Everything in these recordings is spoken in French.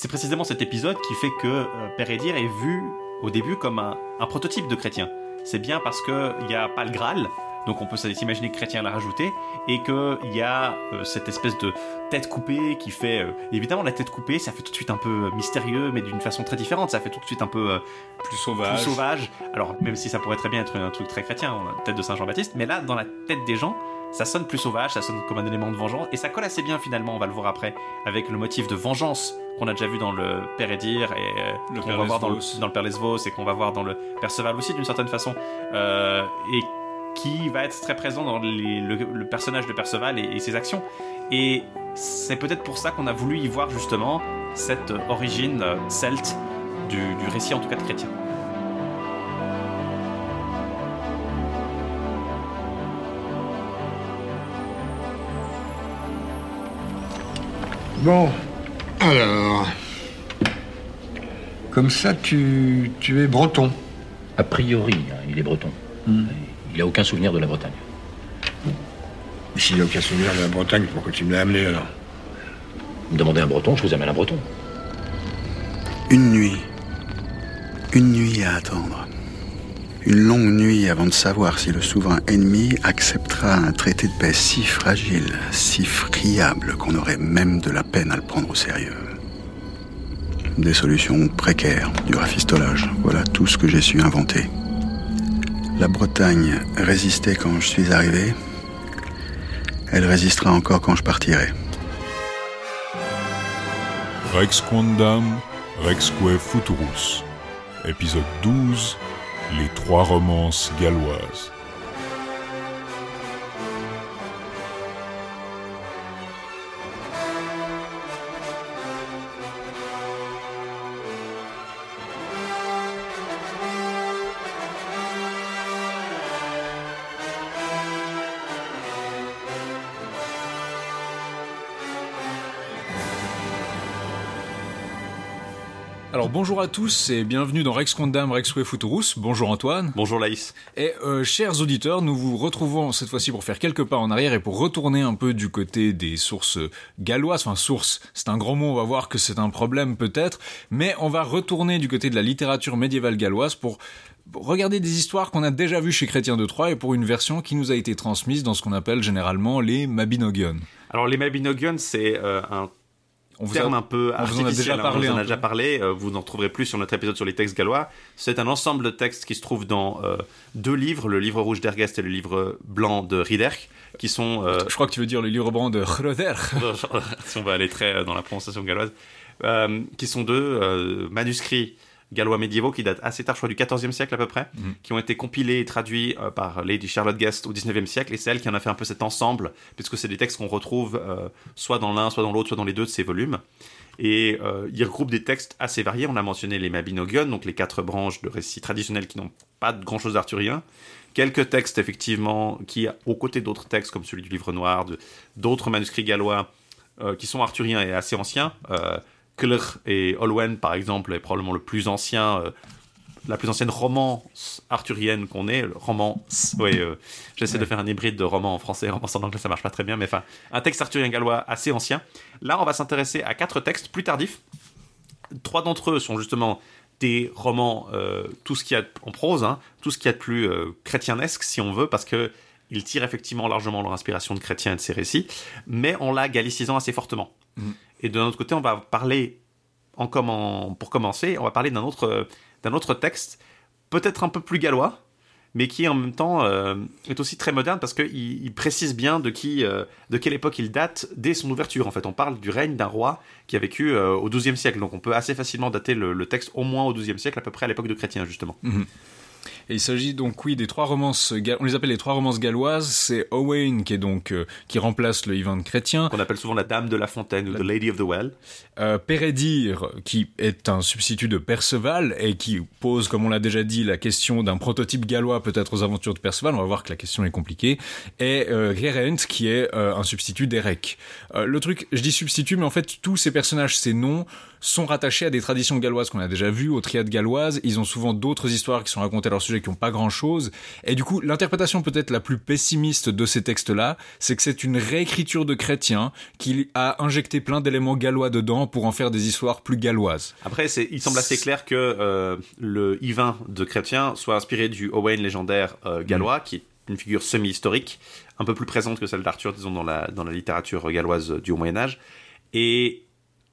c'est précisément cet épisode qui fait que euh, Pérédir est vu au début comme un, un prototype de chrétien. C'est bien parce qu'il n'y a pas le Graal, donc on peut s'imaginer que chrétien l'a rajouté, et qu'il y a euh, cette espèce de tête coupée qui fait... euh, évidemment, la tête coupée, ça fait tout de suite un peu mystérieux, mais d'une façon très différente. Ça fait tout de suite un peu... euh, Plus sauvage. plus sauvage. Alors, même si ça pourrait très bien être un truc très chrétien, la tête de Saint Jean-Baptiste, mais là, dans la tête des gens, ça sonne plus sauvage, ça sonne comme un élément de vengeance, et ça colle assez bien finalement, on va le voir après, avec le motif de vengeance qu'on a déjà vu dans le Père Edir, et euh, qu'on va voir dans le, dans le Père Lesvos, et qu'on va voir dans le Perceval aussi d'une certaine façon, euh, et qui va être très présent dans les- le, le personnage de Perceval et, et ses actions. Et c'est peut-être pour ça qu'on a voulu y voir justement cette origine euh, celte du, du récit, en tout cas de chrétien. Bon, alors. Comme ça, tu, tu es breton. A priori, hein, il est breton. Il n'a aucun souvenir de la Bretagne. Mais S'il n'a aucun souvenir de la Bretagne, pourquoi tu me l'as amené alors? Vous me demandez un breton, je vous amène un breton. Une nuit. Une nuit à attendre. Une longue nuit avant de savoir si le souverain ennemi acceptera un traité de paix si fragile, si friable qu'on aurait même de la peine à le prendre au sérieux. Des solutions précaires, du rafistolage, voilà tout ce que j'ai su inventer. La Bretagne résistait quand je suis arrivé. Elle résistera encore quand je partirai. Rex Rexque Futurus. Épisode 12 Les trois romances galloises. Alors bonjour à tous et bienvenue dans Rex Condam Rexque Futurus. Bonjour Antoine. Bonjour Laïs. Et euh, chers auditeurs, nous vous retrouvons cette fois-ci pour faire quelques pas en arrière et pour retourner un peu du côté des sources galloises. Enfin, sources, c'est un grand mot, on va voir que c'est un problème peut-être, mais on va retourner du côté de la littérature médiévale galloise pour regarder des histoires qu'on a déjà vues chez Chrétien de Troyes et pour une version qui nous a été transmise dans ce qu'on appelle généralement les Mabinogion. Alors les Mabinogion, c'est euh, un On vous terme a- un peu on vous en a déjà hein, parlé on vous en a déjà peu. parlé. euh, vous n'en trouverez plus sur notre épisode sur les textes gallois. C'est un ensemble de textes qui se trouvent dans euh, deux livres, le livre rouge d'Ergest et le livre blanc de Riederk, qui sont euh, Je crois que tu veux dire le livre brand de Hroder. si on va aller très euh, dans la prononciation galloise, euh, qui sont deux manuscrits gallois médiévaux qui datent assez tard, je crois du XIVe siècle à peu près, Mhm. qui ont été compilés et traduits euh, par Lady Charlotte Guest au XIXe siècle, et c'est elle qui en a fait un peu cet ensemble, puisque c'est des textes qu'on retrouve euh, soit dans l'un, soit dans l'autre, soit dans les deux de ces volumes. Et euh, il regroupe des textes assez variés. On a mentionné les Mabinogion, donc les quatre branches de récits traditionnels qui n'ont pas de grand-chose d'arthurien. Quelques textes, effectivement, qui, aux côtés d'autres textes, comme celui du Livre Noir, d'autres manuscrits gallois, euh, qui sont arthuriens et assez anciens. Et Olwen, par exemple, est probablement le plus ancien, euh, la plus ancienne romance arthurienne qu'on ait. Le roman, oui, euh, j'essaie de faire un hybride de roman en français et roman en anglais, ça marche pas très bien, mais enfin, un texte arthurien gallois assez ancien. Là, on va s'intéresser à quatre textes plus tardifs. Trois d'entre eux sont justement des romans, euh, tout ce qu'il y a en prose, hein, tout ce qu'il y a de plus chrétiennesque, si on veut, parce que ils tirent effectivement largement leur inspiration de chrétiens et de ces récits, mais en la gallicisant assez fortement. Mhm. Et de notre côté, on va parler, pour commencer, on va parler d'un autre, d'un autre texte, peut-être un peu plus gallois, mais qui en même temps euh, est aussi très moderne parce qu'il il précise bien de qui, euh, de quelle époque il date dès son ouverture. En fait, on parle du règne d'un roi qui a vécu euh, au XIIe siècle, donc on peut assez facilement dater le, le texte au moins au XIIe siècle, à peu près à l'époque de Chrétien justement. Et il s'agit donc, oui, des trois romances, on les appelle les trois romances galloises. C'est Owain qui est donc, euh, qui remplace le Ivan chrétien. Qu'on appelle souvent la Dame de la Fontaine ou The Lady of the Well. Euh, qui est un substitut de Perceval et qui pose, comme on l'a déjà dit, la question d'un prototype gallois peut-être aux aventures de Perceval. On va voir que la question est compliquée. Et euh, Geraint, qui est euh, un substitut d'Eric. Euh, le truc, je dis substitut, mais en fait, tous ces personnages, ces noms, sont rattachés à des traditions galloises qu'on a déjà vues, aux triades galloises. Ils ont souvent d'autres histoires qui sont racontées à leur sujet qui ont pas grand-chose. Et du coup, l'interprétation peut-être la plus pessimiste de ces textes-là, c'est que c'est une réécriture de chrétien qui a injecté plein d'éléments gallois dedans pour en faire des histoires plus galloises. Après, c'est, il semble assez clair que euh, le Yvain de chrétien soit inspiré du Owain légendaire euh, gallois, Mm. qui est une figure semi-historique, un peu plus présente que celle d'Arthur, disons, dans la, dans la littérature galloise du Haut Moyen-Âge, et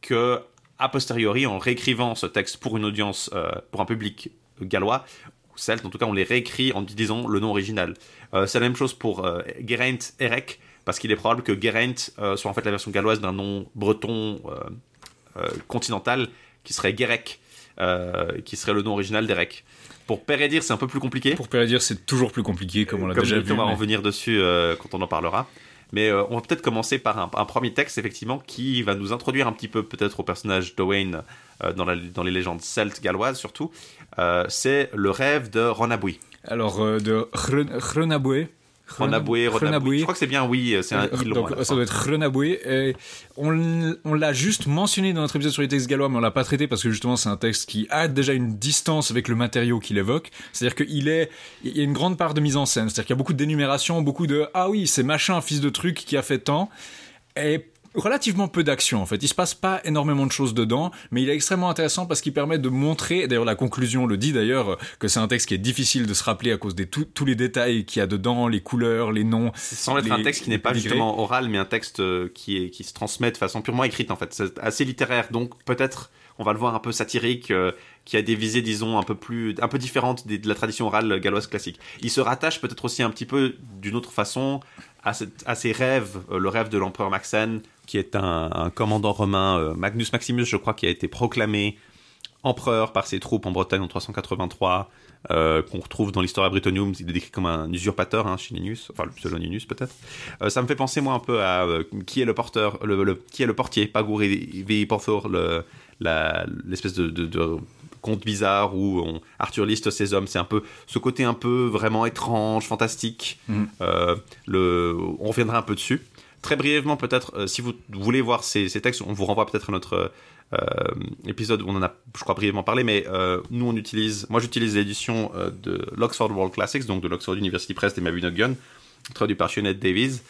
que, a posteriori, en réécrivant ce texte pour une audience, euh, pour un public gallois, ou celte, en tout cas, on les réécrit en disant le nom original. Euh, c'est la même chose pour euh, Geraint Erec, parce qu'il est probable que Geraint euh, soit en fait la version galloise d'un nom breton continental qui serait euh, qui serait le nom original d'Erec. Pour Pérédir, c'est un peu plus compliqué. Pour dire, c'est toujours plus compliqué, comme on l'a déjà vu. on va mais- revenir dessus quand on en parlera. Mais euh, on va peut-être commencer par un, premier texte, effectivement, qui va nous introduire un petit peu peut-être au personnage d'Owain euh, dans, les légendes celtes galloises, surtout. Euh, c'est le rêve de Ronabui. Alors, de Renaboué. Ronabui. Je crois que c'est bien, oui, c'est un il. Donc, ça doit être Renaboué. Et on, on l'a juste mentionné dans notre épisode sur les textes gallois, mais on l'a pas traité parce que justement c'est un texte qui a déjà une distance avec le matériau qu'il évoque. C'est-à-dire qu'il est, il y a une grande part de mise en scène. C'est-à-dire qu'il y a beaucoup d'énumération, beaucoup de ah oui, c'est machin, fils de truc qui a fait tant. Et relativement peu d'action en fait. Il se passe pas énormément de choses dedans, mais il est extrêmement intéressant parce qu'il permet de montrer, d'ailleurs la conclusion le dit d'ailleurs, que c'est un texte qui est difficile de se rappeler à cause de tous les détails qu'il y a dedans, les couleurs, les noms. Semble être un texte qui n'est pas justement oral, mais un texte euh, qui, est, qui se transmet de façon purement écrite, en fait. C'est assez littéraire, donc peut-être, on va le voir un peu satirique, euh, qui a des visées, disons, un peu plus, un peu différentes de la tradition orale galloise classique. Il se rattache peut-être aussi un petit peu, d'une autre façon, à, cette- à ses rêves, euh, le rêve de l'empereur Maxen, qui est un, un commandant romain, euh, Magnus Maximus, je crois, qui a été proclamé empereur par ses troupes en Bretagne en 383, euh, qu'on retrouve dans l'Historia Britannium, il est décrit comme un usurpateur hein, chez Ninus, enfin le pseudo Ninus peut-être. Euh, ça me fait penser moi un peu à euh, qui est le porteur, le, le- qui est le portier, Pagur V. Porthor, l'espèce de, de, de conte bizarre où on- Arthur liste ses hommes, c'est un peu ce côté un peu vraiment étrange, fantastique. Le, on reviendra un peu dessus. Très brièvement, peut-être, euh, si vous voulez voir ces, textes, on vous renvoie peut-être à notre euh, épisode où on en a, je crois, brièvement parlé, mais euh, nous, on utilise, moi, j'utilise l'édition de l'Oxford World Classics, donc de l'Oxford University Press des Mabinogion, traduit par Sionette Davies.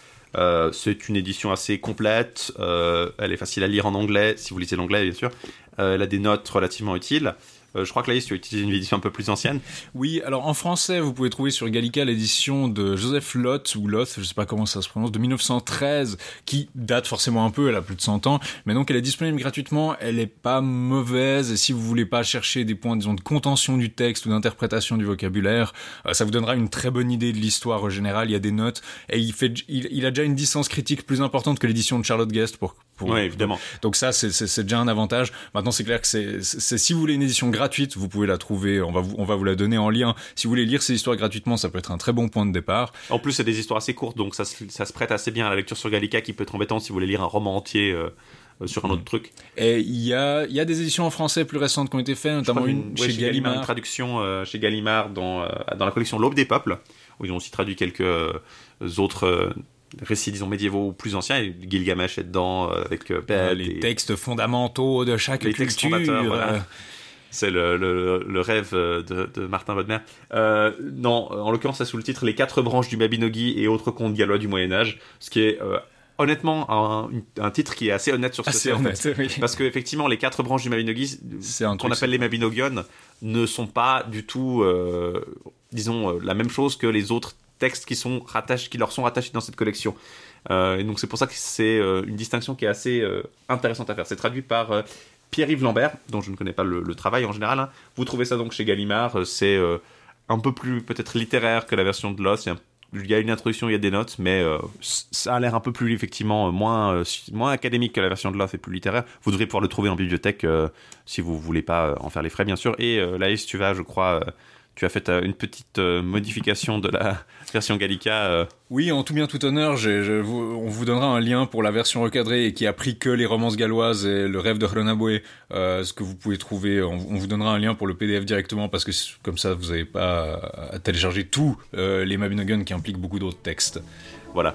C'est une édition assez complète, elle est facile à lire en anglais, si vous lisez l'anglais, bien sûr. Elle a des notes relativement utiles. Euh, je crois que Laïs, tu as utilisé une édition un peu plus ancienne. Oui, alors en français, vous pouvez trouver sur Gallica l'édition de Joseph Loth, ou Loth, je sais pas comment ça se prononce, de 1913, qui date forcément un peu, elle a plus de 100 ans, mais donc elle est disponible gratuitement, elle est pas mauvaise, et si vous voulez pas chercher des points, disons, de contention du texte ou d'interprétation du vocabulaire, euh, ça vous donnera une très bonne idée de l'histoire générale, il y a des notes, et il fait, il a déjà une distance critique plus importante que l'édition de Charlotte Guest pour, pour, Oui, évidemment. donc ça, c'est- déjà un avantage. Maintenant, c'est clair que c'est si vous voulez une édition gratuite, vous pouvez la trouver. On va vous, on va vous la donner en lien. Si vous voulez lire ces histoires gratuitement, ça peut être un très bon point de départ. En plus, c'est des histoires assez courtes, donc ça, se- ça se prête assez bien à la lecture sur Gallica, qui peut être embêtant si vous voulez lire un roman entier euh, euh, sur un autre truc. Et il y a, il y a des éditions en français plus récentes qui ont été faites, notamment crois une ouais, chez, une Gallimard. traduction euh, chez Gallimard dans, euh, dans la collection L'Aube des Peuples, où ils ont aussi traduit quelques euh, autres récits, disons, médiévaux plus anciens. Et Gilgamesh est dedans, euh, avec euh, Euh, les et- textes fondamentaux de chaque Les textes fondateurs, voilà. euh, C'est le, le, le rêve de, de Martin Bodmer. Euh, non, en l'occurrence, ça sous le titre Les quatre branches du Mabinogi et autres contes gallois du Moyen-Âge, ce qui est euh, honnêtement un, un titre qui est assez honnête sur ce assez c'est. en fait. honnête, oui. Parce que effectivement, les quatre branches du Mabinogi, C'est qu'on appelle les Mabinogion, ne sont pas du tout, euh, disons, la même chose que les autres textes qui sont rattachés, qui leur sont rattachés dans cette collection. Euh, et donc c'est pour ça que c'est euh, une distinction qui est assez euh, intéressante à faire. C'est traduit par Pierre-Yves Lambert, dont je ne connais pas le, travail en général. hein. Vous trouvez ça donc chez Gallimard. C'est un peu plus peut-être littéraire que la version de Lost. Il y a une introduction, il y a des notes, mais ça a l'air un peu plus, effectivement, moins, moins académique que la version de Lost et plus littéraire. Vous devrez pouvoir le trouver en bibliothèque si vous voulez pas en faire les frais, bien sûr. Et euh, Laïs, tu vas, je crois, tu as fait euh, une petite euh, modification de la version Gallica. euh, Oui, en tout bien tout honneur, je on vous donnera un lien pour la version recadrée et qui a pris que les romances galloises et le rêve de Hronaboué, euh, ce que vous pouvez trouver. On, on vous donnera un lien pour le PDF directement parce que comme ça, vous n'avez pas à, télécharger tous euh, les Mabinogion qui impliquent beaucoup d'autres textes. voilà.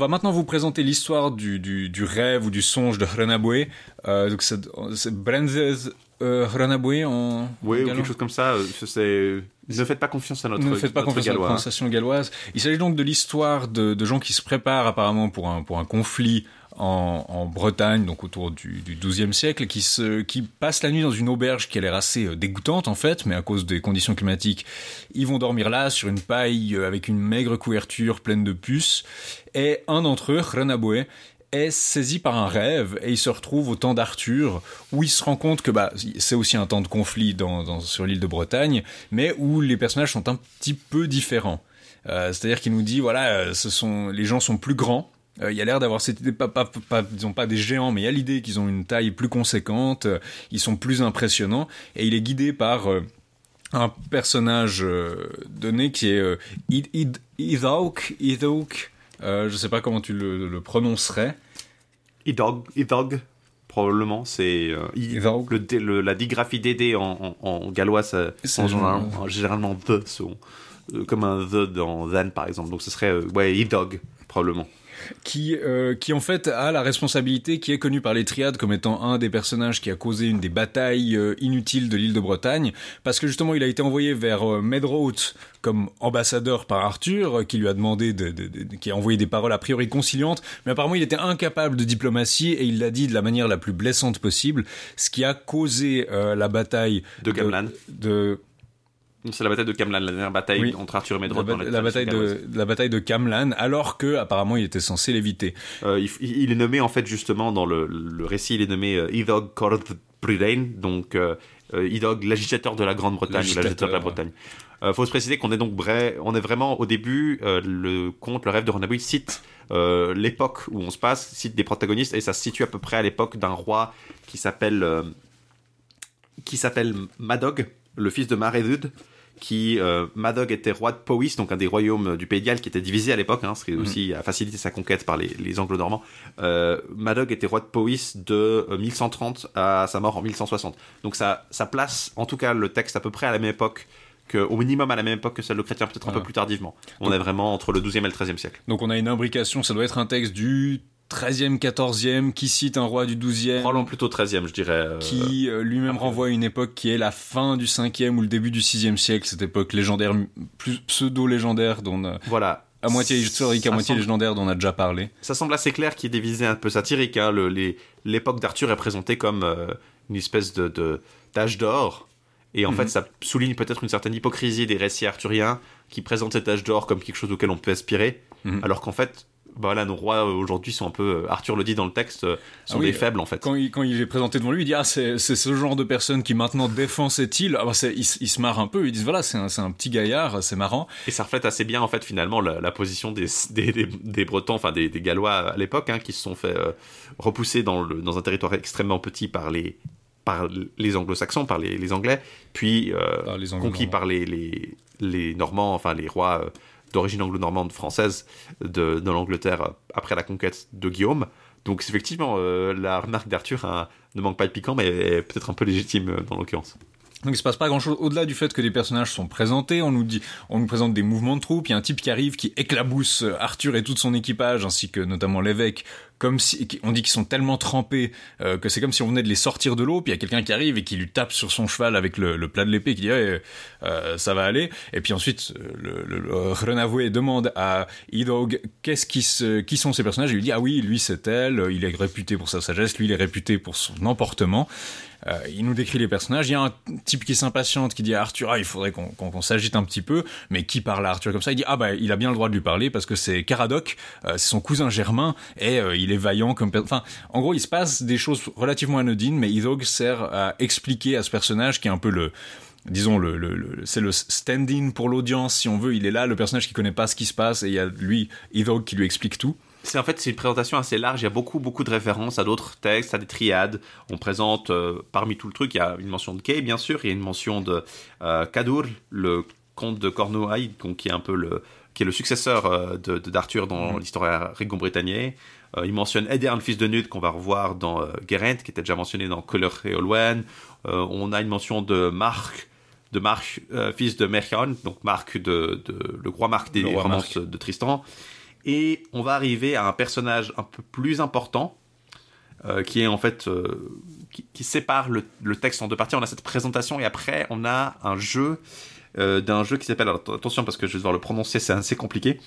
Va maintenant vous présenter l'histoire du, rêve ou du songe de Hranabue. Euh, donc, c'est Brenzes euh, en. Oui, ou quelque chose comme ça. Euh, c'est. Ne faites pas confiance à notre Ne faites pas confiance à la prononciation galloise. Il s'agit donc de l'histoire de, de, gens qui se préparent apparemment pour un, pour un conflit en, en, Bretagne, donc autour du, du XIIe siècle, qui, se, qui passent la nuit dans une auberge qui a l'air assez euh, dégoûtante en fait, mais à cause des conditions climatiques, ils vont dormir là sur une paille euh, avec une maigre couverture pleine de puces. Et un d'entre eux, Renaboué, est saisi par un rêve et il se retrouve au temps d'Arthur où il se rend compte que bah c'est aussi un temps de conflit dans, sur l'île de Bretagne mais où les personnages sont un petit peu différents. Euh, c'est-à-dire qu'il nous dit voilà ce sont les gens sont plus grands. Euh, il y a l'air d'avoir cette idée, pas, pas, pas, disons pas des géants, mais il y a l'idée qu'ils ont une taille plus conséquente, euh, ils sont plus impressionnants, et il est guidé par euh, un personnage donné qui est Idok, Idok, je sais pas comment tu le, le prononcerais. Idog, Idog, probablement, c'est le, la digraphie DD en, en, en gallois, c'est généralement, généralement the, comme un the dans then par exemple, donc ce serait ouais Idog probablement qui, euh, qui en fait a la responsabilité, qui est connu par les triades comme étant un des personnages qui a causé une des batailles euh, inutiles de l'île de Bretagne, parce que justement il a été envoyé vers euh, Medroth comme ambassadeur par Arthur, qui lui a demandé de, de, de, qui a envoyé des paroles a priori conciliantes, mais apparemment il était incapable de diplomatie et il l'a dit de la manière la plus blessante possible, ce qui a causé euh, la bataille de Gamlan. de c'est la bataille de Camlan, la dernière bataille oui. entre Arthur et Medroth. La, la bataille de la bataille de Camlan, alors que apparemment il était censé l'éviter. Euh, il, il, est nommé en fait justement dans le, le récit, il est nommé euh, Idog Kord Bridain, donc euh, Idog, l'agitateur de la Grande-Bretagne, l'agitateur de la Bretagne. Euh, faut se préciser qu'on est donc vrai, on est vraiment au début. Euh, le conte, le rêve de Renabouille cite euh, l'époque où on se passe, cite des protagonistes et ça se situe à peu près à l'époque d'un roi qui s'appelle euh, qui s'appelle Madog, le fils de Maredudd, qui euh, Madog était roi de Powys, donc un des royaumes du Pays de Galles qui était divisé à l'époque, hein, ce qui aussi a facilité sa conquête par les, les Anglo-Normands. Euh, Madog était roi de Powys de 1130 à sa mort en 1160. Donc ça, ça place, en tout cas, le texte à peu près à la même époque que, au minimum à la même époque que celle de Chrétien, peut-être un peu plus tardivement. On donc, est vraiment entre le 12e et le 13e siècle. Donc on a une imbrication, ça doit être un texte du 13e, 14e, qui cite un roi du 12e. Probablement plutôt 13e, je dirais. Euh, qui euh, lui-même renvoie à une époque qui est la fin du 5e ou le début du 6e siècle, cette époque légendaire, plus pseudo-légendaire dont on a... Voilà. À moitié historique, à moitié semble... légendaire dont on a déjà parlé. Ça semble assez clair qu'il est un peu satirique. Hein. L'époque d'Arthur est présentée comme euh, une espèce de d'âge d'or. Et en -hmm. fait, ça souligne peut-être une certaine hypocrisie des récits arthuriens qui présentent cet âge d'or comme quelque chose auquel on peut aspirer, -hmm. alors qu'en fait, bah voilà, nos rois aujourd'hui sont un peu, Arthur le dit dans le texte, sont ah oui, des faibles en fait. Quand il, quand il est présenté devant lui, il dit ah c'est ce genre de personne qui maintenant défend cette île. Ah, bah, il, il, se marre un peu, ils disent voilà c'est un, un, petit gaillard, c'est marrant. Et ça reflète assez bien en fait finalement la, la position des, des, des, des, Bretons, enfin des, des Gallois à l'époque, hein, qui se sont fait euh, repousser dans, le, dans un territoire extrêmement petit par les par les anglo-saxons, par les, les, anglais, puis euh, les conquis par les, les, les, normands, enfin les rois euh, d'origine anglo-normande française de, l'Angleterre après la conquête de Guillaume. Donc effectivement, euh, la remarque d'Arthur hein, ne manque pas de piquant, mais est peut-être un peu légitime dans l'occurrence. Donc il se passe pas grand chose au-delà du fait que les personnages sont présentés, on nous dit, on nous présente des mouvements de troupes, il y a un type qui arrive qui éclabousse Arthur et tout son équipage ainsi que notamment l'évêque comme si on dit qu'ils sont tellement trempés euh, que c'est comme si on venait de les sortir de l'eau puis il y a quelqu'un qui arrive et qui lui tape sur son cheval avec le, plat de l'épée qui dit euh, ça va aller. Et puis ensuite le, le, Renavoué demande à Idog qu'est-ce qui se, qui sont ces personnages? Il lui dit ah oui lui c'est elle il est réputé pour sa sagesse lui il est réputé pour son emportement. Euh, il nous décrit les personnages. Il y a un type qui s'impatiente, qui dit à Arthur, ah, il faudrait qu'on qu qu s'agite un petit peu, mais qui parle à Arthur comme ça? Il dit, ah bah, il a bien le droit de lui parler parce que c'est Caradoc, euh, c'est son cousin germain, et euh, il est vaillant comme... Enfin, en gros, il se passe des choses relativement anodines, mais Idog sert à expliquer à ce personnage qui est un peu le disons le, c'est le stand-in pour l'audience si on veut il est là le personnage qui connaît pas ce qui se passe et il y a lui Idog qui lui explique tout c'est en fait c'est une présentation assez large. Il y a beaucoup beaucoup de références à d'autres textes, à des triades. On présente euh, parmi tout le truc, il y a une mention de Kay bien sûr, il y a une mention de euh, Kadur, le comte de Cornouailles, donc qui est un peu le qui est le successeur euh, de d'Arthur dans mmh. l'histoire britannique. Euh, il mentionne Edern, le fils de Nud, qu'on va revoir dans euh, Geraint, qui était déjà mentionné dans Color et Olwen. on a une mention de Marc, de Marc, fils de Merchan, donc Marc de, de, le roi Marc des romances de Tristan. Et on va arriver à un personnage un peu plus important, euh, qui est en fait euh, qui, qui sépare le, le texte en deux parties. On a cette présentation et après on a un jeu euh, d'un jeu qui s'appelle alors, attention parce que je vais devoir le prononcer, c'est assez compliqué.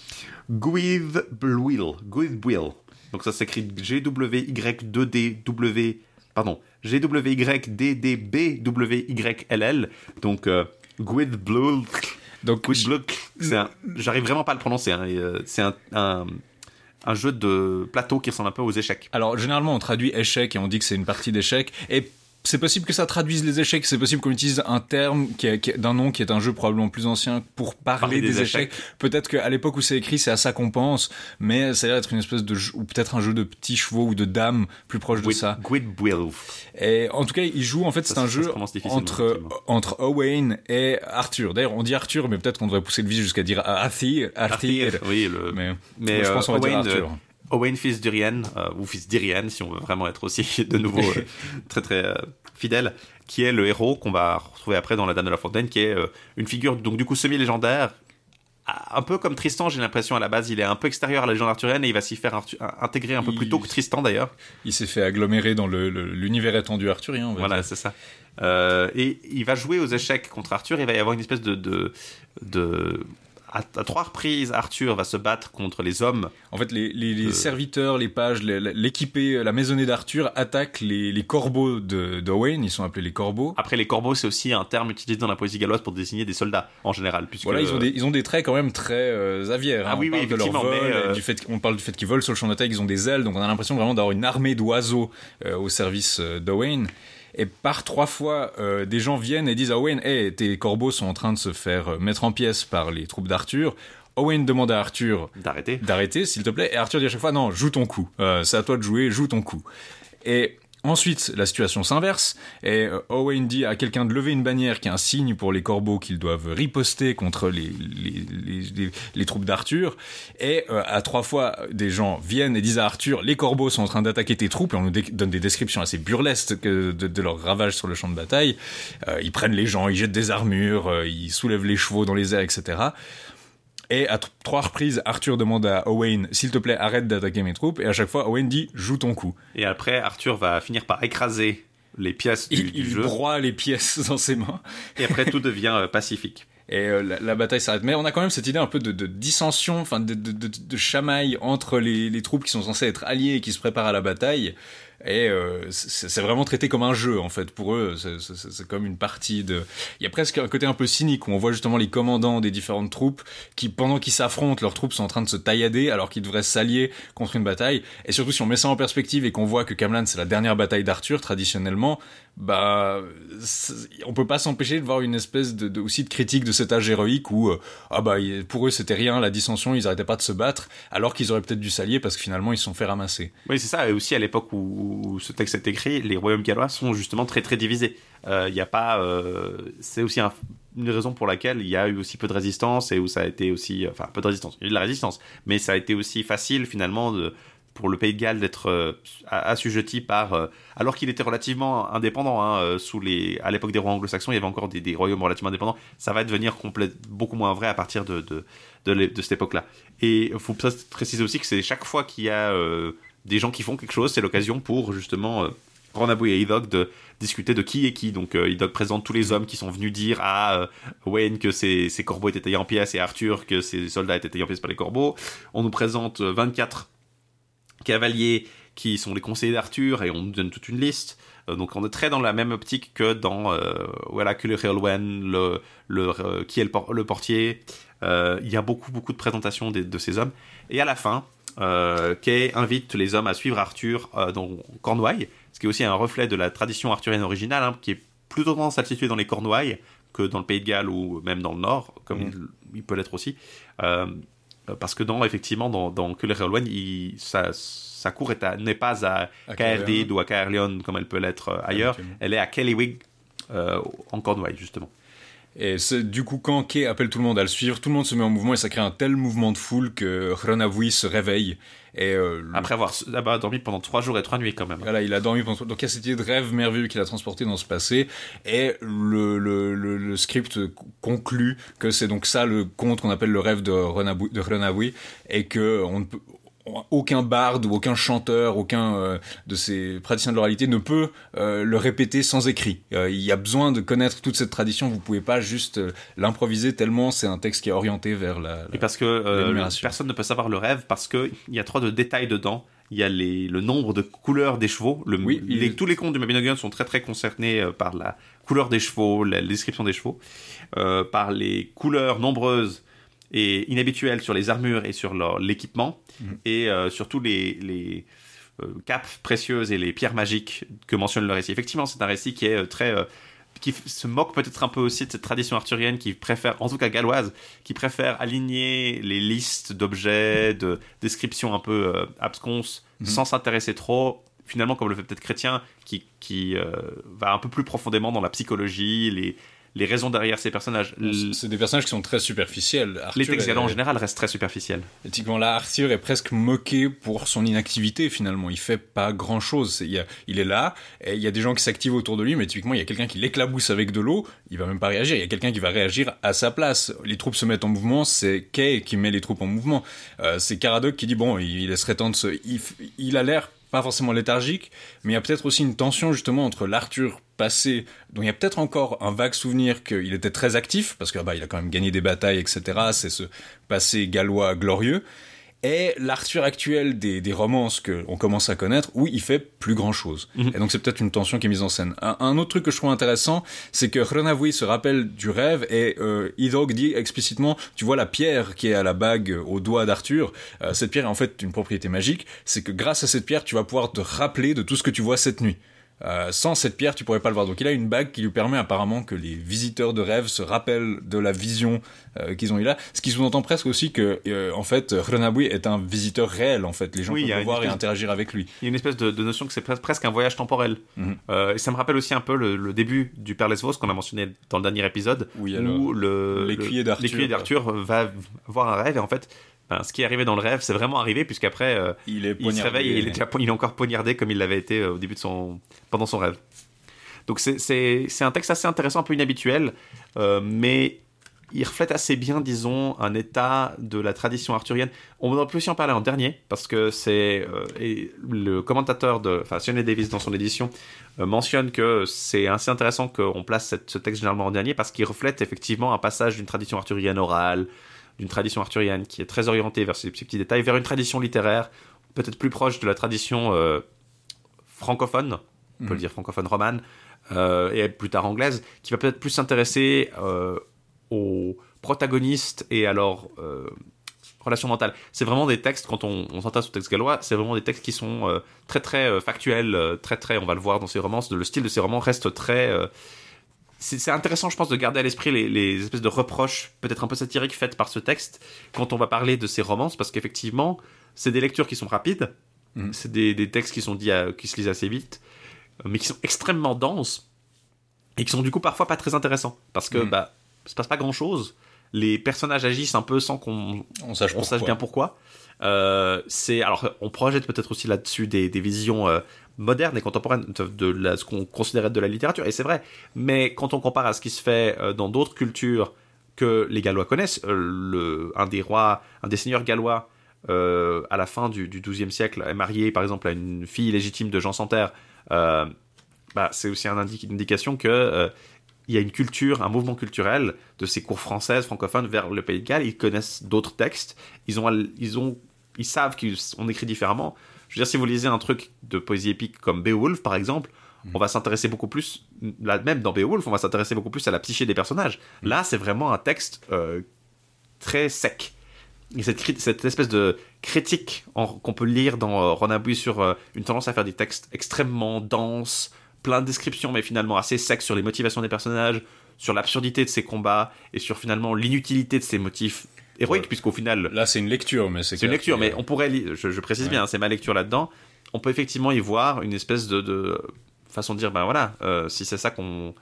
Gwith Will. Donc ça s'écrit G W Y 2 D W pardon G W Y D D B W Y L L. Donc euh. Donc. C'est un- j'arrive vraiment pas à le prononcer. hein, euh, c'est un, un un jeu de plateau qui ressemble un peu aux échecs. Alors généralement on traduit échec et on dit que c'est une partie d'échec et c'est possible que ça traduise les échecs, c'est possible qu'on utilise un terme qui est, qui d'un nom qui est un jeu probablement plus ancien pour parler, Parler des, des échecs. Peut-être qu'à l'époque où c'est écrit, c'est à ça qu'on pense, mais ça a l'air d'être une espèce de ou peut-être un jeu de petits chevaux ou de dames plus proche de ça. Gwith Will. Et en tout cas, il joue en fait, c'est un ça jeu entre entre Owain et Arthur. D'ailleurs, on dit Arthur, mais peut-être qu'on devrait pousser le vis jusqu'à dire Arthur, Arthur. Oui, le, Mais, Mais, je euh, pense qu'on va dire Owain, Arthur. euh, Owain, fils euh, ou fils d'Irian, si on veut vraiment être aussi de nouveau euh, très très euh, fidèle, qui est le héros qu'on va retrouver après dans La Dame de la Fontaine, qui est euh, une figure donc du coup semi-légendaire, un peu comme Tristan, j'ai l'impression à la base, il est un peu extérieur à la légende arthurienne et il va s'y faire intégrer un peu plus tôt que Tristan d'ailleurs. Il s'est fait agglomérer dans l'univers étendu arthurien. on va Voilà, c'est ça. Euh, et il va jouer aux échecs contre Arthur. Il va y avoir une espèce de. de, de à, à trois reprises, Arthur va se battre contre les hommes. En fait, les, les- les Euh. serviteurs, les pages, l'équipée, la maisonnée d'Arthur attaquent les, les corbeaux de d'Owain. Ils sont appelés les corbeaux. Après, les corbeaux, c'est aussi un terme utilisé dans la poésie galloise pour désigner des soldats en général. Puisque, Voilà, ils ont des, ils ont des traits quand même très euh, aviaires. Ah hein. oui, on oui, parle de leur vol, mais, euh, du fait, on parle du fait qu'ils volent sur le champ de bataille, qu'ils ont des ailes, donc on a l'impression vraiment d'avoir une armée d'oiseaux euh, au service d'Owain. Et par trois fois, euh, des gens viennent et disent à Owain, hey, tes corbeaux sont en train de se faire euh, mettre en pièces par les troupes d'Arthur. Owain demande à Arthur d'arrêter. d'arrêter, s'il te plaît. Et Arthur dit à chaque fois, non, joue ton coup. Euh, c'est à toi de jouer, joue ton coup. Et ensuite, la situation s'inverse. Et euh, Owain dit à quelqu'un de lever une bannière qui est un signe pour les corbeaux qu'ils doivent riposter contre les, les, les, les- troupes d'Arthur. Et euh, à trois fois, des gens viennent et disent à Arthur, les corbeaux sont en train d'attaquer tes troupes. Et on nous donne des descriptions assez burlesques que- de, de leurs ravages sur le champ de bataille. Euh, ils prennent les gens, ils jettent des armures, euh, ils soulèvent les chevaux dans les airs, etc. Et à trois reprises, Arthur demande à Owain, s'il te plaît, arrête d'attaquer mes troupes. Et à chaque fois, Owain dit, joue ton coup. Et après, Arthur va finir par écraser les pièces du, Il, du il jeu. broie les pièces dans ses mains. Et après, tout devient euh, pacifique. Et euh, la, la bataille s'arrête. Mais on a quand même cette idée un peu de, de dissension, enfin de, de, de, de chamaille entre les, les troupes qui sont censées être alliées et qui se préparent à la bataille. Et euh, c'est vraiment traité comme un jeu en fait pour eux. C'est comme une partie de. Il y a presque un côté un peu cynique où on voit justement les commandants des différentes troupes qui, pendant qu'ils s'affrontent, leurs troupes sont en train de se taillader alors qu'ils devraient s'allier contre une bataille. Et surtout si on met ça en perspective et qu'on voit que Camelot c'est la dernière bataille d'Arthur traditionnellement, bah on peut pas s'empêcher de voir une espèce de, aussi de critique de cet âge héroïque où euh, ah bah pour eux c'était rien la dissension ils arrêtaient pas de se battre alors qu'ils auraient peut-être dû s'allier parce que finalement ils se sont fait ramasser Oui, c'est ça. Et aussi, à l'époque où, ce texte est écrit, les royaumes gallois sont justement très très divisés. Euh, Il y a pas. euh, c'est aussi un- une raison pour laquelle il y a eu aussi peu de résistance et où ça a été aussi. Enfin, peu de résistance. Il y a eu de la résistance. Mais ça a été aussi facile finalement de, pour le Pays de Galles d'être euh, assujetti par. euh, alors qu'il était relativement indépendant. Hein, euh, sous les, à l'époque des rois anglo-saxons, il y avait encore des, royaumes relativement indépendants. Ça va devenir beaucoup moins vrai à partir de, cette époque-là. Et il faut préciser aussi que c'est chaque fois qu'il y a des gens qui font quelque chose, c'est l'occasion pour justement euh, et Idog de discuter de qui est qui. Donc euh, présente tous les hommes qui sont venus dire à Wayne que ses, corbeaux étaient taillés en pièces et Arthur que ses soldats étaient taillés en pièces par les corbeaux. On nous présente euh, 24 cavaliers qui sont les conseillers d'Arthur et on nous donne toute une liste. Euh, donc on est très dans la même optique que dans euh, voilà que le Réolwen, le, le euh, qui est le, por- le portier. Il y a beaucoup beaucoup de présentations de ces hommes et à la fin, Kay invite les hommes à suivre Arthur dans Cornouailles, ce qui est aussi un reflet de la tradition arthurienne originale, hein, qui est plutôt tendance à se situer dans les Cornouailles que dans le Pays de Galles ou même dans le Nord, comme il, il peut l'être aussi. Euh, parce que dans effectivement dans, dans que le Réolwen, il- sa, sa cour n'est pas à À ou à Caerleon comme elle peut l'être euh, ailleurs, elle est à Kellywig euh, en Cornouailles justement. Et c'est du coup quand Kay appelle tout le monde à le suivre, tout le monde se met en mouvement et ça crée un tel mouvement de foule que Renavui se réveille. Et euh, le- Après avoir là-bas dormi pendant trois jours et trois nuits quand même. Voilà, il a dormi pendant... Donc il y a cette idée de rêve merveilleux qu'il a transporté dans ce passé. Et le, le, le, le script conclut que c'est donc ça le conte qu'on appelle le rêve de Renabui. Et que on ne peut... Aucun barde ou aucun chanteur, aucun euh, de ces praticiens de l'oralité ne peut euh, le répéter sans écrit. Euh, il y a besoin de connaître toute cette tradition. Vous pouvez pas juste euh, l'improviser tellement c'est un texte qui est orienté vers la. la- Et parce que euh, personne ne peut savoir le rêve parce que il y a trop de détails dedans. Il y a les, le nombre de couleurs des chevaux. Le, Oui, il les- est- Tous les contes du Mabinogion sont très très concernés euh, par la couleur des chevaux, la, la description des chevaux, par les couleurs nombreuses et inhabituelles sur les armures et sur l'équipement, Mhm. et euh, surtout les, les euh, capes précieuses et les pierres magiques que mentionne le récit. Effectivement, c'est un récit qui est euh, très... qui se moque peut-être un peu aussi de cette tradition arthurienne qui préfère, en tout cas galloise, qui préfère aligner les listes d'objets, de descriptions un peu euh, absconses, Mhm. sans s'intéresser trop, finalement comme le fait peut-être Chrétien, qui, qui euh, va un peu plus profondément dans la psychologie, les, les raisons derrière ces personnages. C'est des personnages qui sont très superficiels. les textes est- en général restent très superficiels. Typiquement, là, Arthur est presque moqué pour son inactivité, finalement. Il fait pas grand chose. Il, y a- il est là, et il y a des gens qui s'activent autour de lui, mais typiquement, il y a quelqu'un qui l'éclabousse avec de l'eau, il va même pas réagir. Il y a quelqu'un qui va réagir à sa place. Les troupes se mettent en mouvement, c'est Kay qui met les troupes en mouvement. Euh, c'est Caradoc qui dit, bon, il, il serait temps de se... Il, il a l'air pas forcément léthargique, mais il y a peut-être aussi une tension, justement, entre l'Arthur passé, dont il y a peut-être encore un vague souvenir qu'il était très actif, parce que bah, il a quand même gagné des batailles, etc. C'est ce passé gallois glorieux. Et l'Arthur actuel des, des romances qu'on commence à connaître, où il fait plus grand chose. Mhm. Et donc c'est peut-être une tension qui est mise en scène. Un, un autre truc que je trouve intéressant, c'est que Renavui se rappelle du rêve et euh, Hydrog dit explicitement, tu vois la pierre qui est à la bague au doigt d'Arthur, euh, cette pierre est en fait une propriété magique, c'est que grâce à cette pierre, tu vas pouvoir te rappeler de tout ce que tu vois cette nuit. Euh, sans cette pierre, tu pourrais pas le voir. Donc il a une bague qui lui permet apparemment que les visiteurs de rêve se rappellent de la vision euh, qu'ils ont eu là. Ce qui sous-entend presque aussi que, euh, en fait, Renabui est un visiteur réel. En fait, les gens Oui, peuvent le voir et interagir avec lui. Il y a une espèce de, de notion que c'est pres- presque un voyage temporel. Mhm. Et ça me rappelle aussi un peu le, le début du Père Lesvos qu'on a mentionné dans le dernier épisode, Oui, où alors, le l'écuyer d'Arthur va voir un rêve et en fait, ce qui est arrivé dans le rêve, c'est vraiment arrivé puisqu'après euh, il est il se réveille et il est, déjà po- il est encore poignardé comme il l'avait été euh, au début de son pendant son rêve. Donc c'est- un texte assez intéressant, un peu inhabituel, euh, mais il reflète assez bien, disons, un état de la tradition arthurienne. On pu aussi en parler en dernier, parce que c'est le commentateur de, enfin, Sionnet Davis dans son édition mentionne que c'est assez intéressant qu'on place cette- ce texte généralement en dernier, parce qu'il reflète effectivement un passage d'une tradition arthurienne orale, d'une tradition arthurienne qui est très orientée vers ces, ces petits détails, vers une tradition littéraire peut-être plus proche de la tradition euh, francophone, on peut le dire francophone romane, euh, et plus tard anglaise, qui va peut-être plus s'intéresser euh, aux protagonistes et à leur euh, relation mentale. C'est vraiment des textes, quand on, on s'intéresse aux textes gallois, c'est vraiment des textes qui sont très très factuels, très très, on va le voir dans ces romances, de- le style de ces romans reste très... c'est intéressant, je pense, de garder à l'esprit les, les espèces de reproches, peut-être un peu satiriques, faites par ce texte, quand on va parler de ces romances, parce qu'effectivement, c'est des lectures qui sont rapides, Mhm. c'est des, des textes qui, sont dits à- qui se lisent assez vite, mais qui sont extrêmement denses, et qui sont du coup parfois pas très intéressants, parce que Mhm. bah, se passe pas grand-chose, les personnages agissent un peu sans qu'on On sache on pourquoi. sache bien pourquoi. Euh, c'est alors on projette peut-être aussi là-dessus des, des visions euh, modernes et contemporaines de, ce qu'on considérait de la littérature et c'est vrai. Mais quand on compare à ce qui se fait euh, dans d'autres cultures que les Gallois connaissent, euh, un des rois, un des seigneurs gallois euh, à la fin du, XIIe siècle est marié par exemple à une fille légitime de Jean Santerre. euh, bah, c'est aussi un indi- une indication que il y a une culture, un mouvement culturel de ces cours françaises, francophones vers le Pays de Galles. Ils connaissent d'autres textes. Ils ont, ils ont, ils savent qu'on écrit différemment. Je veux dire, si vous lisez un truc de poésie épique comme Beowulf, par exemple, on va s'intéresser beaucoup plus, là même dans Beowulf, on va s'intéresser beaucoup plus à la psyché des personnages. Là, c'est vraiment un texte euh, très sec. Et cette, espèce de critique qu'on peut lire dans euh, sur euh, une tendance à faire des textes extrêmement denses, plein de descriptions, mais finalement assez secs sur les motivations des personnages, sur l'absurdité de ces combats, et sur finalement l'inutilité de ces motifs héroïques, Ouais. puisqu'au final, Là, c'est une lecture, mais c'est c'est une lecture, mais on pourrait je, je précise Ouais. bien, hein, c'est ma lecture là-dedans, on peut effectivement y voir une espèce de, de façon de dire, ben voilà, euh, si c'est ça qu'on,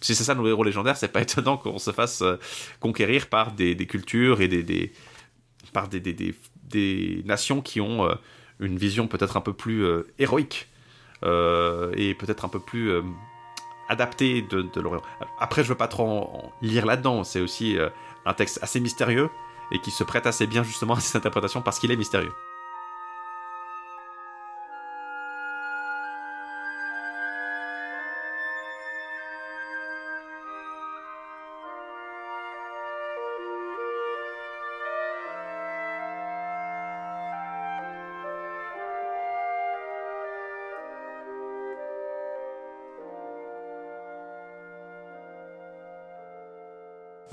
si c'est ça nos héros légendaires, c'est pas étonnant qu'on se fasse euh, conquérir par des, des cultures et des, des- par des, des, nations qui ont euh, une vision peut-être un peu plus héroïque et peut-être un peu plus adaptée de, de héros. Après, je veux pas trop en- en lire là-dedans. C'est aussi un texte assez mystérieux et qui se prête assez bien justement à cette interprétation parce qu'il est mystérieux.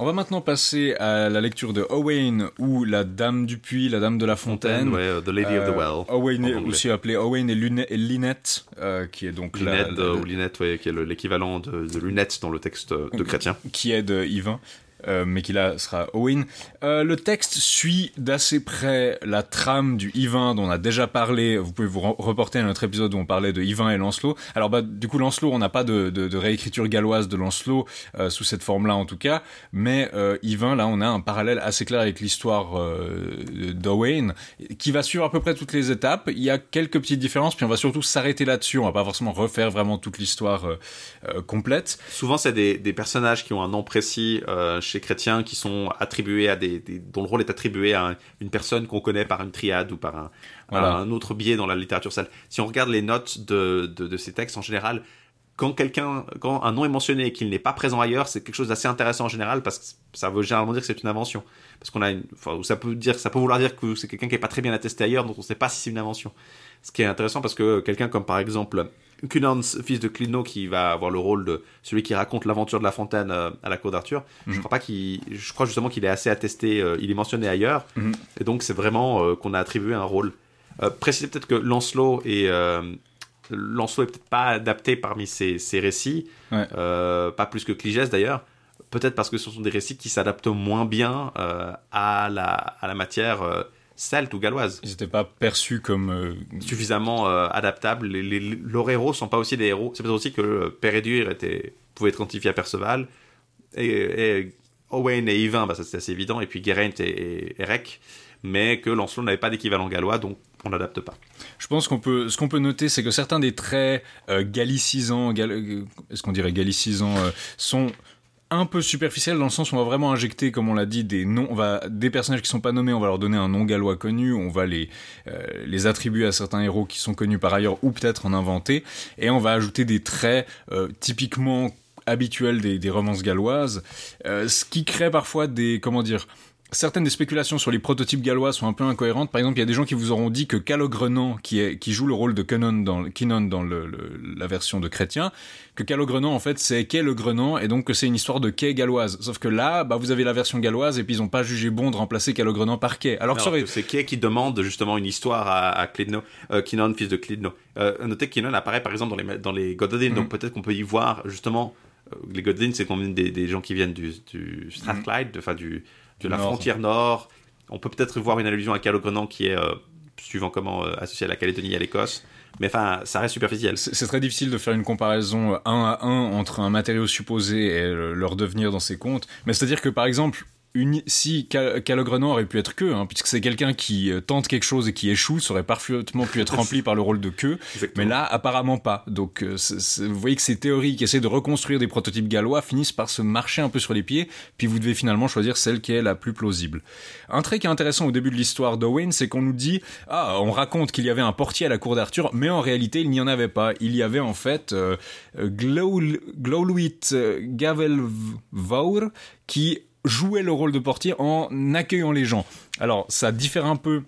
On va maintenant passer à la lecture de Owain ou la Dame du Puits, la Dame de la Fontaine. ouais, euh, The Lady of the Well. Owain est aussi appelé Owain et, Lune- et euh, qui est donc la- Lunette la- euh, ou Linette, ouais, qui est le- l'équivalent de, de lunette dans le texte de chrétien. qui est de Yvain. Euh, mais qui là sera Owen. Euh, le texte suit d'assez près la trame du Yvain dont on a déjà parlé. Vous pouvez vous re- reporter à notre épisode où on parlait de Yvain et Lancelot. Alors bah du coup Lancelot, on n'a pas de, réécriture galloise de Lancelot euh, sous cette forme-là en tout cas, mais Yvain là on a un parallèle assez clair avec l'histoire d'Owain qui va suivre à peu près toutes les étapes. Il y a quelques petites différences, puis on va surtout s'arrêter là-dessus. On va pas forcément refaire vraiment toute l'histoire complète. Souvent, c'est des, personnages qui ont un nom précis chez Chrétien, qui sont attribués à des, des- dont le rôle est attribué à un- une personne qu'on connaît par une triade ou par un, Voilà. un autre biais dans la littérature celte. Si on regarde les notes de, de, de ces textes en général, quand quelqu'un, quand un nom est mentionné et qu'il n'est pas présent ailleurs, c'est quelque chose d'assez intéressant en général parce que ça veut généralement dire que c'est une invention. Parce qu'on a, une, enfin, ou ça peut dire, ça peut vouloir dire que c'est quelqu'un qui est pas très bien attesté ailleurs, donc on ne sait pas si c'est une invention. Ce qui est intéressant parce que quelqu'un comme par exemple Cunans, fils de Clino, qui va avoir le rôle de celui qui raconte l'aventure de la fontaine euh, à la cour d'Arthur, je Mhm. crois pas qu'il, je crois justement qu'il est assez attesté, euh, il est mentionné ailleurs, Mhm. et donc c'est vraiment euh, qu'on a attribué un rôle. Préciser peut-être que Lancelot est Lancelot est peut-être pas adapté parmi ces, ces récits, Ouais. euh, pas plus que Cligès d'ailleurs. Peut-être parce que ce sont des récits qui s'adaptent moins bien euh, à, la, à la matière euh, celte ou galloise. Ils n'étaient pas perçus comme euh, Suffisamment euh, adaptables. Les, les, leurs héros sont pas aussi des héros. C'est peut-être aussi que euh, Pérédur était, pouvait être identifié à Perceval. Et, et Owain et Yvain, bah, ça c'est assez évident. Et puis Geraint et, et Erec. Mais que Lancelot n'avait pas d'équivalent gallois, donc on n'adapte pas. Je pense qu'on peut, ce qu'on peut noter, c'est que certains des traits euh, gallicisants, gal- est-ce qu'on dirait gallicisants, euh, sont un peu superficiels dans le sens où on va vraiment injecter, comme on l'a dit, des noms, on va des personnages qui sont pas nommés, on va leur donner un nom gallois connu, on va les euh, les attribuer à certains héros qui sont connus par ailleurs ou peut-être en inventer, et on va ajouter des traits euh, typiquement habituels des, des romances galloises, euh, ce qui crée parfois des comment dire certaines des spéculations sur les prototypes gallois sont un peu incohérentes. Par exemple, il y a des gens qui vous auront dit que Calogrenant, qui, est, qui joue le rôle de Kenon dans, Kinon dans le, le- la version de Chrétien, que Calogrenant, en fait, c'est Quai le Grenant, et donc que c'est une histoire de quai galloise. Sauf que là, bah, vous avez la version galloise, et puis ils ont pas jugé bon de remplacer Calogrenant par quai. Alors que Alors c'est Kay qui demande justement une histoire à, à Clydno, euh, Kinon, fils de Clydno. Euh, notez que Kinon apparaît par exemple dans les, dans les Gododin, donc peut-être qu'on peut y voir justement. euh, les Gododin, c'est même des, des gens qui viennent du, du. Strathclyde, enfin du, de la frontière nord. On peut peut-être voir une allusion à Calogrenant qui est, euh, suivant comment, euh, associé à la Calédonie et à l'Écosse. Mais enfin, ça reste superficiel. C'est c'est très difficile de faire une comparaison euh, un à un entre un matériau supposé et euh, leur devenir dans ces contes. Mais c'est-à-dire que par exemple, une, si Cal- Calogrenant aurait pu être que, hein, puisque c'est quelqu'un qui euh, tente quelque chose et qui échoue, ça aurait parfaitement pu être rempli par le rôle de queue. Exactement. Mais là, apparemment pas. Donc, euh, vous voyez que ces théories qui essaient de reconstruire des prototypes gallois finissent par se marcher un peu sur les pieds, puis vous devez finalement choisir celle qui est la plus plausible. Un trait qui est intéressant au début de l'histoire d'Owen, c'est qu'on nous dit, ah, on raconte qu'il y avait un portier à la cour d'Arthur, mais en réalité, il n'y en avait pas. Il y avait en fait euh, Glauluit euh, Gavelvaur qui jouait le rôle de portier en accueillant les gens. Alors, ça diffère un peu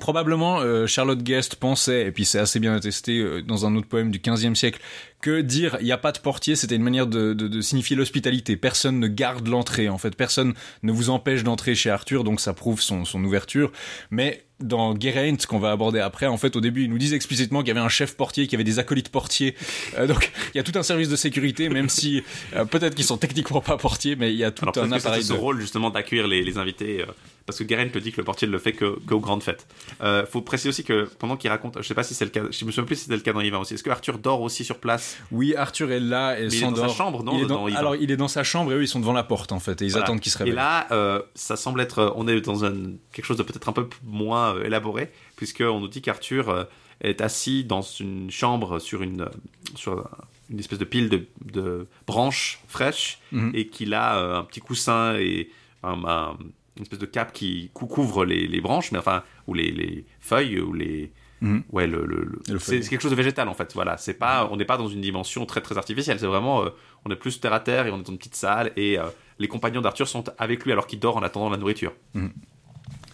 Probablement, euh, Charlotte Guest pensait, et puis c'est assez bien attesté euh, dans un autre poème du XVe siècle, que dire il n'y a pas de portier, c'était une manière de, de- signifier l'hospitalité. Personne ne garde l'entrée, en fait. Personne ne vous empêche d'entrer chez Arthur, donc ça prouve son ouverture. Mais dans Geraint, qu'on va aborder après, en fait, au début, ils nous disent explicitement qu'il y avait un chef portier, qu'il y avait des acolytes portiers. Euh, donc, il y a tout un service de sécurité, même si euh, peut-être qu'ils sont techniquement pas portiers, mais il y a tout Alors un appareil ce de... rôle justement d'accueillir les, les invités. Parce que Geraint le dit que le portier ne le fait que qu'aux grandes fêtes. Euh, faut préciser aussi que pendant qu'il raconte, je sais pas si c'est le cas, je me souviens plus si c'était le cas dans Yvain aussi. Est-ce que Arthur dort aussi sur place? Oui, Arthur est là et Mais il est s'endort. dans sa chambre, non Il est dans- dans Alors, il est dans sa chambre et eux, ils sont devant la porte, en fait, et ils Voilà. attendent qu'il se Et réveille. là, euh, ça semble être, euh, on est dans un, quelque chose de peut-être un peu moins euh, élaboré, puisqu'on nous dit qu'Arthur euh, est assis dans une chambre sur une, sur une espèce de pile de, de branches fraîches, Mhm. et qu'il a un petit coussin et un- un- une espèce de cape qui cou- couvre les, les branches, mais enfin, ou les, les feuilles, ou les. Mhm. Ouais, le, le- le- Le c'est quelque chose de végétal en fait. Voilà, c'est pas, on n'est pas dans une dimension très très artificielle. C'est vraiment, euh, on est plus terre à terre et on est dans une petite salle et euh, les compagnons d'Arthur sont avec lui alors qu'il dort en attendant la nourriture. Mhm.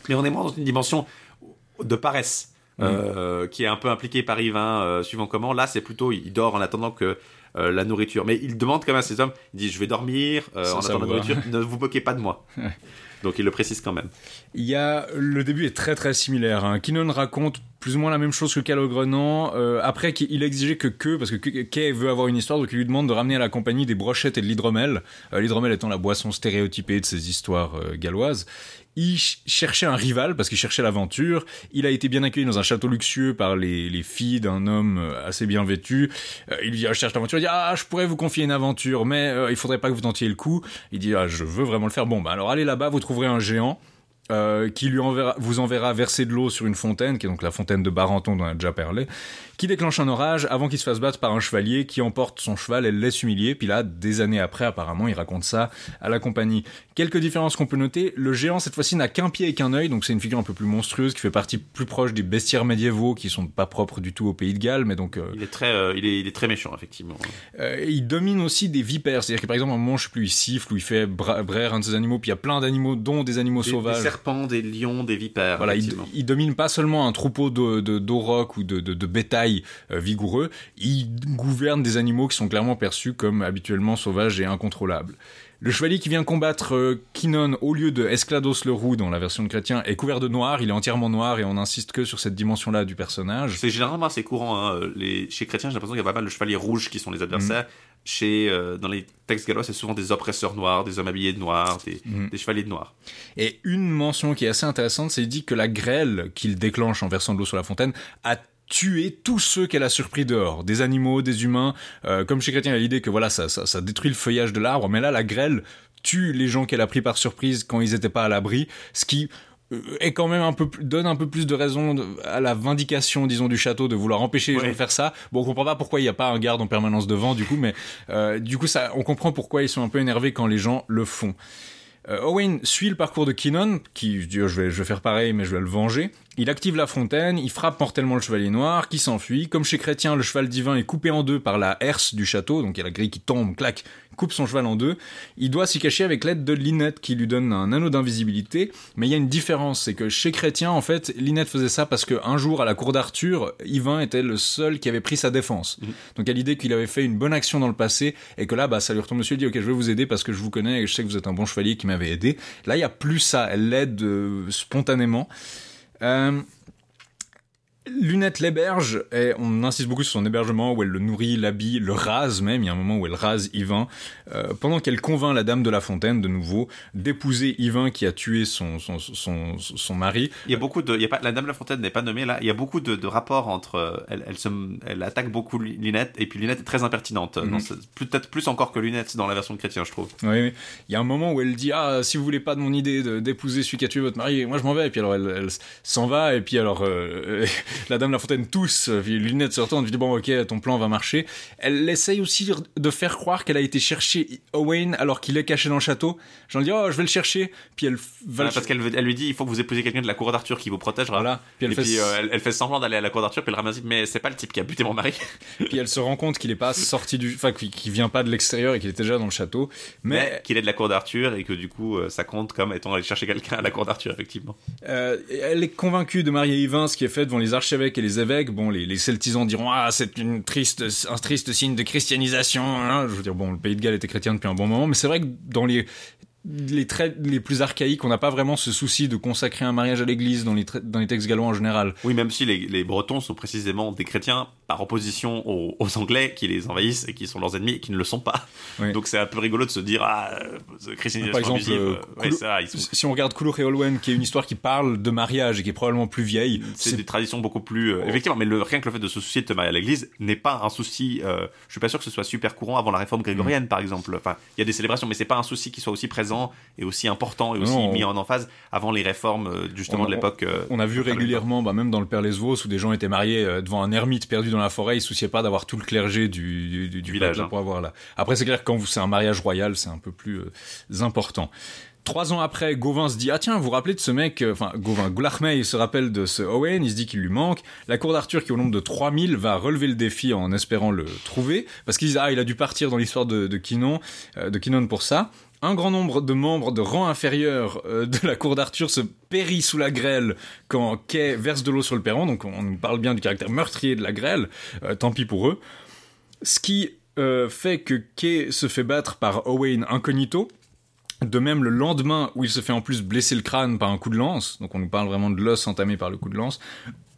Mais on est moins dans une dimension de paresse euh, qui est un peu impliquée par Yvain, suivant comment. Là, c'est plutôt il dort en attendant que euh, la nourriture. Mais il demande quand même à ses hommes. Il dit je vais dormir euh, en attendant la nourriture. ne vous moquez pas de moi. Donc il le précise quand même. Il y a le début est très très similaire. Hein. Kinnon raconte plus ou moins la même chose que Calogrenant. Euh, après, il exigé que que parce que que- Kay veut avoir une histoire, donc il lui demande de ramener à la compagnie des brochettes et de l'hydromel. Euh, l'hydromel étant la boisson stéréotypée de ces histoires euh, galloises. Il ch- cherchait un rival parce qu'il cherchait l'aventure. Il a été bien accueilli dans un château luxueux par les, les filles d'un homme euh, assez bien vêtu. Euh, il lui dit ah, je cherche l'aventure. Il dit ah je pourrais vous confier une aventure, mais euh, il faudrait pas que vous tentiez le coup. Il dit ah je veux vraiment le faire. Bon bah alors allez là-bas, vous trouverez un géant euh, qui lui vous enverra verser de l'eau sur une fontaine, qui est donc la fontaine de Barenton dont on a déjà parlé, qui déclenche un orage avant qu'il se fasse battre par un chevalier qui emporte son cheval et le laisse humilier. Puis là, des années après, apparemment, il raconte ça à la compagnie. Quelques différences qu'on peut noter. Le géant, cette fois-ci, n'a qu'un pied et qu'un œil, donc c'est une figure un peu plus monstrueuse qui fait partie plus proche des bestiaires médiévaux qui sont pas propres du tout au pays de Galles, mais donc euh, Il est très, euh, il est, il est très méchant effectivement. euh, il domine aussi des vipères. C'est-à-dire que par exemple, à un moment, je sais plus, il siffle ou il fait bra- braire un de ses animaux, puis il y a plein d'animaux, dont des animaux Des, sauvages. des serpents, des lions, des vipères. Voilà, il, domine pas seulement un troupeau de, de, d'aurochs ou de, de, de bétail euh, vigoureux, il gouverne des animaux qui sont clairement perçus comme habituellement sauvages et incontrôlables. Le chevalier qui vient combattre euh, Kinon au lieu de Esclados le Roux dans la version de chrétien est couvert de noir, il est entièrement noir et on n'insiste que sur cette dimension-là du personnage. C'est généralement assez courant. Hein. Les... Chez Chrétien, j'ai l'impression qu'il y a pas mal de chevaliers rouges qui sont les adversaires. Chez, euh, dans les textes gallois, c'est souvent des oppresseurs noirs, des hommes habillés de noir, des, Mhm. des chevaliers de noir. Et une mention qui est assez intéressante, c'est dit que la grêle qu'il déclenche en versant de l'eau sur la fontaine a tué tous ceux qu'elle a surpris dehors, des animaux, des humains. Euh, comme chez Chrétien, il y a l'idée que voilà, ça, ça, ça détruit le feuillage de l'arbre, mais là, la grêle tue les gens qu'elle a pris par surprise quand ils n'étaient pas à l'abri, ce qui euh, est quand même un peu plus- donne un peu plus de raison de- à la vindication disons du château de vouloir empêcher les Ouais. gens de faire ça bon on comprend pas pourquoi il n'y a pas un garde en permanence devant du coup mais euh, du coup ça on comprend pourquoi ils sont un peu énervés quand les gens le font euh, Owain suit le parcours de Kinnon, qui dit je, vais, je vais faire pareil, mais je vais le venger. Il active la fontaine, il frappe mortellement le chevalier noir, qui s'enfuit. Comme chez Chrétien, le cheval divin est coupé en deux par la herse du château, donc il y a la grille qui tombe, clac, coupe son cheval en deux. Il doit s'y cacher avec l'aide de Linette, qui lui donne un anneau d'invisibilité. Mais il y a une différence, c'est que chez Chrétien, en fait, Linette faisait ça parce qu'un jour, à la cour d'Arthur, Yvain était le seul qui avait pris sa défense. Donc il y a l'idée qu'il avait fait une bonne action dans le passé, et que là, bah, ça lui retombe dessus, il dit ok, je vais vous aider parce que je vous connais et je sais que vous êtes un bon chevalier qui m'avait aidé. Là, il y a plus ça, elle l'aide euh, spontanément. Euh, Lunette l'héberge, et on insiste beaucoup sur son hébergement, où elle le nourrit, l'habille, le rase même, il y a un moment où elle rase Yvain, euh, pendant qu'elle convainc la dame de la fontaine, de nouveau, d'épouser Yvain qui a tué son, son, son, son mari. Il y a beaucoup de, il y a pas, la Dame de la Fontaine n'est pas nommée là. Il y a beaucoup de, de rapports entre, euh, elle, elle, se, elle attaque beaucoup Lunette et puis Lunette est très impertinente. Non, c'est Peut-être plus encore que Lunette dans la version de Chrétien, je trouve. Oui, oui. il y a un moment où elle dit ah si vous voulez pas de mon idée d'épouser celui qui a tué votre mari, moi je m'en vais. Et puis alors elle, elle s'en va et puis alors euh, la dame de la fontaine tousse, puis Lunette se retourne, puis dit bon ok ton plan va marcher. Elle essaye aussi de faire croire qu'elle a été chercher Owain alors qu'il est caché dans le château. J'en dis oh je vais le chercher, puis elle va parce qu'elle elle lui dit il faut que vous épousez quelqu'un de la cour d'Arthur qui vous protégera. Voilà. Puis elle et fait- puis euh, elle, elle fait semblant d'aller à la cour d'Arthur puis elle ramasse mais c'est pas le type qui a buté mon mari. puis elle se rend compte qu'il est pas sorti du, enfin qu'il vient pas de l'extérieur et qu'il était déjà dans le château. mais Mais qu'il est de la cour d'Arthur et que du coup euh, ça compte comme étant aller chercher quelqu'un à la cour d'Arthur effectivement. Euh, elle est convaincue de marier Yvain, ce qui est fait devant les archevêques et les évêques. Bon, les, les celtisans diront ah c'est un triste signe de christianisation. hein. Je veux dire bon, le pays de Galles était chrétien depuis un bon moment, mais c'est vrai que dans les les traits les plus archaïques. On n'a pas vraiment ce souci de consacrer un mariage à l'église dans les, dans les textes gallois en général. Oui, même si les, les Bretons sont précisément des chrétiens par opposition aux, aux Anglais qui les envahissent et qui sont leurs ennemis et qui ne le sont pas. Oui. Donc c'est un peu rigolo de se dire ah euh, christianisation Par exemple, abusive, euh, euh, ouais, Coulou- ça, ils sont- Si on regarde Couleur et Olwen, qui est une histoire qui parle de mariage et qui est probablement plus vieille, c'est des traditions beaucoup plus euh, effectivement mais le rien que le fait de se soucier de te marier à l'église n'est pas un souci euh, je suis pas sûr que ce soit super courant avant la réforme grégorienne par exemple enfin il y a des célébrations mais c'est pas un souci qui soit aussi présent et aussi important et aussi Non, on- mis en emphase avant les réformes euh, justement On- de l'époque euh, On a vu régulièrement, bah, même dans le Père Lesvos, où des gens étaient mariés euh, devant un ermite perdu dans la forêt, ils se souciaient pas d'avoir tout le clergé du, du, du, du village, hein. pour avoir là. Après, c'est clair que quand c'est un mariage royal, c'est un peu plus euh, important. Trois ans après, Gauvin se dit ah tiens vous vous rappelez de ce mec enfin Gauvin Glarmey se rappelle de ce Owen il se dit qu'il lui manque la cour d'Arthur qui est au nombre de 3000 va relever le défi en espérant le trouver parce qu'ils disent ah il a dû partir dans l'histoire de, de Kinon euh, de Kinon pour ça un grand nombre de membres de rang inférieur euh, de la cour d'Arthur se périt sous la grêle quand Kay verse de l'eau sur le perron donc on nous parle bien du caractère meurtrier de la grêle Euh, tant pis pour eux ce qui euh, fait que Kay se fait battre par Owain incognito. De même, le lendemain, où il se fait en plus blesser le crâne par un coup de lance, donc on nous parle vraiment de l'os entamé par le coup de lance.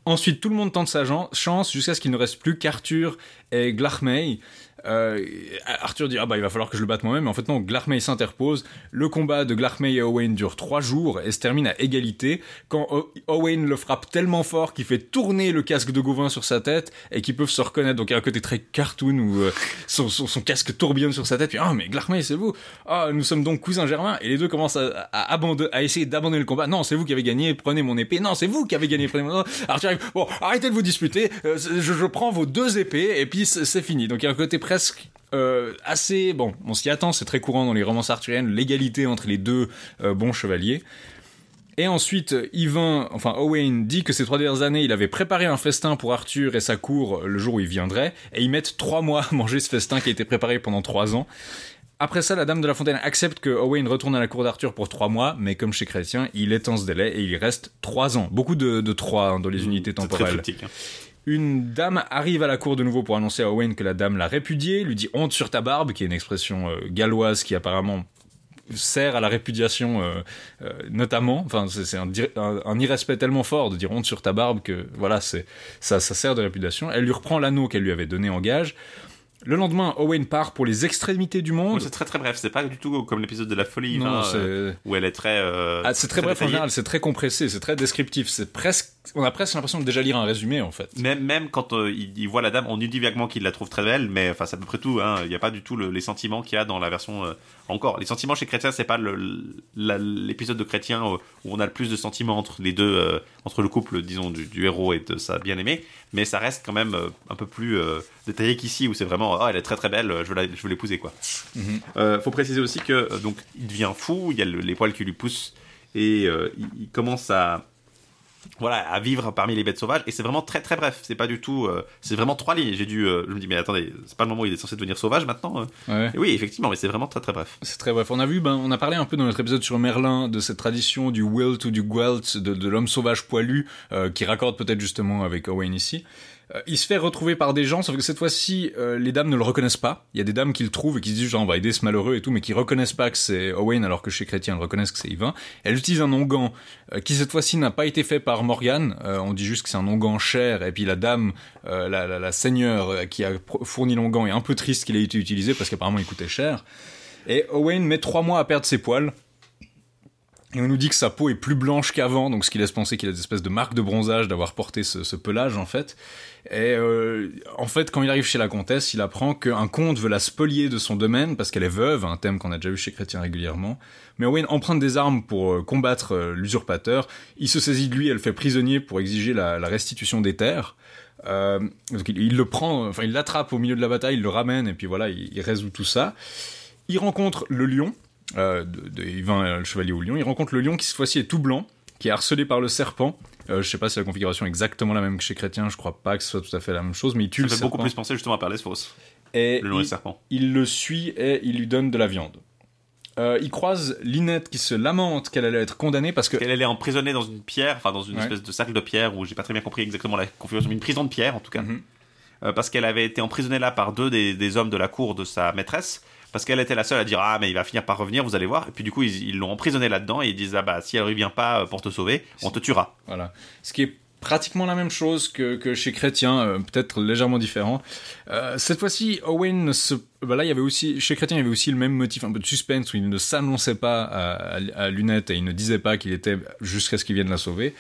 Ensuite, tout le monde tente sa chance jusqu'à ce qu'il ne reste plus qu'Arthur et Glarmey. Euh, Arthur dit ah bah il va falloir que je le batte moi-même. Mais en fait non, Glarmey s'interpose. Le combat de Glarmey et Owain dure trois jours et se termine à égalité quand O- Owain le frappe tellement fort qu'il fait tourner le casque de Gauvin sur sa tête et qu'ils peuvent se reconnaître. Donc il y a un côté très cartoon où euh, son, casque tourbillonne sur sa tête. Puis ah mais Glarmey c'est vous. Ah nous sommes donc cousins germains et les deux commencent à, à, essayer d'abandonner le combat. Non c'est vous qui avez gagné. Prenez mon épée. Non c'est vous qui avez gagné. Prenez mon Arthur arrive. Bon arrêtez de vous disputer. Euh, je, je prends vos deux épées et puis c'est fini. Donc il y a un côté presque euh, assez bon, on s'y attend, c'est très courant dans les romances arthuriennes, l'égalité entre les deux euh, bons chevaliers. Et ensuite, Yvain, enfin Owain, dit que ces trois dernières années, il avait préparé un festin pour Arthur et sa cour le jour où il viendrait, et ils mettent trois mois à manger ce festin qui a été préparé pendant trois ans. Après ça, la Dame de la Fontaine accepte que Owain retourne à la cour d'Arthur pour trois mois, mais comme chez Chrétien, il étend ce délai et il y reste trois ans. Beaucoup de, de trois hein, dans les unités c'est très temporelles. critique hein. Une dame arrive à la cour de nouveau pour annoncer à Owen que la dame l'a répudié, lui dit honte sur ta barbe, qui est une expression euh, galloise qui apparemment sert à la répudiation euh, euh, notamment. Enfin, c'est un, irrespect tellement fort de dire honte sur ta barbe que voilà, c'est ça sert de répudiation. Elle lui reprend l'anneau qu'elle lui avait donné en gage. Le lendemain, Owen part pour les extrémités du monde. c'est très très bref c'est pas du tout comme l'épisode de la folie Non, hein, euh, où elle est très euh, Ah, c'est très bref en général, c'est très compressé, c'est très descriptif, c'est presque, on a presque l'impression de déjà lire un résumé en fait. Même, même quand euh, il, il voit la dame, on nous dit vaguement qu'il la trouve très belle, mais enfin c'est à peu près tout. hein. Il n'y a pas du tout le- les sentiments qu'il y a dans la version encore. Les sentiments chez Chrétien, c'est pas l'épisode de Chrétien où on a le plus de sentiments entre les deux, entre le couple, disons, du, du héros et de sa bien-aimée, mais ça reste quand même euh, un peu plus euh, détaillé qu'ici où c'est vraiment, oh elle est très très belle, je veux la- je veux l'épouser quoi. Euh, faut préciser aussi que euh, donc il devient fou, il y a le- les poils qui lui poussent et euh, il, il commence à voilà à vivre parmi les bêtes sauvages et c'est vraiment très très bref. C'est pas du tout, euh, c'est vraiment trois lignes. J'ai dû, euh, je me dis mais attendez, c'est pas le moment où il est censé devenir sauvage maintenant. euh. Ouais. Et oui effectivement, mais c'est vraiment très très bref. C'est très bref. On a vu, ben, on a parlé un peu dans notre épisode sur Merlin de cette tradition du wilt ou du gwelt, de, de l'homme sauvage poilu, euh, qui raccorde peut-être justement avec Owain ici. Euh, il se fait retrouver par des gens, sauf que cette fois-ci, euh, les dames ne le reconnaissent pas. Il y a des dames qui le trouvent et qui se disent genre on va aider ce malheureux et tout, mais qui reconnaissent pas que c'est Owain alors que chez Chrétien, elles reconnaissent que c'est Yvain. Elle utilise un onguent euh, qui cette fois-ci n'a pas été fait par Morgane. On dit juste que c'est un onguent cher et puis la dame, la, la, la seigneur qui a fourni l'onguent est un peu triste qu'il ait été utilisé parce qu'apparemment il coûtait cher. Et Owain met trois mois à perdre ses poils. Et on nous dit que sa peau est plus blanche qu'avant, donc ce qui laisse penser qu'il a des espèces de marques de bronzage d'avoir porté ce, pelage en fait. Et euh, en fait, quand il arrive chez la comtesse, il apprend qu'un comte veut la spolier de son domaine parce qu'elle est veuve, un thème qu'on a déjà vu chez Chrétien régulièrement. Mais Owen emprunte des armes pour euh, combattre euh, l'usurpateur. Il se saisit de lui, elle le fait prisonnier pour exiger la, restitution des terres. Euh, donc il, le prend, enfin il l'attrape au milieu de la bataille, il le ramène et puis voilà, il, il résout tout ça. Il rencontre le lion, euh, de, de Yvain, euh, le chevalier au lion. Il rencontre le lion qui cette fois-ci est tout blanc, qui est harcelé par le serpent. Euh, je sais pas si la configuration est exactement la même que chez Chrétien, je crois pas que ce soit tout à fait la même chose, mais il tue Ça le fait beaucoup plus penser justement à Perles Fausses, et le lion et le il, serpent. il le suit et il lui donne de la viande. Euh, il croise Linette qui se lamente qu'elle allait être condamnée parce que Elle, elle est emprisonnée dans une pierre, enfin dans une Ouais. espèce de cercle de pierre où j'ai pas très bien compris exactement la configuration, mais une prison de pierre en tout cas. Mhm. euh, parce qu'elle avait été emprisonnée là par deux des, des hommes de la cour de sa maîtresse. Parce qu'elle était la seule à dire ah mais il va finir par revenir vous allez voir et puis du coup ils l'ont emprisonnée là-dedans et ils disent ah bah si elle revient pas euh, pour te sauver on te tuera Voilà. Ce qui est pratiquement la même chose que, que chez Chrétien, euh, peut-être légèrement différent. Euh, cette fois-ci, Owen se... bah là, il y avait aussi, chez Chrétien, il y avait aussi le même motif, un peu de suspense, où il ne s'annonçait pas à, à, à Lunette et il ne disait pas qu'il était jusqu'à ce qu'il vienne la sauver.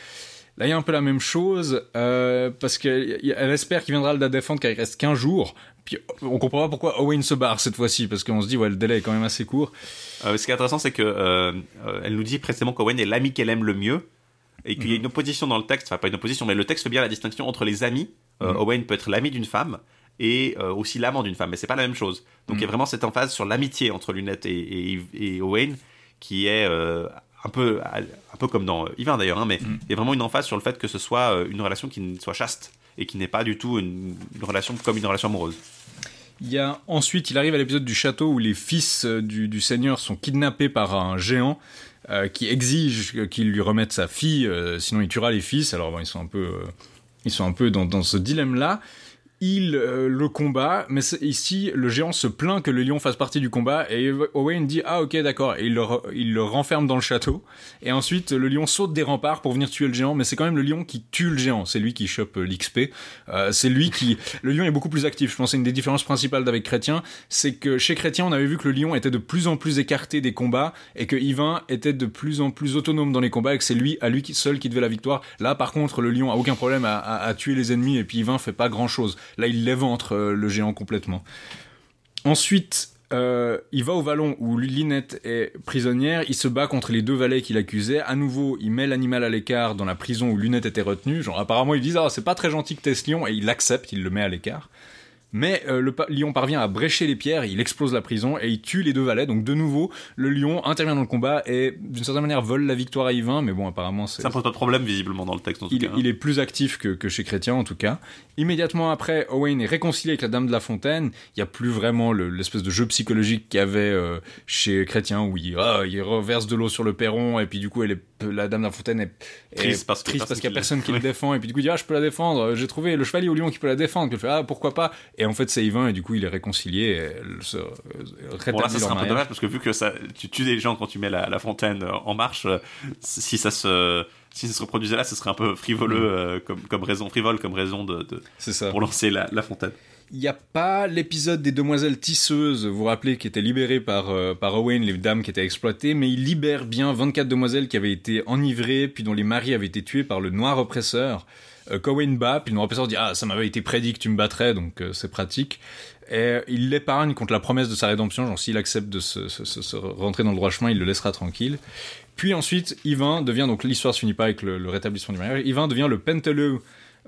Là, il y a un peu la même chose, euh, parce qu'elle elle espère qu'il viendra la défendre car il reste 15 jours. Puis on comprend pas pourquoi Owen se barre cette fois-ci, parce qu'on se dit, ouais, le délai est quand même assez court. Euh, ce qui est intéressant, c'est que euh, euh, elle nous dit précisément qu'Owen est l'ami qu'elle aime le mieux et qu'il y a une opposition dans le texte. Enfin, pas une opposition, mais le texte fait bien la distinction entre les amis. Mhm. Owen peut être l'ami d'une femme et euh, aussi l'amant d'une femme, mais c'est pas la même chose. Donc il y a vraiment cette emphase sur l'amitié entre Lunette et, et, et Owen qui est euh, un peu un peu comme dans euh, Yvain d'ailleurs, hein, mais Mhm. il y a vraiment une emphase sur le fait que ce soit euh, une relation qui soit chaste et qui n'est pas du tout une, une relation comme une relation amoureuse. Il y a ensuite, il arrive à l'épisode du château où les fils euh, du, du seigneur sont kidnappés par un géant euh, qui exige qu'il lui remette sa fille, euh, sinon il tuera les fils. Alors bon, ils sont un peu, euh, ils sont un peu dans, dans ce dilemme-là. Il euh, le combat, mais ici le géant se plaint que le lion fasse partie du combat et Owen dit ah ok d'accord. Et il le, renferme dans le château. Et ensuite le lion saute des remparts pour venir tuer le géant mais c'est quand même le lion qui tue le géant. C'est lui qui chope euh, l'XP Euh, c'est lui qui le lion est beaucoup plus actif. Je pense c'est une des différences principales d'avec Chrétien. C'est que chez Chrétien on avait vu que le lion était de plus en plus écarté des combats et que Yvain était de plus en plus autonome dans les combats et que c'est lui à lui seul qui devait la victoire. Là par contre le lion a aucun problème à, à- à tuer les ennemis et puis Yvain fait pas grand chose là il l'éventre euh, le géant complètement. Ensuite euh, il va au vallon où Linette est prisonnière, il se bat contre les deux valets qui l'accusaient, à nouveau il met l'animal à l'écart dans la prison où Lunette était retenue, apparemment ils disent ah c'est pas très gentil que lion, et il l'accepte, il le met à l'écart. Mais euh, le lion parvient à brécher les pierres, il explose la prison et il tue les deux valets. Donc de nouveau, le lion intervient dans le combat et d'une certaine manière vole la victoire à Yvain. Mais bon, apparemment, c'est Ça pose pas de problème visiblement dans le texte en tout il, cas. hein. il est plus actif que, que chez Chrétien en tout cas. Immédiatement après, Owain est réconcilié avec la Dame de la Fontaine. Il n'y a plus vraiment le- l'espèce de jeu psychologique qu'il y avait euh, chez Chrétien où il, ah, il reverse de l'eau sur le perron et puis du coup elle est, la Dame de la Fontaine est, est Triste parce qu'il n'y a personne qui le défend et puis du coup il dit ah je peux la défendre. J'ai trouvé le chevalier au lion qui peut la défendre. Il fait ah pourquoi pas? Et en fait c'est Yvain et du coup il est réconcilié. Et se, Bon là, ça serait un peu dommage parce que vu que ça, tu tues des gens quand tu mets la, la fontaine euh, en marche, euh, si ça se, si ça se reproduisait là, ce serait un peu frivoleux Mm. euh, comme, comme raison, frivole comme raison de, de- ça. pour lancer la, la fontaine. Il n'y a pas l'épisode des demoiselles tisseuses, vous vous rappelez, qui était libéré par, euh, par Owen, les dames qui étaient exploitées, mais il libère bien 24 demoiselles qui avaient été enivrées, puis dont les maris avaient été tués par le noir oppresseur. Euh, qu'Owen bat, puis le noir oppresseur dit Ah, ça m'avait été prédit que tu me battrais, donc euh, c'est pratique. Et il l'épargne contre la promesse de sa rédemption, genre s'il accepte de se, se- se- se rentrer dans le droit chemin, il le laissera tranquille. Puis ensuite, Yvain devient, donc l'histoire se finit pas avec le, le rétablissement du mariage, Yvain devient le penteleu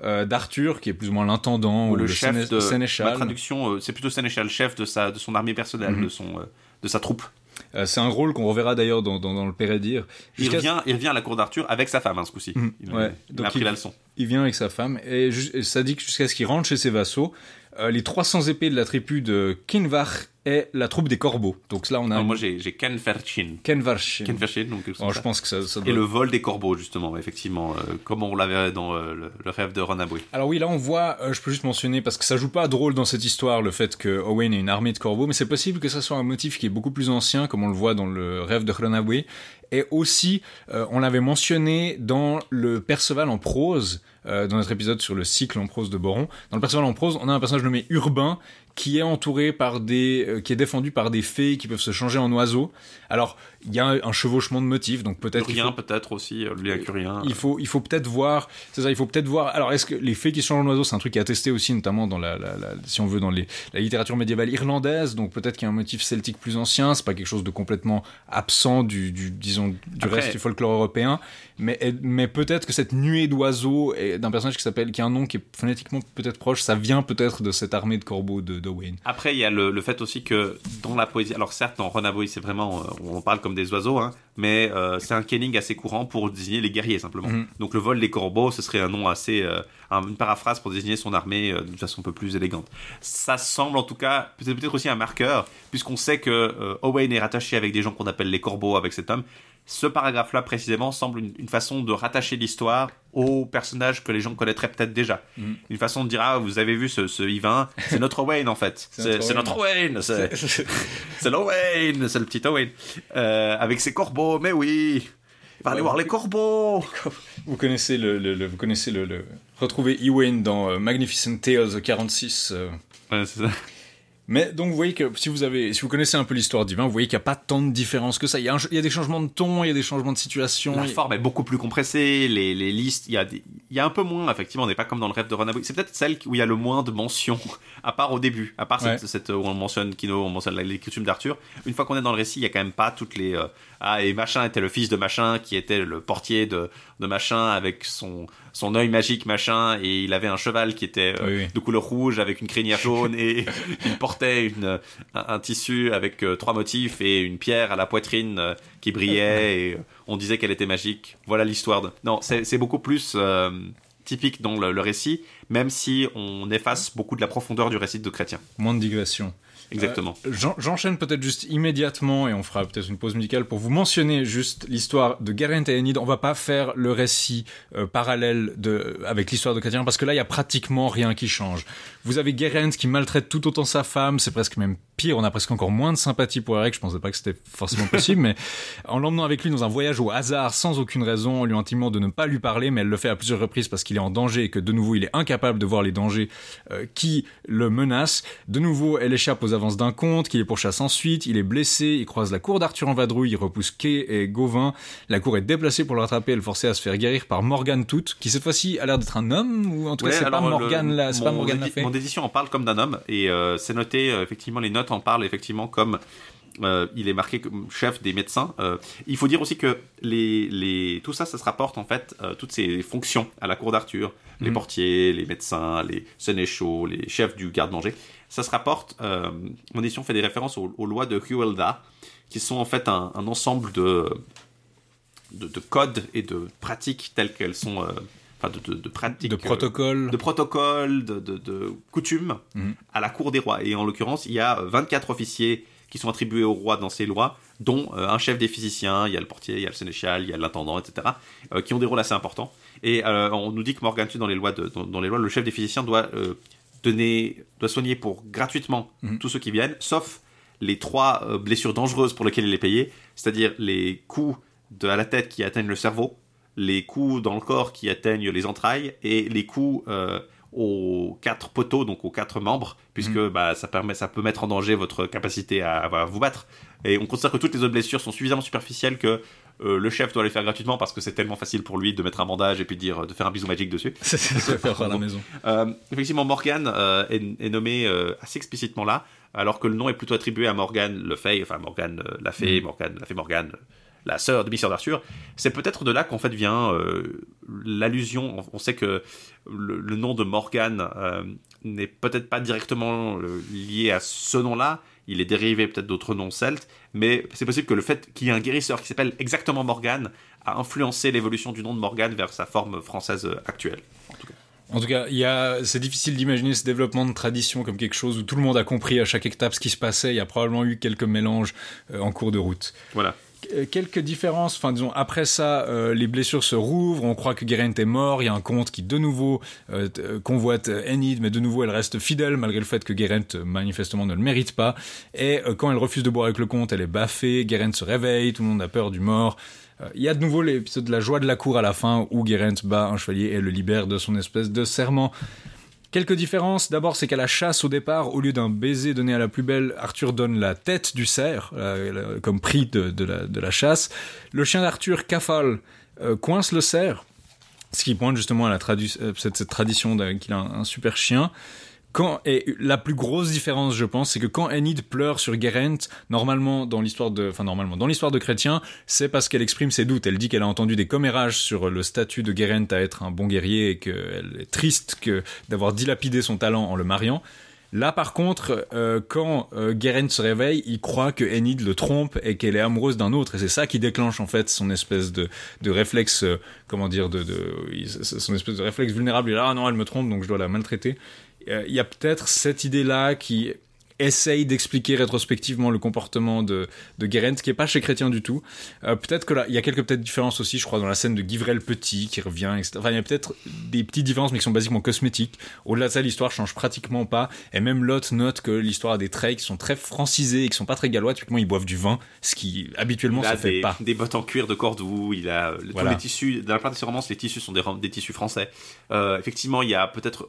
euh, d'Arthur, qui est plus ou moins l'intendant, Ou ou le, le, chef séné- de sénéchal. ma traduction, euh, c'est plutôt sénéchal, chef de sa, de son armée personnelle, Mhm. de son, euh, de sa troupe. Euh, c'est un rôle qu'on reverra d'ailleurs dans, dans, dans le Pérédire. Il revient, il revient à la cour d'Arthur avec sa femme, hein, ce coup-ci. Mhm. Il, Ouais. il Donc a pris la leçon. Il vient avec sa femme et, et ça dit que jusqu'à ce qu'il rentre chez ses vassaux. Euh, les 300 épées de la tribu de Kinvar et la troupe des corbeaux. Donc là, on a Alors, moi, j'ai j'ai Ken Ferchin. Kenvarshin. Ken Ferchin, donc, Oh, je pense que ça, ça Et le vol des corbeaux, justement, effectivement, euh, comme on l'avait dans euh, le, le rêve de Ronaboué. Alors oui, là on voit, euh, je peux juste mentionner, parce que ça joue pas drôle dans cette histoire, le fait que Owen ait une armée de corbeaux, mais c'est possible que ça soit un motif qui est beaucoup plus ancien, comme on le voit dans le rêve de Hronabwe. Et aussi, on l'avait mentionné dans le Perceval en prose, euh, dans notre épisode sur le cycle en prose de Boron. Dans le Perceval en prose, on a un personnage nommé Urbain, qui est entouré par des, euh, qui est défendu par des fées qui peuvent se changer en oiseaux. Alors, il y a un, un chevauchement de motifs, donc peut-être Rien, peut-être aussi, euh, le lien curien. il faut, il faut peut-être voir, c'est ça, il faut peut-être voir. Alors, est-ce que les fées qui changent en oiseaux, c'est un truc qui est attesté aussi, notamment dans la, la- la- si on veut, dans les, la littérature médiévale irlandaise. Donc peut-être qu'il y a un motif celtique plus ancien. C'est pas quelque chose de complètement absent du, du disons, du Après- reste du folklore européen. Mais, mais peut-être que cette nuée d'oiseaux d'un personnage qui s'appelle, qui a un nom qui est phonétiquement peut-être proche, ça vient peut-être de cette armée de corbeaux de, de Wayne. Après, il y a le, le fait aussi que dans la poésie, alors certes, dans Ronaboué, c'est vraiment, euh, on parle comme des oiseaux, hein, mais euh, c'est un kenning assez courant pour désigner les guerriers simplement. Mhm. Donc le vol des corbeaux, ce serait un nom assez, euh, un- une paraphrase pour désigner son armée euh, d'une façon un peu plus élégante. Ça semble en tout cas, peut-être peut-être aussi un marqueur, puisqu'on sait que Owain est rattaché avec des gens qu'on appelle les corbeaux avec cet homme. Ce paragraphe-là précisément semble une, une façon de rattacher l'histoire aux personnages que les gens connaîtraient peut-être déjà. Mm. Une façon de dire ah vous avez vu ce, ce Yvain, c'est notre Wayne en fait, C'est notre Wayne, c'est le Wayne, c'est le petit Owen euh, avec ses corbeaux, mais oui. Aller Ouais. voir les corbeaux. Vous connaissez le, le- le- vous connaissez le, le- retrouvez Ewain dans euh, Magnificent Tales 46. euh. Ouais, c'est ça. Mais donc vous voyez que si vous avez, si vous connaissez un peu l'histoire d'Yvain, vous voyez qu'il n'y a pas tant de différence que ça. Il y, a un- il y a des changements de ton, il y a des changements de situation. La forme est beaucoup plus compressée, les, les listes, il y, a des- il y a un peu moins, effectivement, on n'est pas comme dans le rêve de Ron. C'est peut-être celle où il y a le moins de mentions, à part au début, à part cette, Ouais. cette- où on mentionne Kino, on mentionne les coutumes d'Arthur. Une fois qu'on est dans le récit, il y a quand même pas toutes les... euh, ah, et machin était le fils de machin, qui était le portier de, de machin, avec son, son œil magique, machin, et il avait un cheval qui était euh, Oui, oui. de couleur rouge, avec une crinière jaune, et il portait une, un, un tissu avec euh, trois motifs et une pierre à la poitrine euh, qui brillait, et euh, on disait qu'elle était magique. Voilà l'histoire de... Non, c'est beaucoup plus typique dans le, le récit, même si on efface beaucoup de la profondeur du récit de Chrétien. Moins de digression. Exactement. J'en- J'enchaîne peut-être juste immédiatement et on fera peut-être une pause musicale pour vous mentionner juste l'histoire de Geraint et Enid. On va pas faire le récit euh, parallèle de, avec l'histoire de Chrétien parce que là il y a pratiquement rien qui change. Vous avez Geraint qui maltraite tout autant sa femme, c'est presque même pire, on a presque encore moins de sympathie pour Eric, je pensais pas que c'était forcément possible, mais en l'emmenant avec lui dans un voyage au hasard sans aucune raison, en lui intimant de ne pas lui parler, mais elle le fait à plusieurs reprises parce qu'il est en danger et que de nouveau il est incapable de voir les dangers euh, qui le menacent. De nouveau, elle échappe aux avances d'un conte, qui les pourchasse ensuite, il est blessé, il croise la cour d'Arthur en vadrouille, il repousse Kay et Gauvin, la cour est déplacée pour le rattraper et le forcer à se faire guérir par Morgane Toute, qui cette fois-ci a l'air d'être un homme, ou en tout cas c'est pas alors, Morgane le- là, c'est pas mon Morgane édition en parle comme d'un homme, et euh, c'est noté, euh, effectivement, les notes en parlent effectivement comme euh, il est marqué comme chef des médecins. Euh, il faut dire aussi que les, les, tout ça, ça se rapporte en fait, euh, toutes ces fonctions à la cour d'Arthur, les Mhm. portiers, les médecins, les sénéchaux, les chefs du garde-manger, ça se rapporte, mon édition fait des références aux, aux lois de Huelda, qui sont en fait un, un ensemble de, de, de codes et de pratiques telles qu'elles sont... euh, Enfin, de, de, de pratiques... De euh, protocole. de protocoles, de, de, de coutumes Mhm. à la cour des rois. Et en l'occurrence, il y a 24 officiers qui sont attribués au roi dans ces lois, dont euh, un chef des physiciens, il y a le portier, il y a le sénéchal, il y a l'intendant, etc., euh, qui ont des rôles assez importants. Et euh, on nous dit que Morgan dans les lois, de, dans, dans les lois, le chef des physiciens doit euh, donner, doit soigner pour gratuitement Mhm. tous ceux qui viennent, sauf les trois euh, blessures dangereuses pour lesquelles il est payé, c'est-à-dire les coups de, à la tête qui atteignent le cerveau, les coups dans le corps qui atteignent les entrailles et les coups euh, aux quatre poteaux, donc aux quatre membres, puisque bah, ça, permet, ça peut mettre en danger votre capacité à, à vous battre. Et on considère que toutes les autres blessures sont suffisamment superficielles que euh, le chef doit les faire gratuitement parce que c'est tellement facile pour lui de mettre un bandage et puis de, dire, de faire un bisou magique dessus. C'est ce faire à la maison. Euh, effectivement, Morgan est, est nommé assez explicitement là, alors que le nom est plutôt attribué à Morgan le Fay, enfin Morgan la Fée, Morgan la Fée Morgan, la sœur de Mister d'Arthur. C'est peut-être de là qu'en fait vient euh, l'allusion. On- sait que le, le nom de Morgan euh, n'est peut-être pas directement euh, lié à ce nom-là. Il est dérivé peut-être d'autres noms celtes, mais c'est possible que le fait qu'il y ait un guérisseur qui s'appelle exactement Morgan a influencé l'évolution du nom de Morgan vers sa forme française actuelle. En tout cas, il y a, c'est difficile d'imaginer ce développement de tradition comme quelque chose où tout le monde a compris à chaque étape ce qui se passait. Il y a probablement eu quelques mélanges en cours de route. Voilà. Euh, Quelques différences, enfin disons, après ça, euh, les blessures se rouvrent, on croit que Geraint est mort, il y a un comte qui de nouveau euh, convoite Enid, mais de nouveau elle reste fidèle malgré le fait que Geraint manifestement ne le mérite pas, et quand elle refuse de boire avec le comte, elle est baffée, Geraint se réveille, tout le monde a peur du mort. Il y a de nouveau l'épisode de la joie de la cour à la fin où Geraint bat un chevalier et le libère de son espèce de serment. Quelques différences. D'abord, c'est qu'à la chasse au départ, au lieu d'un baiser donné à la plus belle, Arthur donne la tête du cerf euh, comme prix de, la, chasse. Le chien d'Arthur, Cafal, euh, coince le cerf, ce qui pointe justement à euh, cette, tradition qu'il a un super chien. Quand, et la plus grosse différence, je pense, c'est que quand Enid pleure sur Geraint, normalement dans l'histoire de, enfin normalement dans l'histoire de Chrétien, c'est parce qu'elle exprime ses doutes. Elle dit qu'elle a entendu des commérages sur le statut de Geraint à être un bon guerrier et qu'elle est triste que d'avoir dilapidé son talent en le mariant. Là, par contre, euh, quand euh, se réveille, il croit que Enid le trompe et qu'elle est amoureuse d'un autre, et c'est ça qui déclenche en fait son espèce de, de réflexe, euh, comment dire, de, de son espèce de réflexe vulnérable. Il est là, ah non, elle me trompe, donc je dois la maltraiter. Euh, Il y a peut-être cette idée-là qui essaye d'expliquer rétrospectivement le comportement de, de Guérend, qui est pas chez Chrétien du tout. Euh, peut-être que là, il y a quelques peut-être différences aussi, je crois, dans la scène de Guivrel Petit qui revient, etc. Enfin, il y a peut-être des petites différences, mais qui sont basiquement cosmétiques. Au-delà de ça, l'histoire change pratiquement pas. Et même Lot note que l'histoire a des traits qui sont très francisés et qui sont pas très gallois. Typiquement, ils boivent du vin, ce qui habituellement se fait des, pas. des bottes en cuir de Cordoue, il a tous les tissus, dans la plupart de ses romances, les tissus sont des tissus français. Euh, effectivement, il y a peut-être.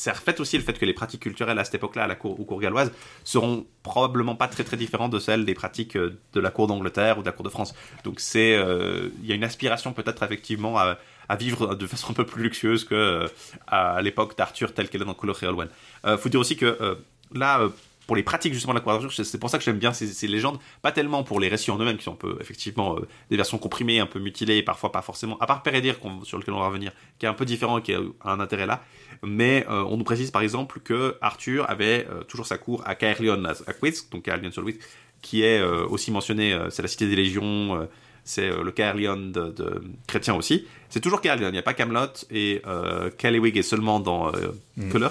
Ça reflète aussi le fait que les pratiques culturelles à cette époque-là, à la cour, aux cours galloises, seront probablement pas très très différentes de celles des pratiques euh, de la cour d'Angleterre ou de la cour de France. Donc c'est, euh, il y a une aspiration peut-être effectivement à, vivre de façon un peu plus luxueuse que euh, à l'époque d'Arthur telle qu'elle est dans Couleur Réolwen. Euh, faut dire aussi que euh, là, pour les pratiques justement de la d'Arthur, c'est- pour ça que j'aime bien ces, ces légendes, pas tellement pour les récits en eux-mêmes qui sont un peu effectivement euh, des versions comprimées, un peu mutilées, et parfois pas forcément, à part Pérédir sur lequel on va revenir, qui est un peu différent et qui a un intérêt là, mais euh, on nous précise par exemple que Arthur avait euh, toujours sa cour à Caerleon à Queens, donc Caerleon sur Wisk, qui est aussi mentionné, c'est la cité des légions, c'est le Caerleon de, de chrétien aussi. C'est toujours Caerleon, il n'y a pas Camelot et euh, est seulement dans euh, Keller.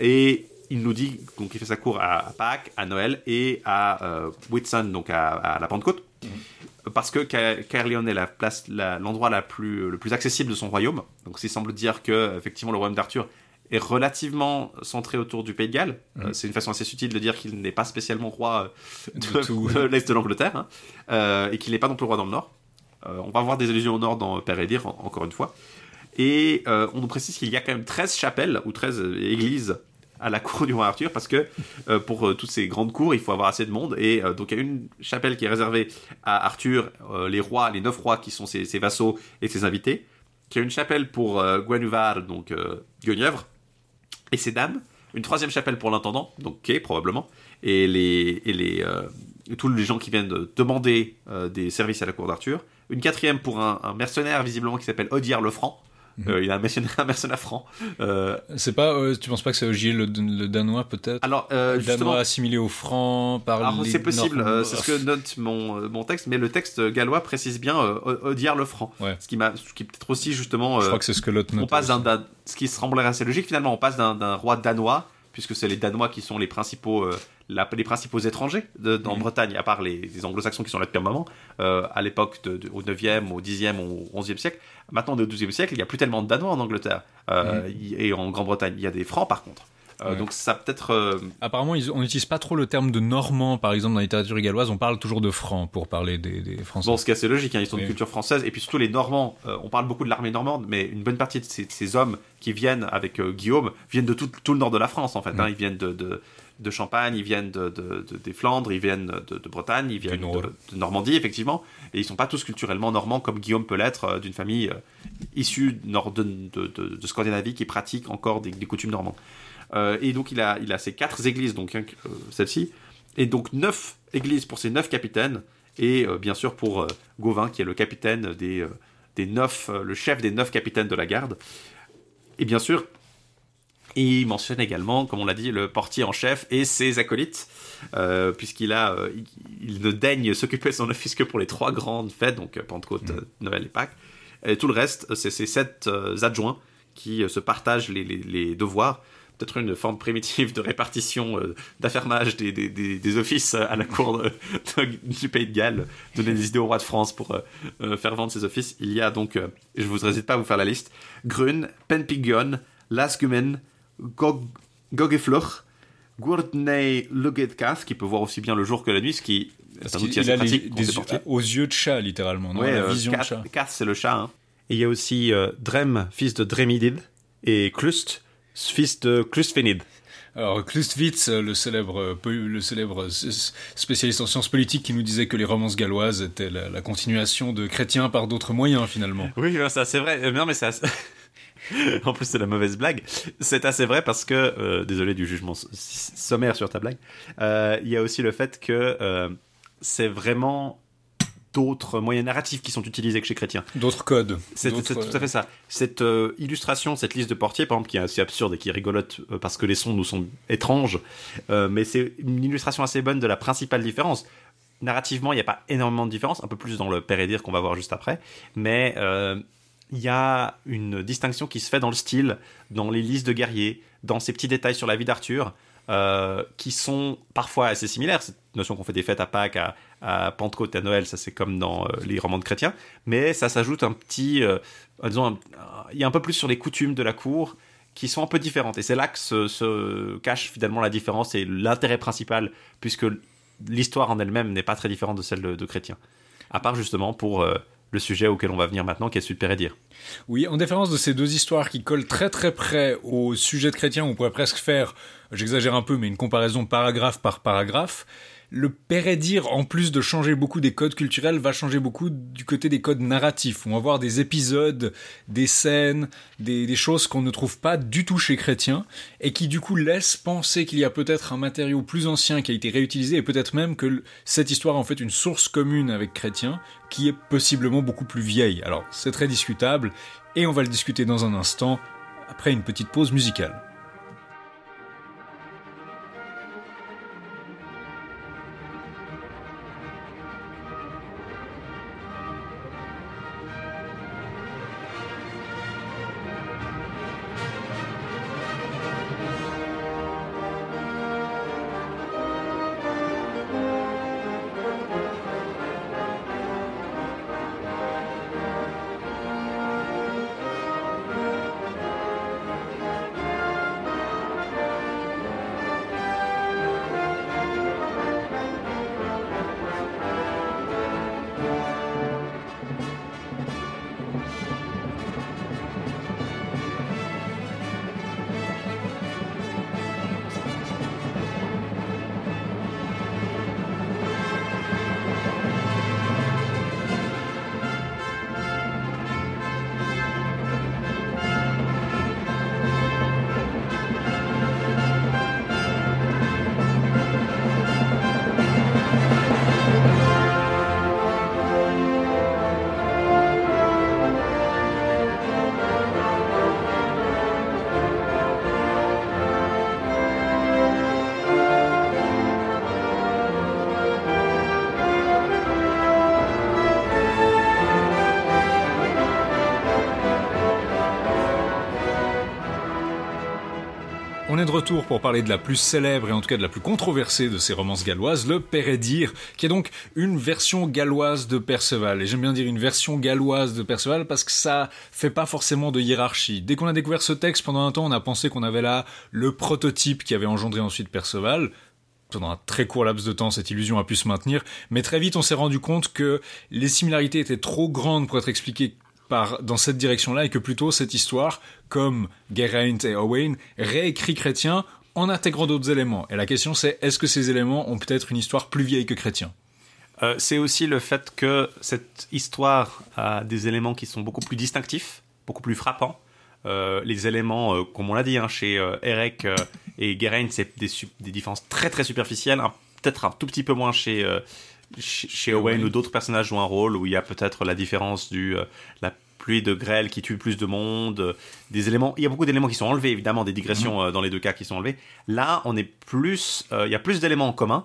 Et il nous dit donc il fait sa cour à, à Pâques, à Noël et à euh, Whitsun, donc à, à la Pentecôte, parce que Ca- Caerleon est la place, la- l'endroit la plus, le plus accessible de son royaume. Donc il semble dire que effectivement le royaume d'Arthur est relativement centré autour du Pays de Galles. Euh, c'est une façon assez subtile de dire qu'il n'est pas spécialement roi euh, de, l'est de l'Angleterre hein, euh, et qu'il n'est pas non plus roi dans le Nord. Euh, on va voir des allusions au Nord dans Père et en- encore une fois. Et on nous précise qu'il y a quand même 13 chapelles ou 13 euh, églises à la cour du roi Arthur parce que euh, pour euh, toutes ces grandes cours, il faut avoir assez de monde. Et euh, donc il y a une chapelle qui est réservée à Arthur, les rois, les neuf rois qui sont ses, vassaux et ses invités. Qui a une chapelle pour Guenhuvard, donc Guenièvre, et ses dames. Une troisième chapelle pour l'intendant, donc Quai probablement. Et les, et les, tous les gens qui viennent de demander des services à la cour d'Arthur. Une quatrième pour un, un mercenaire visiblement qui s'appelle Odiar le Franc. Euh, il a un mercenaire, un mercenaire franc. Euh, C'est pas, euh, tu penses pas que c'est Ogier le, le danois peut-être? Alors, euh, Le justement, danois assimilé au franc par les c'est possible, c'est ce que note mon, mon texte, mais le texte gallois précise bien Odiar le Franc. Ouais. Ce qui, m'a, ce qui peut-être aussi justement. Je crois que c'est ce que l'autre on note. passe aussi. d'un, ce qui semblerait assez logique finalement, on passe d'un roi danois, puisque c'est les Danois qui sont les principaux, euh, la- les principaux étrangers de, en Mhm. Bretagne, à part les, les anglo-saxons qui sont là depuis un moment, euh, à l'époque au 9e, au 10e, au 11e siècle. Maintenant, on est au 12e siècle, il n'y a plus tellement de Danois en Angleterre. Euh, y- Et en Grande-Bretagne, il y a des Francs par contre. Euh. Ouais. Donc ça peut-être... euh, Apparemment, ils- on n'utilise pas trop le terme de normand, par exemple, dans la littérature galloise. On parle toujours de franc pour parler des, des Français. Bon, ce qui est assez logique, hein, ils sont de culture française, et puis surtout les Normands, euh, on parle beaucoup de l'armée normande, mais une bonne partie de ces, de ces hommes qui viennent avec Guillaume viennent de tout, tout le nord de la France, en fait. hein. Ils viennent de, de, de Champagne, ils viennent de, de- de- des Flandres, ils viennent de, Bretagne, ils viennent de, Normandie, effectivement, et ils sont pas tous culturellement normands comme Guillaume peut l'être d'une famille issue nord de, de, de- de Scandinavie qui pratique encore des, des coutumes normandes. Euh, et donc il a, il a ces quatre églises, donc hein, euh, celle-ci, et donc neuf églises pour ses neuf capitaines, et euh, bien sûr pour euh, Gauvin qui est le capitaine des, des neuf, le chef des neuf capitaines de la garde. Et bien sûr, il mentionne également, comme on l'a dit, le portier en chef et ses acolytes, puisqu'il a, il, il ne daigne s'occuper de son office que pour les trois grandes fêtes, donc Pentecôte, euh, Noël et Pâques. Et tout le reste, c'est ces sept adjoints qui se partagent les, les- les devoirs. Peut-être une forme primitive de répartition, euh, d'affermage des, des- des- des offices à la cour de- de- du Pays de Galles, donner des idées au roi de France pour euh, euh, faire vendre ses offices. Il y a donc, euh, je vous hésite pas à vous faire la liste, Grun, Penpigon, Lasgumen, Gog, Gogefloch, Gurdney Lugetkath, qui peut voir aussi bien le jour que la nuit, ce qui est un outil il assez les- pratique portiers. aux yeux de chat, littéralement. Non? Ouais, la euh, vision de Kath- chat. Kath, c'est le chat. hein. Et il y a aussi euh, Drem, fils de Dremidid, et Klust, fils de Klustfenid. Alors, Klustwitz, euh, le célèbre, euh, le célèbre euh, spécialiste en sciences politiques, qui nous disait que les romances galloises étaient la, la continuation de chrétiens par d'autres moyens, finalement. Oui, ça c'est vrai. Euh, Non, mais c'est assez- en plus, c'est la mauvaise blague. C'est assez vrai parce que, euh, désolé du jugement sommaire sur ta blague, euh, il y a aussi le fait que euh, c'est vraiment d'autres moyens narratifs qui sont utilisés que chez Chrétien. D'autres codes. C'est tout à fait ça. Cette euh, illustration, cette liste de portiers, par exemple, qui est assez absurde et qui est rigolote euh, parce que les sons nous sont étranges, euh, mais c'est une illustration assez bonne de la principale différence. Narrativement, il n'y a pas énormément de différence, un peu plus dans le Père et Dire qu'on va voir juste après, mais euh, il y a une distinction qui se fait dans le style, dans les listes de guerriers, dans ces petits détails sur la vie d'Arthur. Euh, qui sont parfois assez similaires. Cette notion qu'on fait des fêtes à Pâques, à, à Pentecôte, à Noël, ça c'est comme dans euh, les romans de chrétiens, mais ça s'ajoute un petit, euh, disons, il y a un peu plus sur les coutumes de la cour qui sont un peu différentes. Et c'est là que se, cache finalement la différence et l'intérêt principal, puisque l'histoire en elle-même n'est pas très différente de celle de, de chrétiens. À part justement pour le sujet auquel on va venir maintenant, qui est de Pérédire. Oui, en différence de ces deux histoires qui collent très très près au sujet de chrétien, on pourrait presque faire, j'exagère un peu, mais une comparaison paragraphe par paragraphe. Le Pérédire, en plus de changer beaucoup des codes culturels, va changer beaucoup du côté des codes narratifs. On va voir des épisodes, des scènes, des, choses qu'on ne trouve pas du tout chez Chrétien, et qui du coup laissent penser qu'il y a peut-être un matériau plus ancien qui a été réutilisé, et peut-être même que cette histoire est en fait une source commune avec Chrétien, qui est possiblement beaucoup plus vieille. Alors, c'est très discutable, et on va le discuter dans un instant, après une petite pause musicale. Pour parler de la plus célèbre et en tout cas de la plus controversée de ces romances galloises, le Pérédire, qui est donc une version galloise de Perceval. Et j'aime bien dire une version galloise de Perceval parce que ça fait pas forcément de hiérarchie. Dès qu'on a découvert ce texte, pendant un temps, on a pensé qu'on avait là le prototype qui avait engendré ensuite Perceval. Pendant un très court laps de temps, cette illusion a pu se maintenir, mais très vite, on s'est rendu compte que les similarités étaient trop grandes pour être expliquées par, dans cette direction-là et que plutôt cette histoire, comme Geraint et Owain, réécrit Chrétien en intégrant d'autres éléments. Et la question c'est, est-ce que ces éléments ont peut-être une histoire plus vieille que Chrétien? Euh, c'est aussi le fait que cette histoire a des éléments qui sont beaucoup plus distinctifs, beaucoup plus frappants. Euh, les éléments, euh, comme on l'a dit, hein, chez Eric et Geraint, c'est des, différences très très superficielles, hein, peut-être un tout petit peu moins chez, chez, Owen, où d'autres personnages jouent un rôle, où il y a peut-être la différence du euh, la pluie de grêle qui tue plus de monde, des éléments. Il y a beaucoup d'éléments qui sont enlevés, évidemment, des digressions euh, dans les deux cas qui sont enlevés. Là, on est plus, euh, il y a plus d'éléments en commun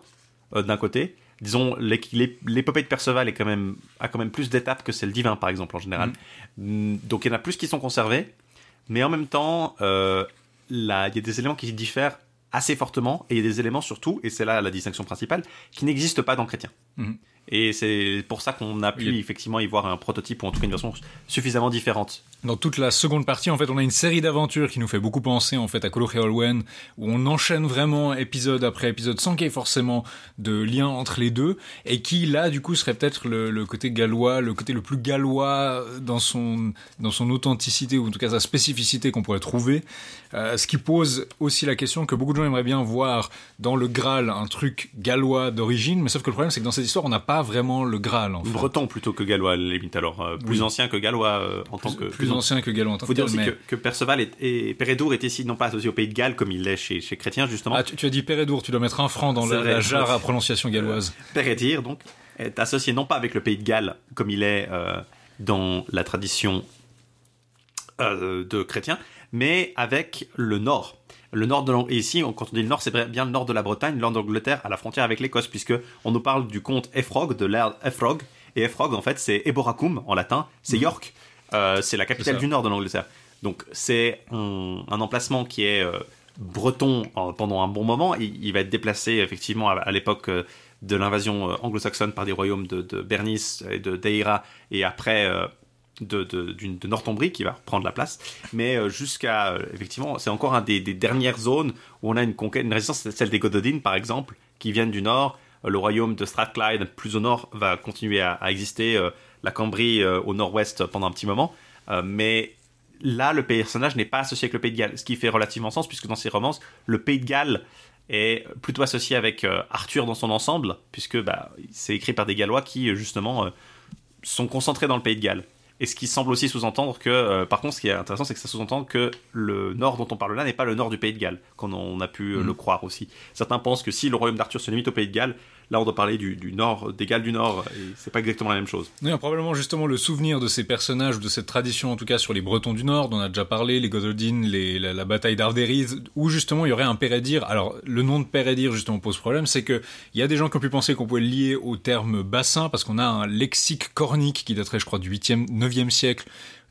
euh, d'un côté. Disons, l'é- l'é- l'épopée de Perceval est quand même, a quand même plus d'étapes que celle divin, par exemple, en général. Mm, Donc, il y en a plus qui sont conservés, mais en même temps, là, il y a des éléments qui diffèrent assez fortement, et il y a des éléments surtout, et c'est là la distinction principale, qui n'existent pas dans Chrétien. Mhm. Et c'est pour ça qu'on a pu Oui. effectivement y voir un prototype, ou en tout cas une version suffisamment différente. Dans toute la seconde partie, en fait, on a une série d'aventures qui nous fait beaucoup penser, en fait, à et Olwen, où on enchaîne vraiment épisode après épisode sans qu'il y ait forcément de lien entre les deux, et qui, là, du coup, serait peut-être le, le côté gallois, le côté le plus gallois dans son, dans son authenticité, ou en tout cas sa spécificité qu'on pourrait trouver. Euh, ce qui pose aussi la question que beaucoup de gens aimeraient bien voir dans le Graal un truc gallois d'origine, mais sauf que le problème, c'est que dans cette histoire, on n'a pas vraiment le Graal, en fait. Breton plutôt que gallois, à la limite, alors euh, plus Oui. ancien que gallois euh, en tant que. plus ancien que gallois en tant faut que dire aussi que, que Perceval est- et Pérédour est ici non pas associé au pays de Galles comme il l'est chez, chez Chrétien justement. Ah, tu, tu as dit Pérédour, tu dois mettre un franc dans la, vrai. la jarre à prononciation galloise. Pérédir donc est associé non pas avec le pays de Galles comme il est euh, dans la tradition euh, de Chrétien, mais avec le Nord. Le nord de et ici, quand on dit le nord, c'est bien le nord de la Bretagne, le nord d'Angleterre, à la frontière avec l'Écosse, puisque on nous parle du comte Efrog, de l'ère Efrog, et Efrog, en fait, c'est Eboracum en latin, c'est York, Euh, c'est la capitale Mhm. Du nord de l'Angleterre. Donc c'est un, un emplacement qui est euh, breton pendant un bon moment. Il, va être déplacé effectivement à, l'époque de l'invasion anglo-saxonne par des royaumes de, de, Bernice et de Deira, et après de, de, de, Northumbrie qui va prendre la place. Mais jusqu'à, effectivement, c'est encore un des, dernières zones où on a une conquête, une résistance, celle des Gododines par exemple, qui viennent du nord. Le royaume de Strathclyde, plus au nord, va continuer à, exister. La Cambrie au nord-ouest pendant un petit moment. mais là, le personnage n'est pas associé avec le Pays de Galles, ce qui fait relativement sens, puisque dans ses romances, le Pays de Galles est plutôt associé avec euh, Arthur dans son ensemble, puisque bah, c'est écrit par des Gallois qui, justement, euh, sont concentrés dans le Pays de Galles. Et ce qui semble aussi sous-entendre que, euh, par contre, ce qui est intéressant, c'est que ça sous-entend que le nord dont on parle là n'est pas le nord du Pays de Galles, comme on a pu mm. le croire aussi. Certains pensent que si le royaume d'Arthur se limite au Pays de Galles, Là, on doit parler du, nord, des Galles du Nord, et c'est pas exactement la même chose. Oui, probablement justement le souvenir de ces personnages, de cette tradition, en tout cas sur les Bretons du Nord, dont on a déjà parlé, les Gododines, les, la, bataille d'Ardériz, où justement il y aurait un Pérédir. Alors, le nom de Pérédir, justement, pose problème, c'est que il y a des gens qui ont pu penser qu'on pouvait le lier au terme bassin, parce qu'on a un lexique cornique qui daterait, je crois, du 8e, 9e siècle,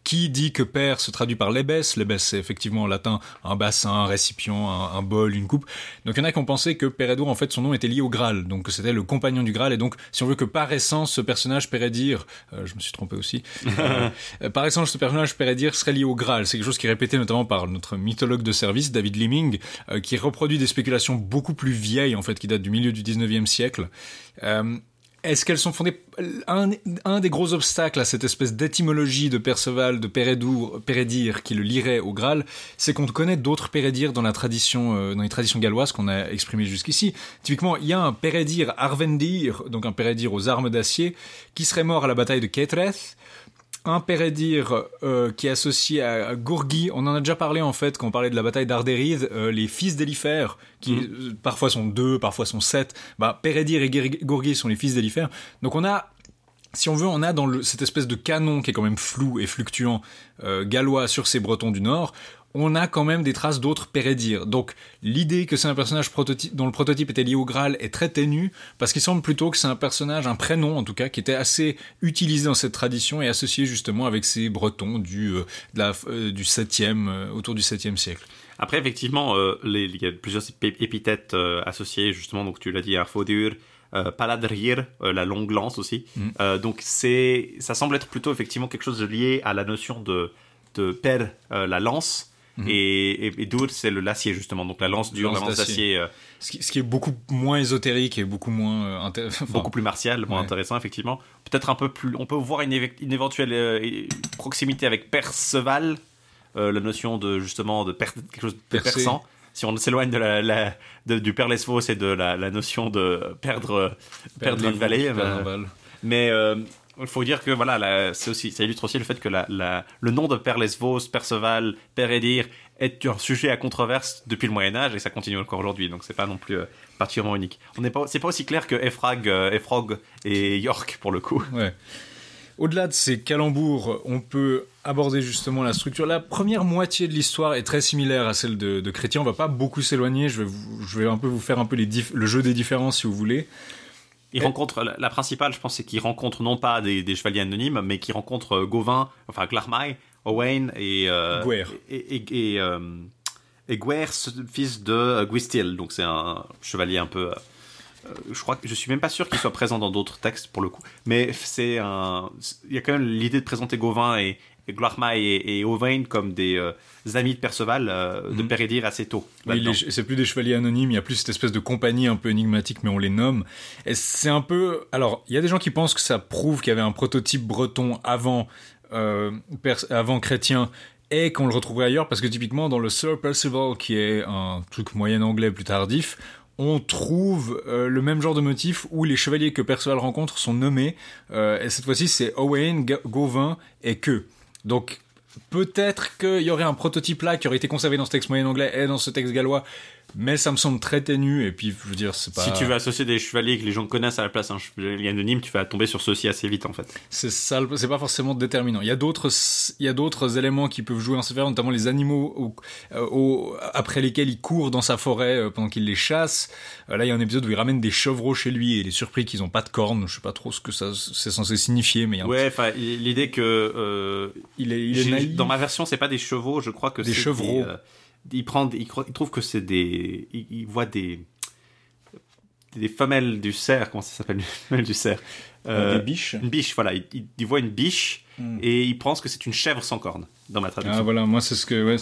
qui dit que père se traduit par lebes. Lebes, c'est effectivement en latin un bassin, un récipient, un, bol, une coupe. Donc il y en a qui ont pensé que Pérédour, en fait, son nom était lié au Graal. Donc que c'était le compagnon du Graal. Et donc, si on veut que par essence, ce personnage Pérédir, euh, je me suis trompé aussi, euh, par essence, ce personnage Pérédir serait lié au Graal. C'est quelque chose qui est répété notamment par notre mythologue de service, David Liming, euh, qui reproduit des spéculations beaucoup plus vieilles, en fait, qui datent du milieu du 19e siècle. Est-ce qu'elles sont fondées un, des gros obstacles à cette espèce d'étymologie de Perceval, de Pérédour, Pérédir qui le lirait au Graal, c'est qu'on connaît d'autres Pérédirs dans la tradition, euh, dans les traditions galloises qu'on a exprimées jusqu'ici. Typiquement, il y a un Pérédir Arvendir, donc un Pérédir aux armes d'acier, qui serait mort à la bataille de Ketreth, un Pérédir euh, qui est associé à, Gourgi. On en a déjà parlé en fait quand on parlait de la bataille d'Ardéride. Euh, les fils d'Eliphère, qui mm. euh, parfois sont deux, parfois sont sept. Bah, Pérédir et Gourgi sont les fils d'Eliphère. Donc on a si on veut, on a dans le, cette espèce de canon qui est quand même flou et fluctuant gallois sur ces Bretons du Nord, on a quand même des traces d'autres Pérédires. Donc l'idée que c'est un personnage dont le prototype était lié au Graal est très ténue, parce qu'il semble plutôt que c'est un personnage, un prénom en tout cas, qui était assez utilisé dans cette tradition et associé justement avec ces Bretons du, euh, euh, du 7e, euh, autour du 7e siècle. Après, effectivement, il y a plusieurs épithètes associées, justement, donc tu l'as dit, Arfodur, euh, paladrir, la longue lance aussi. Mm. donc c'est, ça semble être plutôt effectivement quelque chose de lié à la notion de, de per, la lance, Mhm. Et, et, c'est le l'acier, justement. Donc la lance dure, la lance d'acier. Euh, ce, qui, est beaucoup moins ésotérique et beaucoup moins euh, intéressant. beaucoup plus martial, moins intéressant, effectivement. Peut-être un peu plus. On peut voir une, une éventuelle euh, proximité avec Perceval, la notion de justement de quelque chose de perçant si on s'éloigne de la, du père Lesvos et de la, notion de perdre, perdre, une vallée. mais, il faut dire que voilà, c'est aussi, ça illustre aussi le fait que le nom de Père Lesvos, Perceval, Père Edir est un sujet à controverse depuis le Moyen Âge et ça continue encore aujourd'hui. Donc c'est pas non plus euh, particulièrement unique. On n'est pas, c'est pas aussi clair que Efrag, euh, Efrog et York pour le coup. Ouais. Au-delà de ces calembours, on peut aborder justement la structure. La première moitié de l'histoire est très similaire à celle de, de Chrétien. On va pas beaucoup s'éloigner. Je vais, vais un peu vous faire un peu le jeu des différences si vous voulez. Il rencontre la, principale, je pense, c'est qu'il rencontre non pas des, chevaliers anonymes, mais qu'il rencontre euh, Gauvin, enfin Glarmai, Owain et euh, et, et, et, euh, fils de Gwistil. Donc c'est un chevalier un peu. je crois que je suis même pas sûr qu'il soit présent dans d'autres textes pour le coup, mais c'est un. Il y a quand même l'idée de présenter Gauvin et, Glarmai et, Owain comme des amis de Perceval euh, de. Pérédir assez tôt. Oui, c'est plus des chevaliers anonymes, il y a plus cette espèce de compagnie un peu énigmatique, mais on les nomme. Et c'est un peu. Alors, il y a des gens qui pensent que ça prouve qu'il y avait un prototype breton avant, euh, avant chrétien et qu'on le retrouverait ailleurs, parce que typiquement dans le Sir Percival, qui est un truc moyen anglais plus tardif, on trouve euh, le même genre de motif où les chevaliers que Perceval rencontre sont nommés, et cette fois-ci c'est Owain, Gauvin et que. Donc Peut-être qu'il y aurait un prototype là qui aurait été conservé dans ce texte moyen anglais et dans ce texte gallois, mais ça me semble très ténu et puis je veux dire c'est pas si tu veux associer des chevaliers que les gens connaissent à la place d'un chevalier anonyme tu vas tomber sur ceci assez vite en fait. C'est ça c'est pas forcément déterminant. Il y a d'autres il y a d'autres éléments qui peuvent jouer en sphère notamment les animaux au, après lesquels il court dans sa forêt euh, pendant qu'il les chasse. Euh, là il y a un épisode où il ramène des chevreaux chez lui et il est surpris qu'ils ont pas de cornes. Je sais pas trop ce que ça c'est censé signifier mais ouais enfin l'idée que euh, il est, dans ma version c'est pas des chevaux je crois que des chevreaux il prend, il, il trouve que c'est des, il, il voit des des femelles du cerf, comment ça s'appelle, femelles du cerf euh, Des biches Une biche, voilà. Il, voit une biche mm. et il pense que c'est une chèvre sans cornes dans ma traduction. Ah voilà, moi c'est ce que, ouais,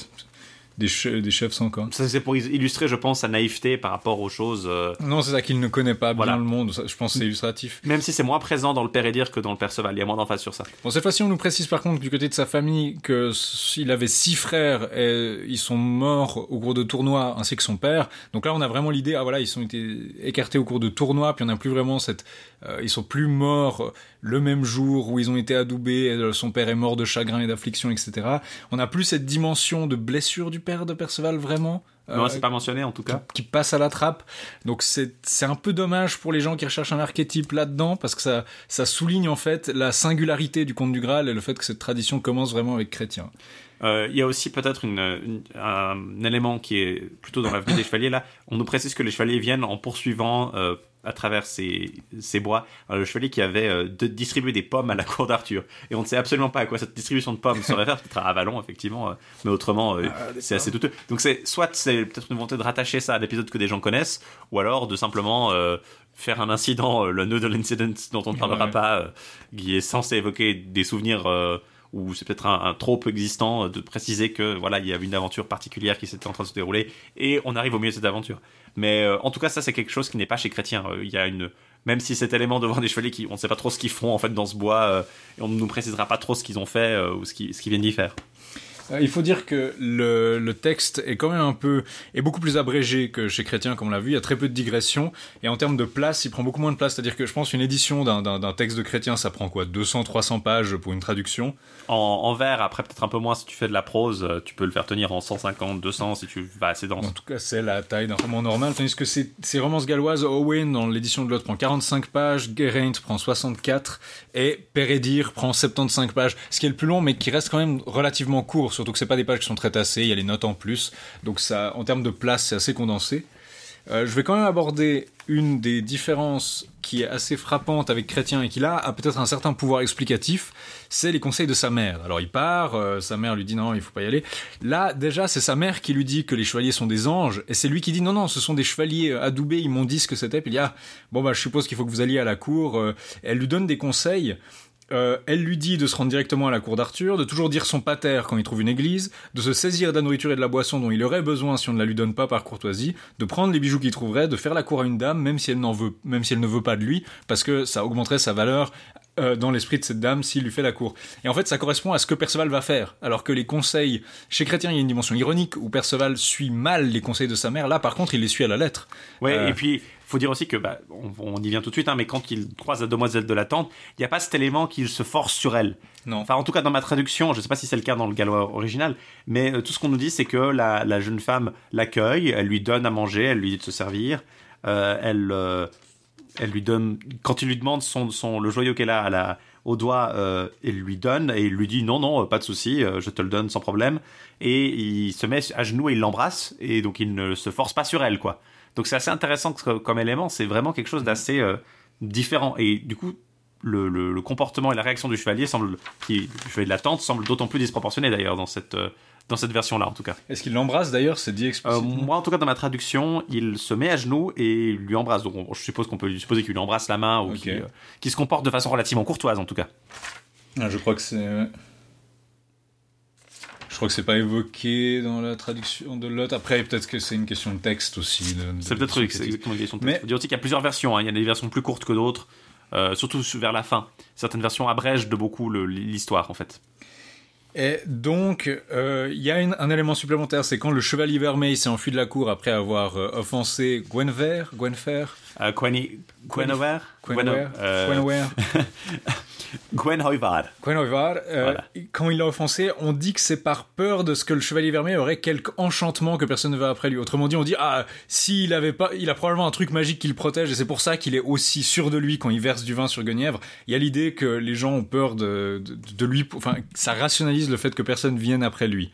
des, che des chefs sans corps. Ça, c'est pour illustrer, je pense, sa naïveté par rapport aux choses. Euh... Non, c'est ça qu'il ne connaît pas voilà. bien le monde. Je pense c'est illustratif. Même si c'est moins présent dans le Père Édir que dans le Perceval. Il y a moins d'emphase sur ça. Bon, cette fois-ci, on nous précise par contre du côté de sa famille que s'il avait six frères et ils sont morts au cours de tournois ainsi que son père. Donc là, on a vraiment l'idée, ah voilà, ils ont été écartés au cours de tournois, puis on n'a plus vraiment cette. Euh, ils sont plus morts le même jour où ils ont été adoubés, et son père est mort de chagrin et d'affliction, etc. On n'a plus cette dimension de blessure du père de Perceval vraiment. Non, euh, c'est pas mentionné en tout cas. Qui, qui passe à la trappe. Donc c'est un peu dommage pour les gens qui recherchent un archétype là-dedans parce que ça, ça souligne en fait la singularité du conte du Graal et le fait que cette tradition commence vraiment avec Chrétien. Euh, il y a aussi peut-être une, une, un élément qui est plutôt dans l'avenir des chevaliers. Là, on nous précise que les chevaliers viennent en poursuivant euh, à travers ces, ces bois euh, le chevalier qui avait euh, de, distribué des pommes à la cour d'Arthur. Et on ne sait absolument pas à quoi cette distribution de pommes se réfère, peut-être à Avalon, effectivement, euh, mais autrement, euh, ah, c'est assez douteux. Donc c'est soit c'est peut-être une volonté de rattacher ça à l'épisode que des gens connaissent, ou alors de simplement faire un incident, le nœud de l'incident dont on ne parlera ouais. pas, qui est censé évoquer des souvenirs ou c'est peut-être un, un trope existant de préciser que voilà il y avait une aventure particulière qui s'était en train de se dérouler et on arrive au milieu de cette aventure. Mais euh, en tout cas ça c'est quelque chose qui n'est pas chez Chrétien. Euh, il y a une même si cet élément devant des chevaliers qui on ne sait pas trop ce qu'ils font en fait dans ce bois euh, et on ne nous précisera pas trop ce qu'ils ont fait ou ce qu'ils ce viennent d'y faire. Euh, il faut dire que le, le, texte est quand même un peu est beaucoup plus abrégé que chez Chrétien, comme on l'a vu. Il y a très peu de digressions et en termes de place, il prend beaucoup moins de place. C'est-à-dire que je pense une édition d'un texte de Chrétien, ça prend quoi? 200-300 pages pour une traduction? En, en vers, après peut-être un peu moins si tu fais de la prose, tu peux le faire tenir en 150, 200 si tu vas assez dense. En tout cas, c'est la taille d'un roman normal. Tandis que ces, ces romances galloises, Owen dans l'édition de l'autre prend 45 pages, Geraint prend 64 et Peredir prend 75 pages. Ce qui est le plus long, mais qui reste quand même relativement court surtout que c'est pas des pages qui sont très tassées, il y a les notes en plus, donc ça, en termes de place, c'est assez condensé. Euh, je vais quand même aborder une des différences qui est assez frappante avec Chrétien et qui là a peut-être un certain pouvoir explicatif, c'est les conseils de sa mère. Alors il part, euh, sa mère lui dit non, il faut pas y aller. Là déjà c'est sa mère qui lui dit que les chevaliers sont des anges et c'est lui qui dit non non, ce sont des chevaliers adoubés, ils m'ont dit ce que c'était. Puis il dit ah bon bah je suppose qu'il faut que vous alliez à la cour. Euh, elle lui donne des conseils euh, elle lui dit de se rendre directement à la cour d'Arthur, de toujours dire son pater quand il trouve une église, de se saisir de la nourriture et de la boisson dont il aurait besoin si on ne la lui donne pas par courtoisie, de prendre les bijoux qu'il trouverait, de faire la cour à une dame même si elle n'en veut, même si elle ne veut pas de lui, parce que ça augmenterait sa valeur euh, dans l'esprit de cette dame s'il lui fait la cour. Et en fait, ça correspond à ce que Perceval va faire. Alors que les conseils, chez Chrétien, il y a une dimension ironique où Perceval suit mal les conseils de sa mère. Là, par contre, il les suit à la lettre. Ouais, euh... et puis faut dire aussi que bah, on, on, y vient tout de suite, hein, mais quand il croise la demoiselle de la tente, il n'y a pas cet élément qu'il se force sur elle. Non. Enfin, en tout cas, dans ma traduction, je ne sais pas si c'est le cas dans le gallois original, mais euh, tout ce qu'on nous dit, c'est que la, la, jeune femme l'accueille, elle lui donne à manger, elle lui dit de se servir, euh, elle, euh, elle lui donne, quand il lui demande son, son le joyau qu'elle a à la, au doigt, euh, il lui donne et il lui dit non, non, pas de souci, euh, je te le donne sans problème. Et il se met à genoux et il l'embrasse et donc il ne se force pas sur elle, quoi. Donc c'est assez intéressant comme élément, c'est vraiment quelque chose d'assez euh, différent. Et du coup, le, le, le, comportement et la réaction du chevalier semble, qui, chevalier de la tente semble d'autant plus disproportionné d'ailleurs dans cette, euh, dans cette version-là en tout cas. Est-ce qu'il l'embrasse d'ailleurs C'est dit explicitement? Euh, moi en tout cas dans ma traduction, il se met à genoux et lui embrasse. Donc on, je suppose qu'on peut lui supposer qu'il lui embrasse la main ou okay. qu'il qu se comporte de façon relativement courtoise en tout cas. Ah, je crois que c'est. Je crois que c'est pas évoqué dans la traduction de l'autre. Après, peut-être que c'est une question de texte aussi. C'est peut-être exactement une question de texte. Mais... Il dire aussi qu'il y a plusieurs versions. Hein. Il y a des versions plus courtes que d'autres, euh, surtout vers la fin. Certaines versions abrègent de beaucoup l'histoire, en fait. Et donc, il euh, y a une, un élément supplémentaire, c'est quand le chevalier vermeil s'est enfui de la cour après avoir euh, offensé Gwenver, Gwenfer, euh, Gwenny, Gwenover, Gwenover, Gwenover. Gwen. Gwen Hoyvar. Euh, voilà. Quand il l'a offensé, on dit que c'est par peur de ce que le chevalier vermeil aurait quelque enchantement que personne ne va après lui. Autrement dit, on dit ah s'il avait pas, il a probablement un truc magique qui le protège et c'est pour ça qu'il est aussi sûr de lui quand il verse du vin sur Guenièvre. Il y a l'idée que les gens ont peur de, de, de lui, enfin ça rationalise le fait que personne vienne après lui.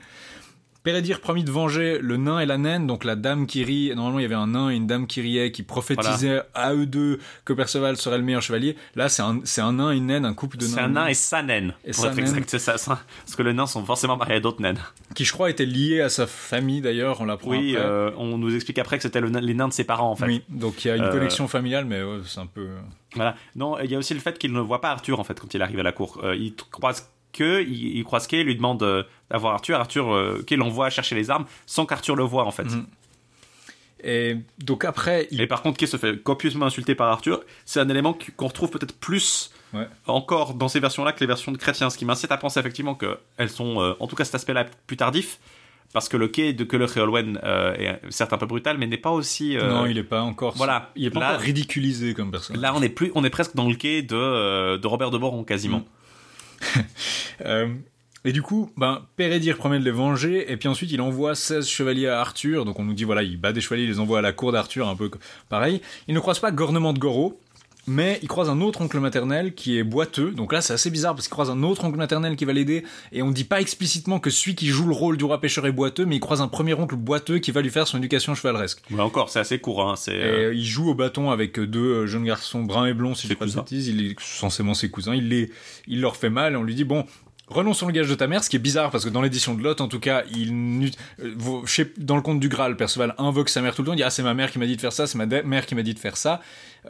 Pérédir promit de venger le nain et la naine, donc la dame qui rit. Normalement, il y avait un nain et une dame qui riait, qui prophétisaient à eux deux que Perceval serait le meilleur chevalier. Là, c'est un, c'est un nain et une naine, un couple de nains. C'est un nain et sa naine, Et pour sa être naine. exact. C'est ça, ça. Parce que les nains sont forcément mariés à d'autres naines. Qui, je crois, était lié à sa famille d'ailleurs, on l'apprend Oui, après. euh, on nous explique après que c'était le les nains de ses parents, en fait. Oui, donc il y a une Euh, connexion familiale, mais ouais, c'est un peu. Voilà. Non, il y a aussi le fait qu'il ne voit pas Arthur en fait quand il arrive à la cour. Euh, il croise que, il, il croise Kay, il lui demande euh, d'avoir Arthur. Arthur, euh, Kay l'envoie chercher les armes sans qu'Arthur le voit en fait. Mhm. Et donc après, il Et par contre, Kay se fait? Copieusement insulter par Arthur. C'est un élément qui- qu'on retrouve peut-être plus Ouais. encore dans ces versions-là que les versions de chrétiens. Ce qui m'incite à penser effectivement qu'elles sont, euh, en tout cas cet aspect-là, plus tardif. Parce que le Kay de Keller et Olwen euh, est certes un peu brutal, mais n'est pas aussi. euh, non, il est pas encore. voilà. il est pas Là- encore ridiculisé comme personne. Là, on est plus, on est presque dans le Kay de, euh, de Robert de Boron quasiment. Mm. Et du coup, ben, Pérédir promet de les venger, et puis ensuite il envoie 16 chevaliers à Arthur, donc on nous dit, voilà, il bat des chevaliers, il les envoie à la cour d'Arthur, un peu pareil. Il ne croise pas Gornement de Goro, mais il croise un autre oncle maternel qui est boiteux, donc là c'est assez bizarre parce qu'il croise un autre oncle maternel qui va l'aider, et on dit pas explicitement que celui qui joue le rôle du roi pêcheur est boiteux, mais il croise un premier oncle boiteux qui va lui faire son éducation chevaleresque. Mais encore, c'est assez court. Hein, c'est, euh, il joue au bâton avec deux euh, jeunes garçons bruns et blonds, si je dis pas de bêtises. Il est censément ses cousins. Il, les, il leur fait mal et on lui dit bon. Renonçons le gage de ta mère, ce qui est bizarre parce que dans l'édition de Lot, en tout cas, il euh, dans le conte du Graal, Perceval invoque sa mère tout le temps. Il dit ah c'est ma mère qui m'a dit de faire ça, c'est ma mère qui m'a dit de faire ça.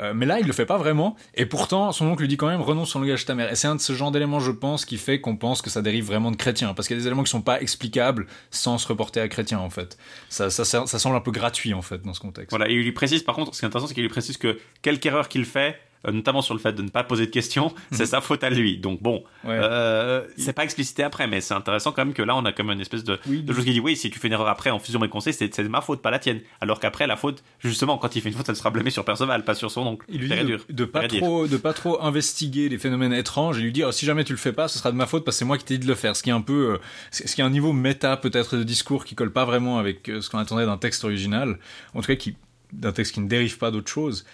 Euh, mais là, il le fait pas vraiment. Et pourtant, son oncle lui dit quand même renonce le gage de ta mère. Et c'est un de ce genre d'éléments, je pense, qui fait qu'on pense que ça dérive vraiment de chrétien, parce qu'il y a des éléments qui sont pas explicables sans se reporter à chrétien en fait. Ça, ça, ça, semble un peu gratuit en fait dans ce contexte. Voilà, et il lui précise, par contre, ce qui est intéressant, c'est qu'il lui précise que quelque erreur qu'il fait, notamment sur le fait de ne pas poser de questions, c'est sa faute à lui. Donc bon. Ouais. euh, c'est pas explicité après, mais c'est intéressant quand même que là, on a même une espèce de, Oui, de chose qui dit, oui, si tu fais une erreur après en fusion mes conseils, c'est ma faute, pas la tienne. Alors qu'après, la faute, justement, quand il fait une faute, elle sera blâmée sur Perceval, pas sur son oncle. Il lui dit de, de pas trop, de pas trop investiguer les phénomènes étranges et lui dire oh, si jamais tu le fais pas, ce sera de ma faute parce que c'est moi qui t'ai dit de le faire. Ce qui est un peu, euh, ce qui est un niveau méta peut-être de discours qui colle pas vraiment avec euh, ce qu'on attendait d'un texte original, en tout cas qui d'un texte qui ne dérive pas d'autre chose.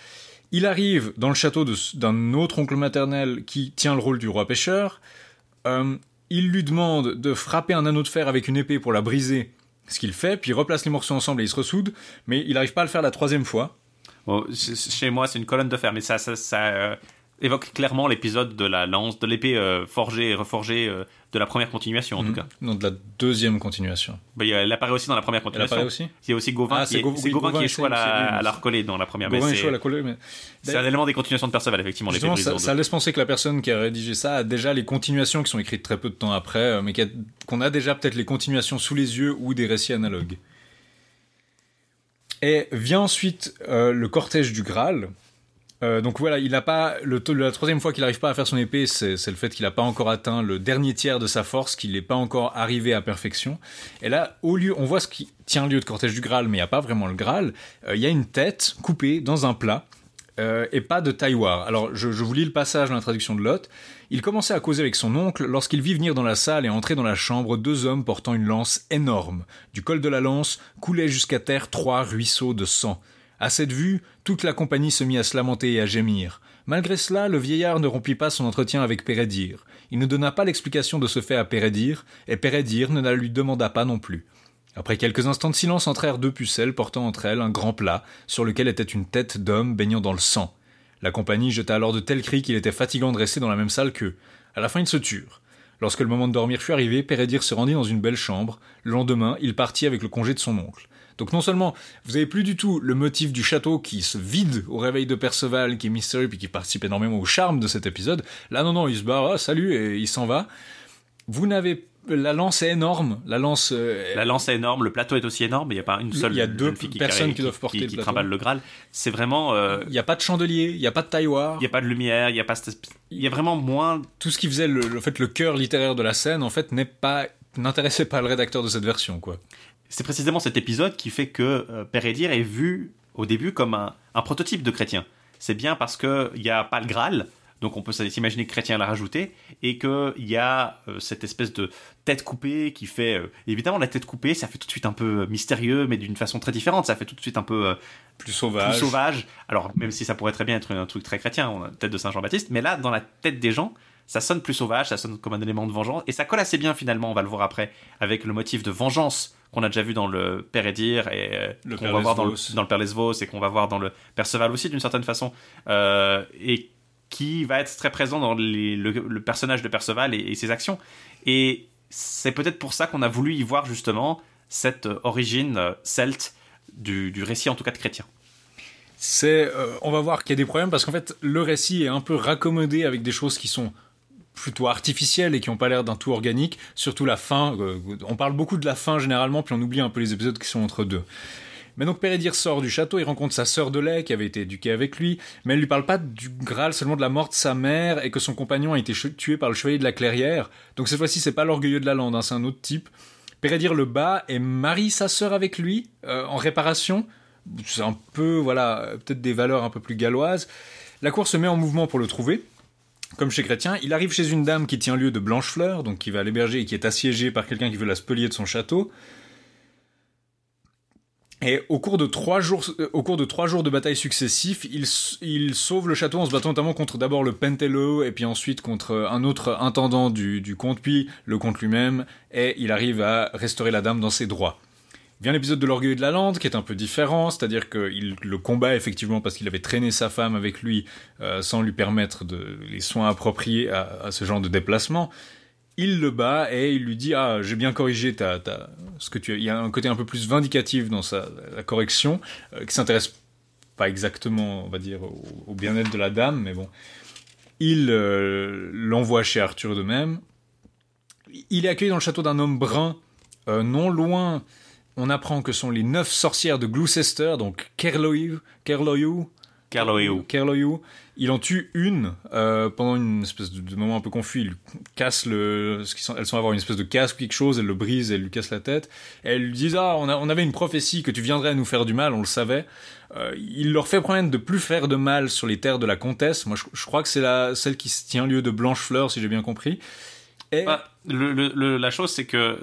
Il arrive dans le château d'un autre oncle maternel qui tient le rôle du roi pêcheur. Euh, il lui demande de frapper un anneau de fer avec une épée pour la briser, ce qu'il fait, puis il replace les morceaux ensemble et il se ressoude, mais il n'arrive pas à le faire la troisième fois. Chez moi, c'est une colonne de fer, mais ça, euh, évoque clairement l'épisode de la lance, de l'épée euh, forgée et reforgée de la première continuation, en tout Mhm. cas. Non, de la deuxième continuation. Bah, elle apparaît aussi dans la première Elle continuation. apparaît aussi Il y a aussi Gauvin, Ah, qui, c'est est, Gau- c'est oui, Gauvin Gauvin qui et échoue à la, à la recoller dans la première. Gauvin c'est- échoue à la coller, mais C'est un élément des continuations de Perceval, effectivement, justement, brisée ça, ça laisse penser que la personne qui a rédigé ça a déjà les continuations qui sont écrites très peu de temps après, euh, mais a- qu'on a déjà peut-être les continuations sous les yeux ou des récits analogues. Et vient ensuite euh, le cortège du Graal. Euh, donc voilà, il n'a pas le, la troisième fois qu'il n'arrive pas à faire son épée, c'est le fait qu'il n'a pas encore atteint le dernier tiers de sa force, qu'il n'est pas encore arrivé à perfection. Et là, au lieu, on voit ce qui tient lieu de cortège du Graal, mais il n'y a pas vraiment le Graal. Euh, Il y a une tête coupée dans un plat euh, et pas de tailloir. Alors, je, je vous lis le passage dans la traduction de Lot. Il commençait à causer avec son oncle lorsqu'il vit venir dans la salle et entrer dans la chambre deux hommes portant une lance énorme. Du col de la lance coulaient jusqu'à terre trois ruisseaux de sang. À cette vue, toute la compagnie se mit à se lamenter et à gémir. Malgré cela, le vieillard ne rompit pas son entretien avec Pérédir. Il ne donna pas l'explication de ce fait à Pérédir, et Pérédir ne la lui demanda pas non plus. Après quelques instants de silence entrèrent deux pucelles portant entre elles un grand plat, sur lequel était une tête d'homme baignant dans le sang. La compagnie jeta alors de tels cris qu'il était fatigant de rester dans la même salle qu'eux. À la fin, ils se turent. Lorsque le moment de dormir fut arrivé, Pérédir se rendit dans une belle chambre. Le lendemain, il partit avec le congé de son oncle. Donc non seulement vous avez plus du tout le motif du château qui se vide au réveil de Perceval, qui est mystérieux puis qui participe énormément au charme de cet épisode. Là non non, il se barre, ah, salut et il s'en va. Vous n'avez la lance est énorme, la lance euh, La lance est énorme, le plateau est aussi énorme, il n'y a pas une seule Il y a deux fille qui, personnes carré- qui doivent porter qui, le qui plateau. trimballe le Graal. C'est vraiment... euh, il n'y a pas de chandelier, il n'y a pas de tailloir. Il n'y a pas de lumière, il y a pas il y a vraiment moins Tout ce qui faisait le, le fait le cœur littéraire de la scène en fait n'est pas n'intéressait pas le rédacteur de cette version quoi. C'est précisément cet épisode qui fait que euh, Pérédir est vu au début comme un, un prototype de chrétien. C'est bien parce qu'il n'y a pas le Graal, donc on peut s'imaginer que chrétien l'a rajouté, et qu'il y a euh, cette espèce de tête coupée qui fait... euh, évidemment, la tête coupée, ça fait tout de suite un peu mystérieux, mais d'une façon très différente. Ça fait tout de suite un peu euh, Plus sauvage. plus sauvage. Alors, même si ça pourrait très bien être un truc très chrétien, on a la tête de Saint Jean-Baptiste, mais là, dans la tête des gens, ça sonne plus sauvage, ça sonne comme un élément de vengeance, et ça colle assez bien finalement, on va le voir après, avec le motif de vengeance qu'on a déjà vu dans le Père Edir et euh, Le qu'on va voir dans le, Lesvos. dans le Père Lesvos et qu'on va voir dans le Perceval aussi d'une certaine façon euh, et qui va être très présent dans les- le, le personnage de Perceval et, et ses actions et c'est peut-être pour ça qu'on a voulu y voir justement cette euh, origine celte du, du récit en tout cas de chrétien. C'est, euh, on va voir qu'il y a des problèmes parce qu'en fait, le récit est un peu raccommodé avec des choses qui sont plutôt artificielles et qui n'ont pas l'air d'un tout organique. Surtout la fin. euh, on parle beaucoup de la fin généralement, puis on oublie un peu les épisodes qui sont entre deux. Mais donc Pérédir sort du château, il rencontre sa sœur de lait qui avait été éduquée avec lui, mais elle lui parle pas du Graal, seulement de la mort de sa mère et que son compagnon a été tué par le chevalier de la Clairière. Donc cette fois-ci, c'est pas l'orgueilleux de la lande, hein, c'est un autre type. Pérédir le bat et marie sa sœur avec lui euh, en réparation. C'est un peu, voilà, euh, peut-être des valeurs un peu plus galloises. La cour se met en mouvement pour le trouver. Comme chez Chrétien, il arrive chez une dame qui tient lieu de Blanchefleur, donc qui va l'héberger et qui est assiégée par quelqu'un qui veut la spolier de son château. Et au cours de trois jours, euh, au cours de trois jours de batailles successifs, il, sauve le château en se battant notamment contre d'abord le Pentello et puis ensuite contre un autre intendant du, du comte, puis le comte lui-même, et il arrive à restaurer la dame dans ses droits. Vient l'épisode de l'orgueil de la lande, qui est un peu différent, c'est-à-dire qu'il le combat effectivement parce qu'il avait traîné sa femme avec lui euh, sans lui permettre les soins appropriés à, ce genre de déplacement. Il le bat et il lui dit ah j'ai bien corrigé ta, ta ce que tu as. il y a un côté un peu plus vindicatif dans sa la correction euh, qui s'intéresse pas exactement on va dire au, au bien-être de la dame mais bon il euh, l'envoie chez Arthur de même il est accueilli dans le château d'un homme brun euh, non loin on apprend que sont les neuf sorcières de Gloucester donc Kerloyu Kerloyu Kerloyu, il en tue une euh, pendant une espèce de, de moment un peu confus. Il casse le, ce qu'ils sont- elles sont avoir une espèce de casque ou quelque chose. Elle le brise, elle lui casse la tête. Et elles lui disent ah on, a- on avait une prophétie que tu viendrais nous faire du mal, on le savait. Euh, il leur fait promettre de plus faire de mal sur les terres de la comtesse. Moi je, je crois que c'est celle qui se tient lieu de Blanchefleur si j'ai bien compris. Et Bah, le- le- le- la chose, c'est que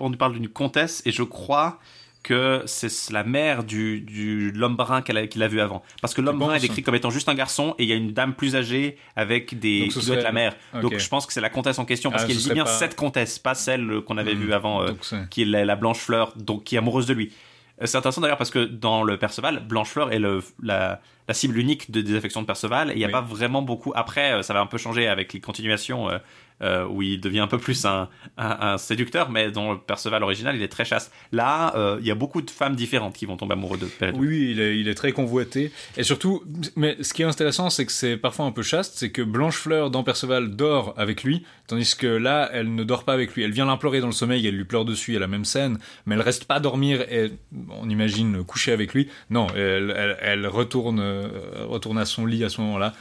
on nous parle d'une comtesse et je crois que c'est la mère du, du l'homme brun qu'elle a- qu'il a vu avant. Parce que l'homme brun est décrit comme étant juste un garçon et il y a une dame plus âgée avec des qui doit être la mère. Donc je pense que c'est la comtesse en question parce Ah, qu'il dit bien pas- cette comtesse, pas celle qu'on avait Hmm. vue avant, euh, qui est la, la blanche fleur, donc qui est amoureuse de lui. Euh, C'est intéressant d'ailleurs parce que dans le Perceval, Blanchefleur est le, la, la cible unique de, des affections de Perceval et il n'y a Oui. pas vraiment beaucoup. Après, euh, ça va un peu changer avec les continuations euh, euh, où il devient un peu plus un, séducteur, mais dans le Perceval original, il est très chaste. Là, euh, il y a beaucoup de femmes différentes qui vont tomber amoureux de Peredur. Oui, il est, très convoité. Et surtout, mais ce qui est intéressant, c'est que c'est parfois un peu chaste, c'est que Blanchefleur dans Perceval dort avec lui, tandis que là, elle ne dort pas avec lui. Elle vient l'implorer dans le sommeil, elle lui pleure dessus, a la même scène, mais elle reste pas dormir et, on imagine, coucher avec lui. Non, elle retourne, euh, retourne à son lit à ce moment-là.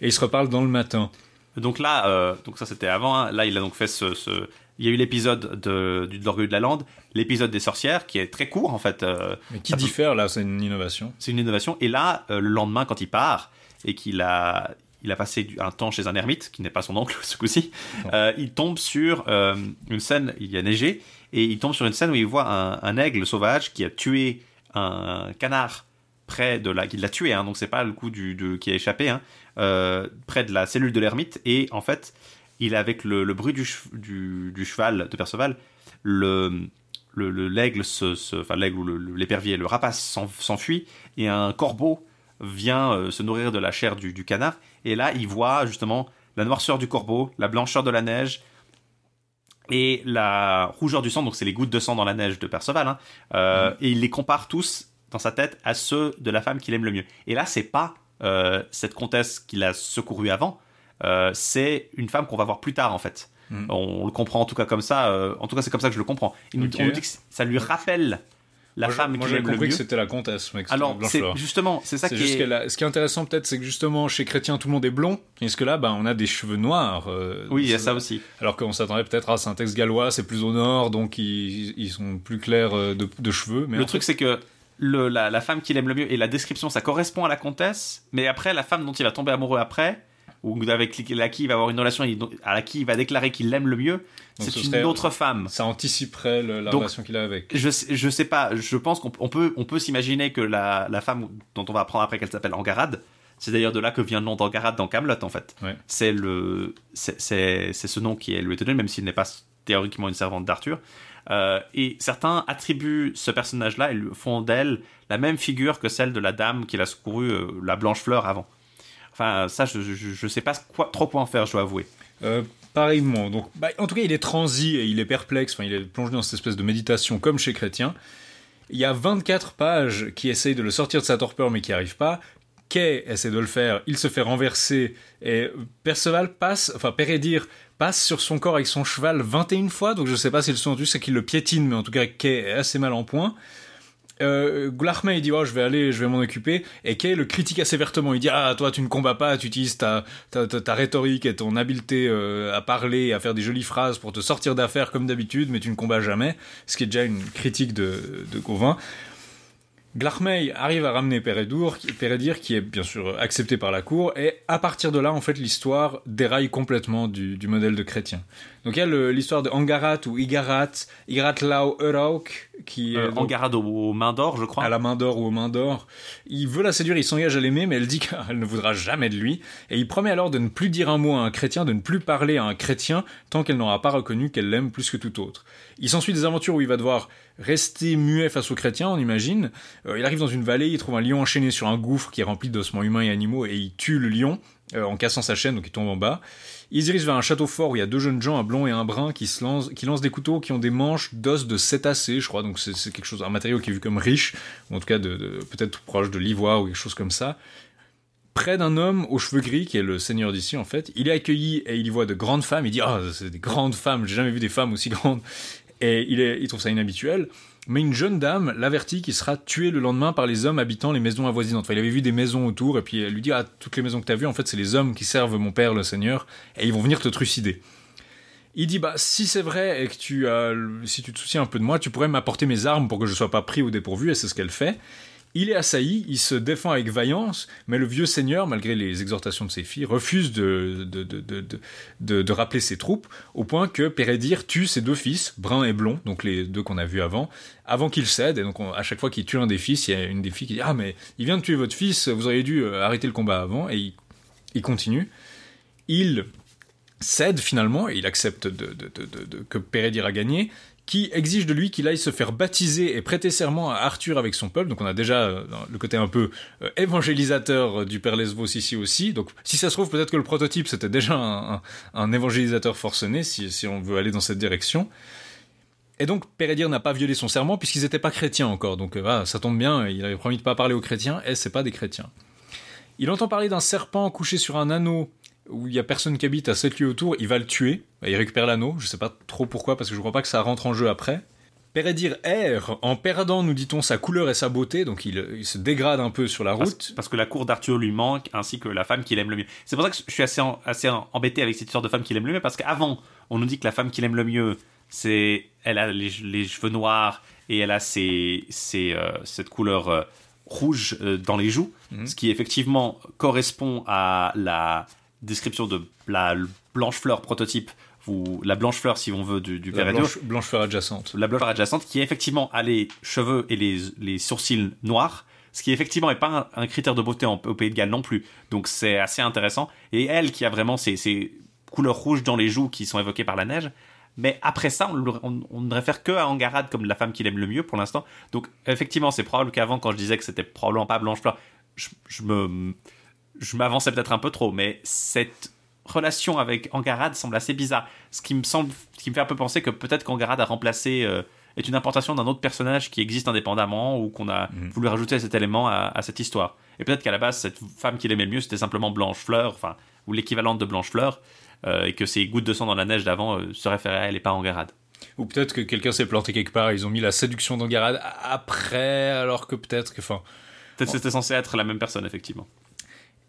Et ils se reparlent dans le matin. Donc là, euh, donc ça c'était avant. hein. Là, il a donc fait ce. ce- Il y a eu l'épisode de, du- de l'orgueil de la lande, l'épisode des sorcières, qui est très court en fait. euh, Mais qui peut- diffère, là, c'est une innovation. C'est une innovation. Et là, euh, le lendemain, quand il part et qu'il a, il a passé un temps chez un ermite, qui n'est pas son oncle ce coup-ci, il tombe sur une scène, il y a neigé, et il tombe sur une scène où il voit un, un aigle sauvage qui a tué un canard près de la, qui l'a tué, hein, donc c'est pas le coup du, de, qui a échappé, hein, euh, près de la cellule de l'ermite, et en fait, il avec le, le bruit du, du, du cheval de Perceval, le le- le- l'aigle se, se- enfin l'aigle ou le- le- l'épervier, le rapace s'en- s'enfuit. Et un corbeau vient euh, se nourrir de la chair du, du canard. Et là il voit justement la noirceur du corbeau, la blancheur de la neige et la rougeur du sang, donc c'est les gouttes de sang dans la neige de Perceval, hein, euh, et il les compare tous dans sa tête à ceux de la femme qu'il aime le mieux. Et là c'est pas cette comtesse qu'il a secourue avant, euh, c'est une femme qu'on va voir plus tard en fait. Mm. On le comprend en tout cas comme ça. euh, en tout cas, c'est comme ça que je le comprends. Il nous- Ok. on nous dit que ça lui rappelle la moi, femme moi, le compris que c'était la comtesse, Alors, c'est justement, c'est ça qui juste est. a- Ce qui est intéressant peut-être, c'est que justement chez Chrétien tout le monde est blond, tandis que là, bah, on a des cheveux noirs. euh, Oui, il y a ça aussi. Alors qu'on s'attendrait peut-être à c'est un texte gallois, c'est plus au nord, donc ils, ils sont plus clairs euh, de, de cheveux. Mais le truc, c'est que le, la, la femme qu'il aime le mieux et la description, ça correspond à la comtesse, mais après, la femme dont il va tomber amoureux après, ou avec laquelle il va avoir une relation, à laquelle il va déclarer qu'il l'aime le mieux, c'est ce une serait- autre femme. ça anticiperait le- la Donc, relation qu'il a avec. Je, je sais pas, je pense qu'on on peut, on peut s'imaginer que la, la femme dont on va apprendre après qu'elle s'appelle Angarade, c'est d'ailleurs de là que vient le nom d'Angarade dans Camelot en fait. Ouais. C'est le, c'est ce nom qui est lui est donné, même s'il n'est pas théoriquement une servante d'Arthur. Euh, et certains attribuent ce personnage-là et lui font d'elle la même figure que celle de la dame qu'il a secouru, euh, la Blanche Fleur, avant. Enfin, ça, je, je, je sais pas quoi, trop quoi en faire, je dois avouer. Euh, pareillement. Donc, bah, en tout cas, il est transi et il est perplexe. Enfin, il est plongé dans cette espèce de méditation comme chez Chrétien. Il y a 24 pages qui essayent de le sortir de sa torpeur mais qui n'y arrivent pas. Kay essaie de le faire, il se fait renverser et Perceval passe, enfin Pérédir passe sur son corps avec son cheval 21 fois, donc je sais pas si le sous-entendu c'est qu'il le piétine, mais en tout cas Kay est assez mal en point. Euh, il dit oh je vais aller je vais m'en occuper. Et Kay le critique assez vertement. Il dit ah toi tu ne combats pas tu utilises ta, ta, ta, ta rhétorique et ton habileté euh, à parler et à faire des jolies phrases pour te sortir d'affaires comme d'habitude mais tu ne combats jamais. Ce qui est déjà une critique de, de Gauvin Glarmey arrive à ramener Pérédour, Pérédir, qui est bien sûr accepté par la cour, et à partir de là, en fait, l'histoire déraille complètement du, du, modèle de chrétien. Donc il y a l'histoire de Angarat ou Igarat, Igaratlau Eurauk, qui Euh, est donc- Angarad aux, aux mains d'or, je crois. à la main d'or ou aux mains d'or. Il veut la séduire, il s'engage à l'aimer, mais elle dit qu'elle ne voudra jamais de lui. Et il promet alors de ne plus dire un mot à un chrétien, de ne plus parler à un chrétien, tant qu'elle n'aura pas reconnu qu'elle l'aime plus que tout autre. Il s'ensuit des aventures où il va devoir rester muet face aux chrétiens, on imagine. Euh, il arrive dans une vallée, il trouve un lion enchaîné sur un gouffre qui est rempli d'ossements humains et animaux, et il tue le lion euh, en cassant sa chaîne, donc il tombe en bas. Il se dirige vers un château fort où il y a deux jeunes gens, un blond et un brun, qui, se lancent, qui lancent des couteaux qui ont des manches d'os de cétacés, je crois. Donc c'est quelque chose, un matériau qui est vu comme riche, ou en tout cas de, peut-être proche de l'ivoire ou quelque chose comme ça. Près d'un homme aux cheveux gris, qui est le seigneur d'ici en fait, il est accueilli et il y voit de grandes femmes. Il dit ah c'est des grandes femmes, j'ai jamais vu des femmes aussi grandes. Et il, est, il trouve ça inhabituel. Mais une jeune dame l'avertit qu'il sera tué le lendemain par les hommes habitant les maisons avoisinantes. Il avait vu des maisons autour, et puis elle lui dit Ah, toutes les maisons que tu as vues, en fait, c'est les hommes qui servent mon père, le Seigneur, et ils vont venir te trucider. Il dit Bah, si c'est vrai et que tu si tu te soucies un peu de moi, tu pourrais m'apporter mes armes pour que je sois pas pris au dépourvu, et c'est ce qu'elle fait. Il est assailli, il se défend avec vaillance, mais le vieux seigneur, malgré les exhortations de ses filles, refuse de, de, de, de, rappeler ses troupes, au point que Pérédir tue ses deux fils, brun et blond, donc les deux qu'on a vus avant, avant qu'il cède. Et donc, on- à chaque fois qu'il tue un des fils, il y a une des filles qui dit Ah, mais il vient de tuer votre fils, vous auriez dû euh, arrêter le combat avant. Et il, continue. Il cède finalement, et il accepte que Pérédir a gagné, qui exige de lui qu'il aille se faire baptiser et prêter serment à Arthur avec son peuple. Donc on a déjà euh, le côté un peu euh, évangélisateur du père Lesbos ici aussi. Donc si ça se trouve, peut-être que le prototype c'était déjà un, évangélisateur forcené, si, on veut aller dans cette direction. Et donc Pérédir n'a pas violé son serment puisqu'ils n'étaient pas chrétiens encore. Donc euh, ça tombe bien, il avait promis de pas parler aux chrétiens, et c'est pas des chrétiens. Il entend parler d'un serpent couché sur un anneau où il y a personne qui habite à 7 lieues autour, il va le tuer, il récupère l'anneau, je sais pas trop pourquoi parce que je crois pas que ça rentre en jeu après. Pérédir erre en perdant, nous dit-on, sa couleur et sa beauté, donc il, il se dégrade un peu sur la route. parce que la cour d'Arthur lui manque, ainsi que la femme qu'il aime le mieux. C'est pour ça que je suis assez, en- assez embêté avec cette histoire de femme qu'il aime le mieux, parce qu'avant, on nous dit que la femme qu'il aime le mieux, c'est, elle a les, les cheveux noirs et elle a ses, ses, euh, cette couleur euh, rouge euh, dans les joues, Mhm. ce qui effectivement correspond à la description de la blanche fleur prototype ou la blanche fleur si on veut du, du La blanche, blanche fleur adjacente. la blanche adjacente qui effectivement a les cheveux et les, les sourcils noirs, ce qui effectivement n'est pas un, un critère de beauté en- au Pays de Galles non plus. Donc c'est assez intéressant. Et elle qui a vraiment ces, ces couleurs rouges dans les joues qui sont évoquées par la neige. Mais après ça, on- on ne réfère que à Angarade comme la femme qu'il aime le mieux pour l'instant. Donc effectivement, c'est probable qu'avant, quand je disais que c'était probablement pas Blanche Fleur, je, je me je m'avançais peut-être un peu trop, mais cette relation avec Angarade semble assez bizarre. Ce qui me semble, ce qui me fait un peu penser que peut-être qu'Angarade a remplacé euh, est une importation d'un autre personnage qui existe indépendamment ou qu'on a Mhm. voulu rajouter cet élément à, à cette histoire. Et peut-être qu'à la base, cette femme qu'il aimait le mieux, c'était simplement Blanche Fleur, enfin, ou l'équivalent de Blanche Fleur, euh, et que ces gouttes de sang dans la neige d'avant euh, se référaient à elle et pas à Angarade. Ou peut-être que quelqu'un s'est planté quelque part, ils ont mis la séduction d'Angarade après, alors que peut-être que, enfin, Peut-être que c'était censé être la même personne, effectivement.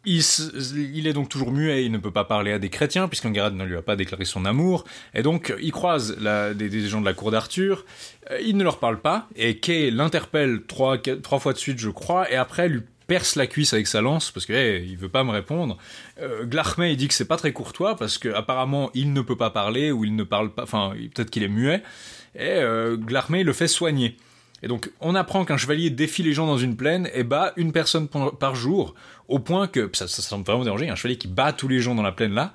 Il, est donc toujours muet, il ne peut pas parler à des chrétiens, puisqu'Angarade ne lui a pas déclaré son amour, et donc il croise des, gens de la cour d'Arthur, euh, il ne leur parle pas, et Kay l'interpelle trois, fois de suite, je crois, et après lui perce la cuisse avec sa lance, parce que hey, il veut pas me répondre. Euh, Glarmé, dit que c'est pas très courtois, parce que apparemment il ne peut pas parler, ou il ne parle pas, enfin peut-être qu'il est muet, et euh, Glarmé le fait soigner. Et donc, on apprend qu'un chevalier défie les gens dans une plaine et bat une personne par jour, au point que, ça, ça semble vraiment déranger, un chevalier qui bat tous les gens dans la plaine là,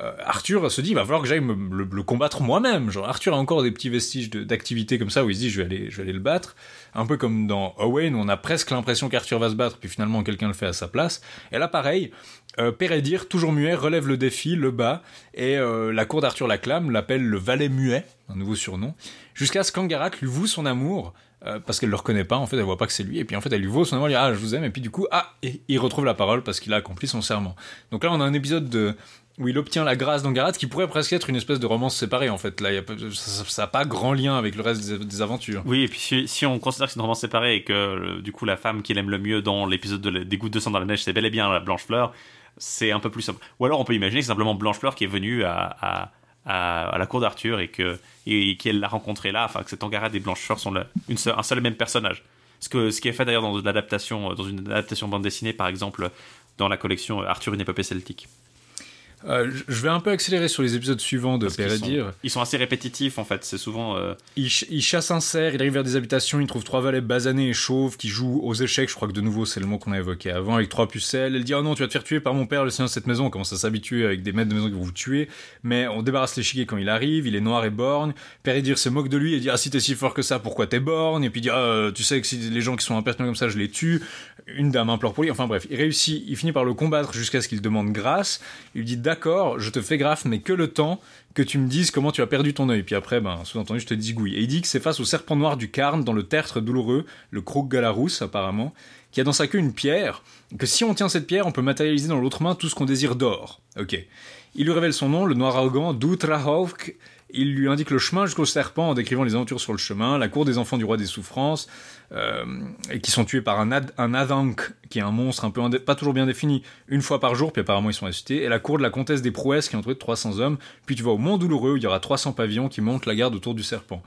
euh, Arthur se dit, il va falloir que j'aille le, combattre moi-même. Genre, Arthur a encore des petits vestiges d'activité comme ça où il se dit, je vais aller, le battre. Un peu comme dans Owen, on a presque l'impression qu'Arthur va se battre, puis finalement quelqu'un le fait à sa place. Et là, pareil, euh, Pérédir, toujours muet, relève le défi, le bat, et euh, la cour d'Arthur l'acclame, l'appelle le valet muet, un nouveau surnom, jusqu'à ce qu'Angarat lui voue son amour, euh, parce qu'elle le reconnaît pas, en fait, elle voit pas que c'est lui, et puis en fait, elle lui vaut son amour, elle dit, ah, je vous aime, et puis du coup, ah, et il retrouve la parole parce qu'il a accompli son serment. Donc là, on a un épisode de où il obtient la grâce d'Angarat, qui pourrait presque être une espèce de romance séparée, en fait. Là, y a ça- n'a pas grand lien avec le reste des, aventures. Oui, et puis si, on considère que c'est une romance séparée et que du coup la femme qu'il aime le mieux dans l'épisode des gouttes de sang dans la neige, c'est bel et bien la Blanche-Fleur, c'est un peu plus simple. Ou alors on peut imaginer que simplement Blanche-Fleur qui est venue à, à, la cour d'Arthur et que et, qu'elle l'a rencontré là, enfin que cet Angarade et Blanche-Fleur sont un seul et même personnage. Ce, que, ce qui est fait d'ailleurs dans l'adaptation, dans une adaptation bande dessinée par exemple dans la collection Arthur une épopée celtique. Euh, je- vais un peu accélérer sur les épisodes suivants de Pérédir. sont, ils sont assez répétitifs en fait, c'est souvent... euh, Il, ch- il chasse un cerf, il arrive vers des habitations, il trouve trois valets basanés et chauves qui jouent aux échecs, je crois que de nouveau c'est le mot qu'on a évoqué avant, avec trois pucelles. Elle dit Oh non, tu vas te faire tuer par mon père, le seigneur de cette maison. On commence à s'habituer avec des maîtres de maison qui vont vous tuer, mais on débarrasse l'échiquier quand il arrive, il est noir et borgne. Pérédir se moque de lui et dit Ah si t'es si fort que ça, pourquoi t'es borgne Et puis il dit Ah, tu sais que si les gens qui sont impertinents comme ça, je les tue. Une dame implore pour lui, enfin bref, il réussit, il finit par le combattre jusqu'à ce qu'il demande grâce. Il lui dit D'accord, je te fais grâce, mais que le temps que tu me dises comment tu as perdu ton œil. Puis après, ben, sous-entendu, je te zigouille. Et il dit que c'est face au serpent noir du Carne, dans le tertre douloureux, le croc galarous, apparemment, qui a dans sa queue une pierre, que si on tient cette pierre, on peut matérialiser dans l'autre main tout ce qu'on désire d'or. Ok. Il lui révèle son nom, le noir arrogant, Doutrahovk. Il lui indique le chemin jusqu'au serpent en décrivant les aventures sur le chemin, la cour des enfants du roi des souffrances, et qui sont tués par un, ad, Adank, qui est un monstre un peu pas toujours bien défini, une fois par jour, puis apparemment ils sont ressuscités, et la cour de la comtesse des prouesses qui est entourée de 300 hommes, puis tu vas au Mont Douloureux où il y aura 300 pavillons qui montent la garde autour du serpent.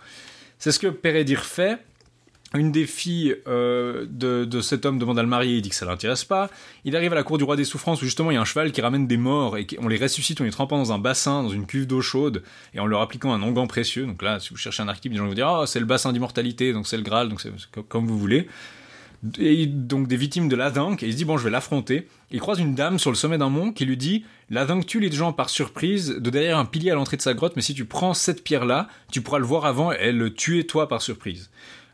C'est ce que Pérédir fait. Une des filles euh, de, cet homme demande à le marier, il dit que ça l'intéresse pas. Il arrive à la cour du roi des souffrances où justement il y a un cheval qui ramène des morts et on les ressuscite en les trempant dans un bassin, dans une cuve d'eau chaude et en leur appliquant un onguent précieux. Donc là, si vous cherchez un archétype, les gens vont vous dire ah c'est le bassin d'immortalité, donc c'est le Graal, donc c'est c'est co- comme vous voulez. Et donc des victimes de l'Adank, et il se dit bon je vais l'affronter. Il croise une dame sur le sommet d'un mont qui lui dit l'Adank tue les gens par surprise de derrière un pilier à l'entrée de sa grotte, mais si tu prends cette pierre là, tu pourras le voir avant et le tuer toi par surprise.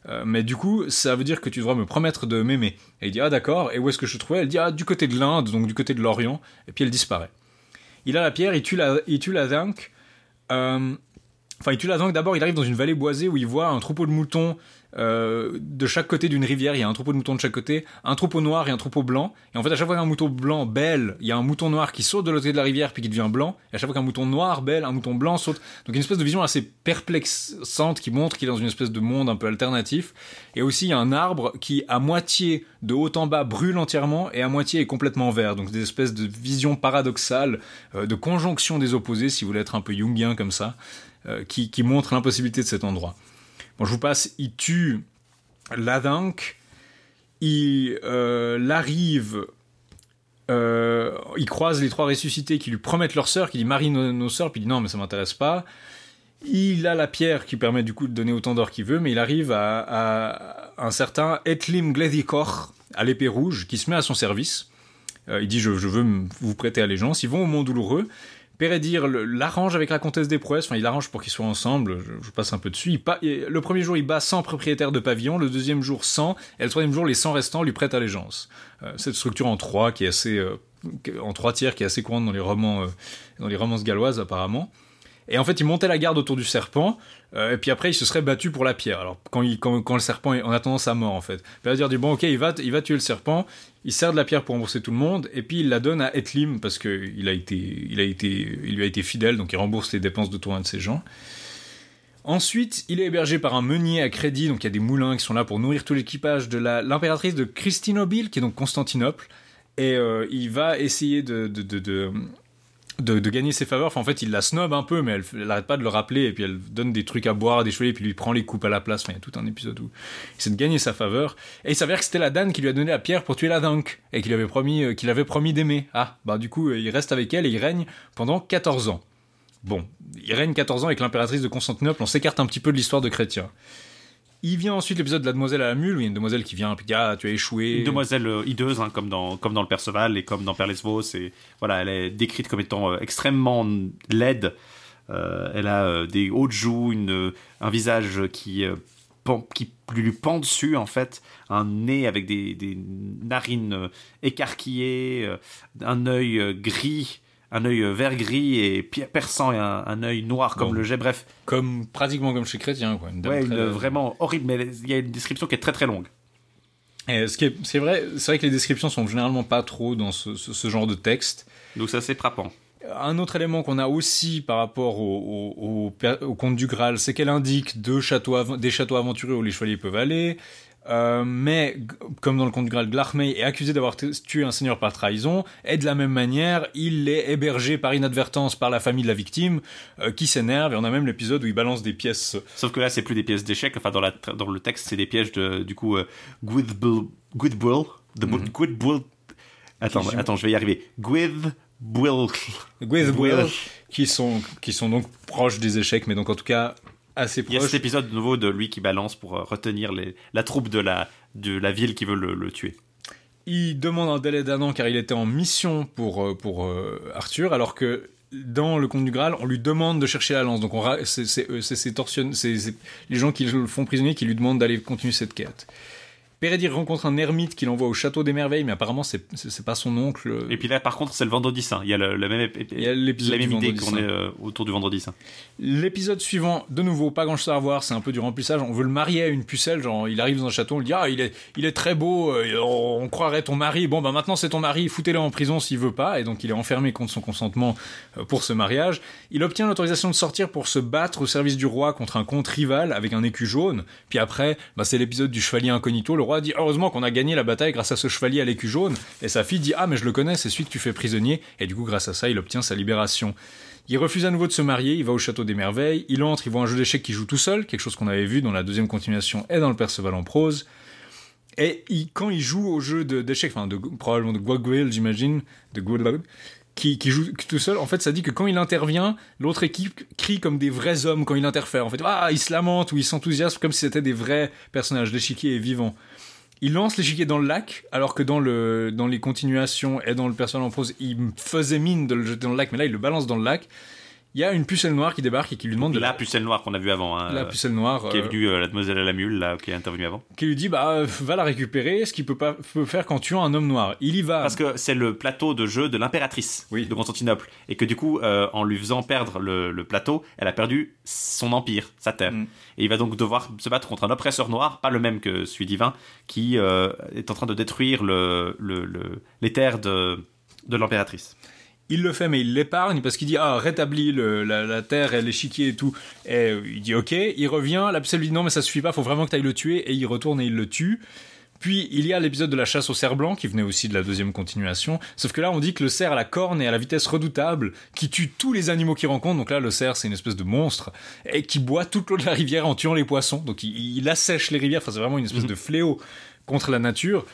Euh, mais du coup, ça veut dire que tu devras me promettre de m'aimer. Et il dit ah d'accord. Et où est-ce que je te trouvais? Elle dit ah du côté de l'Inde, donc du côté de l'Orient. Et puis elle disparaît. Il a la pierre, il tue la, il tue la Dank. Euh, Enfin, il tue la Dank d'abord. Il arrive dans une vallée boisée où il voit un troupeau de moutons euh, de chaque côté d'une rivière. Il y a un troupeau de moutons de chaque côté, un troupeau noir et un troupeau blanc. Et en fait, à chaque fois qu'un mouton blanc belle, il y a un mouton noir qui saute de l'autre côté de la rivière puis qui devient blanc. Et à chaque fois qu'un mouton noir belle, un mouton blanc saute. Donc une espèce de vision assez perplexante qui montre qu'il est dans une espèce de monde un peu alternatif. Et aussi, il y a un arbre qui, à moitié de haut en bas, brûle entièrement et à moitié est complètement vert. Donc des espèces de visions paradoxales, euh, de conjonction des opposés, si vous voulez être un peu jungien comme ça, euh, qui, qui montrent l'impossibilité de cet endroit. Bon, je vous passe, il tue l'Adank, il euh, l'arrive, euh, il croise les trois ressuscités qui lui promettent leur sœur, qui dit marie nos, nos sœurs, puis il dit non mais ça m'intéresse pas. Il a la pierre qui permet du coup de donner autant d'or qu'il veut, mais il arrive à, un certain Etlim Gledikor, à l'épée rouge, qui se met à son service. Euh, il dit je, je veux vous prêter allégeance. Ils vont au Mont Douloureux. Pérédir l'arrange avec la comtesse des prouesses, enfin il l'arrange pour qu'ils soient ensemble, je, passe un peu dessus. Le premier jour il bat 100 propriétaires de pavillons, le deuxième jour 100, et le troisième jour les 100 restants lui prêtent allégeance. Euh, cette structure en trois qui est assez, euh, en trois tiers qui est assez courante dans les romans, euh, dans les romances galloises apparemment. Et en fait, il montait la garde autour du serpent, et puis après, il se serait battu pour la pierre. Alors, quand, quand, le serpent, on a tendance à mort, en fait. Pérédir dit, bon, ok, il va, il va tuer le serpent, il sert de la pierre pour rembourser tout le monde, et puis il la donne à Etlim, parce que il a été, il a été, il lui a été fidèle, donc il rembourse les dépenses de tournoi de ses gens. Ensuite, il est hébergé par un meunier à crédit, donc il y a des moulins qui sont là pour nourrir tout l'équipage de l'impératrice de Christinobile, qui est donc Constantinople, et euh, il va essayer de, de, de, de, gagner ses faveurs. Enfin, en fait, il la snob un peu, mais elle, elle arrête pas de le rappeler, et puis elle donne des trucs à boire, des chevaliers, puis lui prend les coupes à la place. Enfin, il y a tout un épisode où il essaie de gagner sa faveur. Et il s'avère que c'était la Dan qui lui a donné la pierre pour tuer la Dunk, et qu'il avait promis, euh, qu'il avait promis d'aimer. Ah, bah du coup, euh, il reste avec elle et il règne pendant 14 ans. Bon, il règne 14 ans avec l'impératrice de Constantinople, on s'écarte un petit peu de l'histoire de Chrétien. Il vient ensuite l'épisode de la demoiselle à la mule, où il y a une demoiselle qui vient puis ah tu as échoué. Une demoiselle euh, hideuse, hein, comme, dans, comme dans le Perceval et comme dans Perlesvaux. Et voilà, elle est décrite comme étant euh, extrêmement laide. Euh, elle a des hautes joues, une, un visage qui, pen- qui lui pend dessus, en fait. Un nez avec des, des narines écarquillées, un œil gris, un œil euh, vert gris et perçant et un, un œil noir comme Bon. le jet. Bref, Comme pratiquement comme chez Chrétien quoi. Une ouais, une- vraiment horrible, mais il y a une description qui est très très longue. Et ce qui est, c'est vrai, c'est vrai que les descriptions sont généralement pas trop dans ce, ce- ce genre de texte. Donc c'est assez frappant. Un autre élément qu'on a aussi par rapport au, au, au per- au conte du Graal, c'est qu'elle indique deux châteaux des châteaux aventureux où les chevaliers peuvent aller. Euh, mais, comme dans le conte Graal, Glarmey est accusé d'avoir tué un seigneur par trahison, et de la même manière, il est hébergé par inadvertance par la famille de la victime, euh, qui s'énerve, et on a même l'épisode où il balance des pièces. Sauf que là, c'est plus des pièces d'échecs. Enfin, dans, la, dans le texte, c'est des pièges de, du coup, euh. The Bull- Gwydbull. Attends, attends, je vais y arriver. Gwydbull. Gwydbull, qui sont, qui sont donc proches des échecs, mais donc en tout cas assez Il y a cet épisode nouveau de lui qui balance pour euh, retenir les, la troupe de la, de la ville qui veut le, le tuer. Il demande un délai d'un an car il était en mission pour, euh, pour euh, Arthur, alors que dans le conte du Graal, on lui demande de chercher la lance. Donc c'est les gens qui le font prisonnier qui lui demandent d'aller continuer cette quête. Pérédir rencontre un ermite qu'il envoie au château des merveilles, mais apparemment c'est pas son oncle. Et puis là, par contre, c'est le vendredi saint. Il y a le, le même, Il y a l'épisode la même idée qu'on est euh, autour du vendredi saint. L'épisode suivant, de nouveau, pas grand chose à voir, c'est un peu du remplissage. On veut le marier à une pucelle, genre il arrive dans un château, on lui dit ah il est, il est très beau, euh, on, on croirait ton mari. Bon bah maintenant c'est ton mari, foutez-le en prison s'il veut pas. Et donc il est enfermé contre son consentement euh, pour ce mariage. Il obtient l'autorisation de sortir pour se battre au service du roi contre un comte rival avec un écu jaune. Puis après, bah, c'est l'épisode du chevalier incognito. Le roi dit heureusement qu'on a gagné la bataille grâce à ce chevalier à l'écu jaune. Et sa fille dit ah mais je le connais, c'est celui que tu fais prisonnier. Et du coup grâce à ça il obtient sa libération. Il refuse à nouveau de se marier, il va au château des merveilles, il entre, il voit un jeu d'échecs qui joue tout seul, quelque chose qu'on avait vu dans la deuxième continuation et dans le Perceval en prose. Et il- quand il joue au jeu d'échecs, enfin de, probablement de Gwagwil, j'imagine, de Gwagwil, qui, joue tout seul, en fait, ça dit que quand il intervient, l'autre équipe crie comme des vrais hommes quand il interfère. En fait, ah, il se lamente ou il s'enthousiasme comme si c'était des vrais personnages. L'échiquier est vivant. Il lance l'échiquier dans le lac, alors que dans, dans les continuations et dans le personnage en prose, il faisait mine de le jeter dans le lac, mais là, il le balance dans le lac. Il y a une pucelle noire qui débarque et qui lui demande de La pucelle noire qu'on a vue avant. hein, la euh, pucelle noire Qui est euh, venue, euh, la demoiselle à la mule, là, qui est intervenue avant. qui lui dit bah va la récupérer ce qu'il peut pas peut faire quand tu as un homme noir il y va Parce que c'est le plateau de jeu de l'impératrice Oui. de Constantinople. Et que du coup, euh, en lui faisant perdre le, le plateau, elle a perdu son empire, sa terre. Mm. Et il va donc devoir se battre contre un oppresseur noir, pas le même que celui divin, qui euh, est en train de détruire le, le- le- les terres de, de l'impératrice. Il le fait mais il l'épargne parce qu'il dit ah rétablis le- la, la terre et l'échiquier et tout et il dit ok il revient la pucelle lui dit non mais ça suffit pas faut vraiment que tu ailles le tuer et il retourne et il le tue puis il y a l'épisode de la chasse au cerf blanc qui venait aussi de la deuxième continuation. Sauf que là on dit que le cerf a la corne et à la vitesse redoutable qui tue tous les animaux qu'il rencontre. Donc là le cerf c'est une espèce de monstre et qui boit toute l'eau de la rivière en tuant les poissons. Donc il, il assèche les rivières. Enfin c'est vraiment une espèce de fléau contre la nature.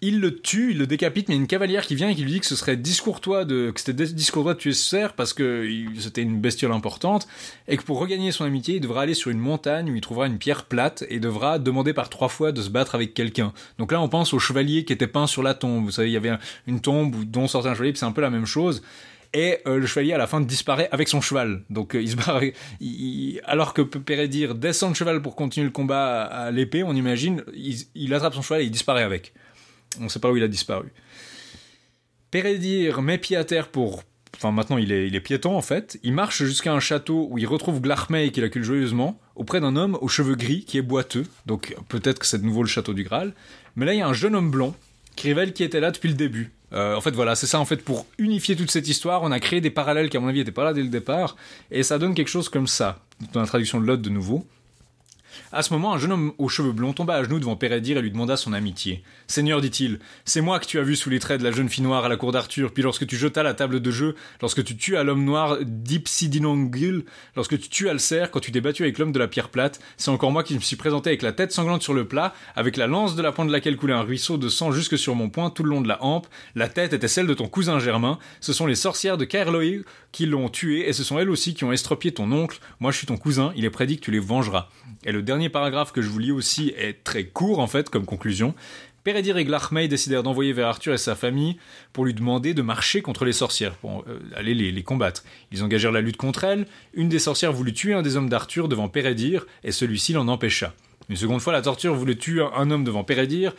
Il le tue, il le décapite, mais il y a une cavalière qui vient et qui lui dit que ce serait discourtois de, que c'était discourtois de tuer ce cerf parce que c'était une bestiole importante et que pour regagner son amitié, il devra aller sur une montagne où il trouvera une pierre plate et devra demander par trois fois de se battre avec quelqu'un. Donc là, on pense au chevalier qui était peint sur la tombe. Vous savez, il y avait un- une tombe dont sortait un chevalier, c'est un peu la même chose. Et euh, le chevalier à la fin disparaît avec son cheval. Donc euh, il se alors que Pérédir descend de cheval pour continuer le combat à, à l'épée, on imagine, il, il attrape son cheval et il disparaît avec. On ne sait pas où il a disparu. Pérédir met pied à terre pour. Enfin, maintenant, il est, piéton en fait. Il marche jusqu'à un château où il retrouve Glarmey qu'il accule joyeusement, auprès d'un homme aux cheveux gris qui est boiteux. Donc, peut-être que c'est de nouveau le château du Graal. Mais là, il y a un jeune homme blond qui révèle qui était là depuis le début. Euh, en fait, voilà, c'est ça. En fait, pour unifier toute cette histoire, on a créé des parallèles qui, à mon avis, n'étaient pas là dès le départ. Et ça donne quelque chose comme ça. Dans la traduction de l'autre, de nouveau. À ce moment, un jeune homme aux cheveux blonds tomba à genoux devant Pérédir et lui demanda son amitié. Seigneur, dit-il, c'est moi que tu as vu sous les traits de la jeune fille noire à la cour d'Arthur, puis lorsque tu jetas la table de jeu, lorsque tu tuas l'homme noir d'Ipsidinongil, lorsque tu tuas le cerf, quand tu t'es battu avec l'homme de la pierre plate, c'est encore moi qui me suis présenté avec la tête sanglante sur le plat, avec la lance de la pointe de laquelle coulait un ruisseau de sang jusque sur mon poing tout le long de la hampe. La tête était celle de ton cousin Germain. Ce sont les sorcières de Caerloé qui l'ont tué, et ce sont elles aussi qui ont estropié ton oncle. Moi, je suis ton cousin, il est prédit que tu les vengeras. Et le dernier paragraphe que je vous lis aussi est très court en fait comme conclusion. Pérédir et Glarmey décidèrent d'envoyer vers Arthur et sa famille pour lui demander de marcher contre les sorcières, pour euh, aller les, combattre. Ils engagèrent la lutte contre elles. Une des sorcières voulut tuer un des hommes d'Arthur devant Pérédir, et celui-ci l'en empêcha. Une seconde fois, la torture voulait tuer un homme devant Pérédir.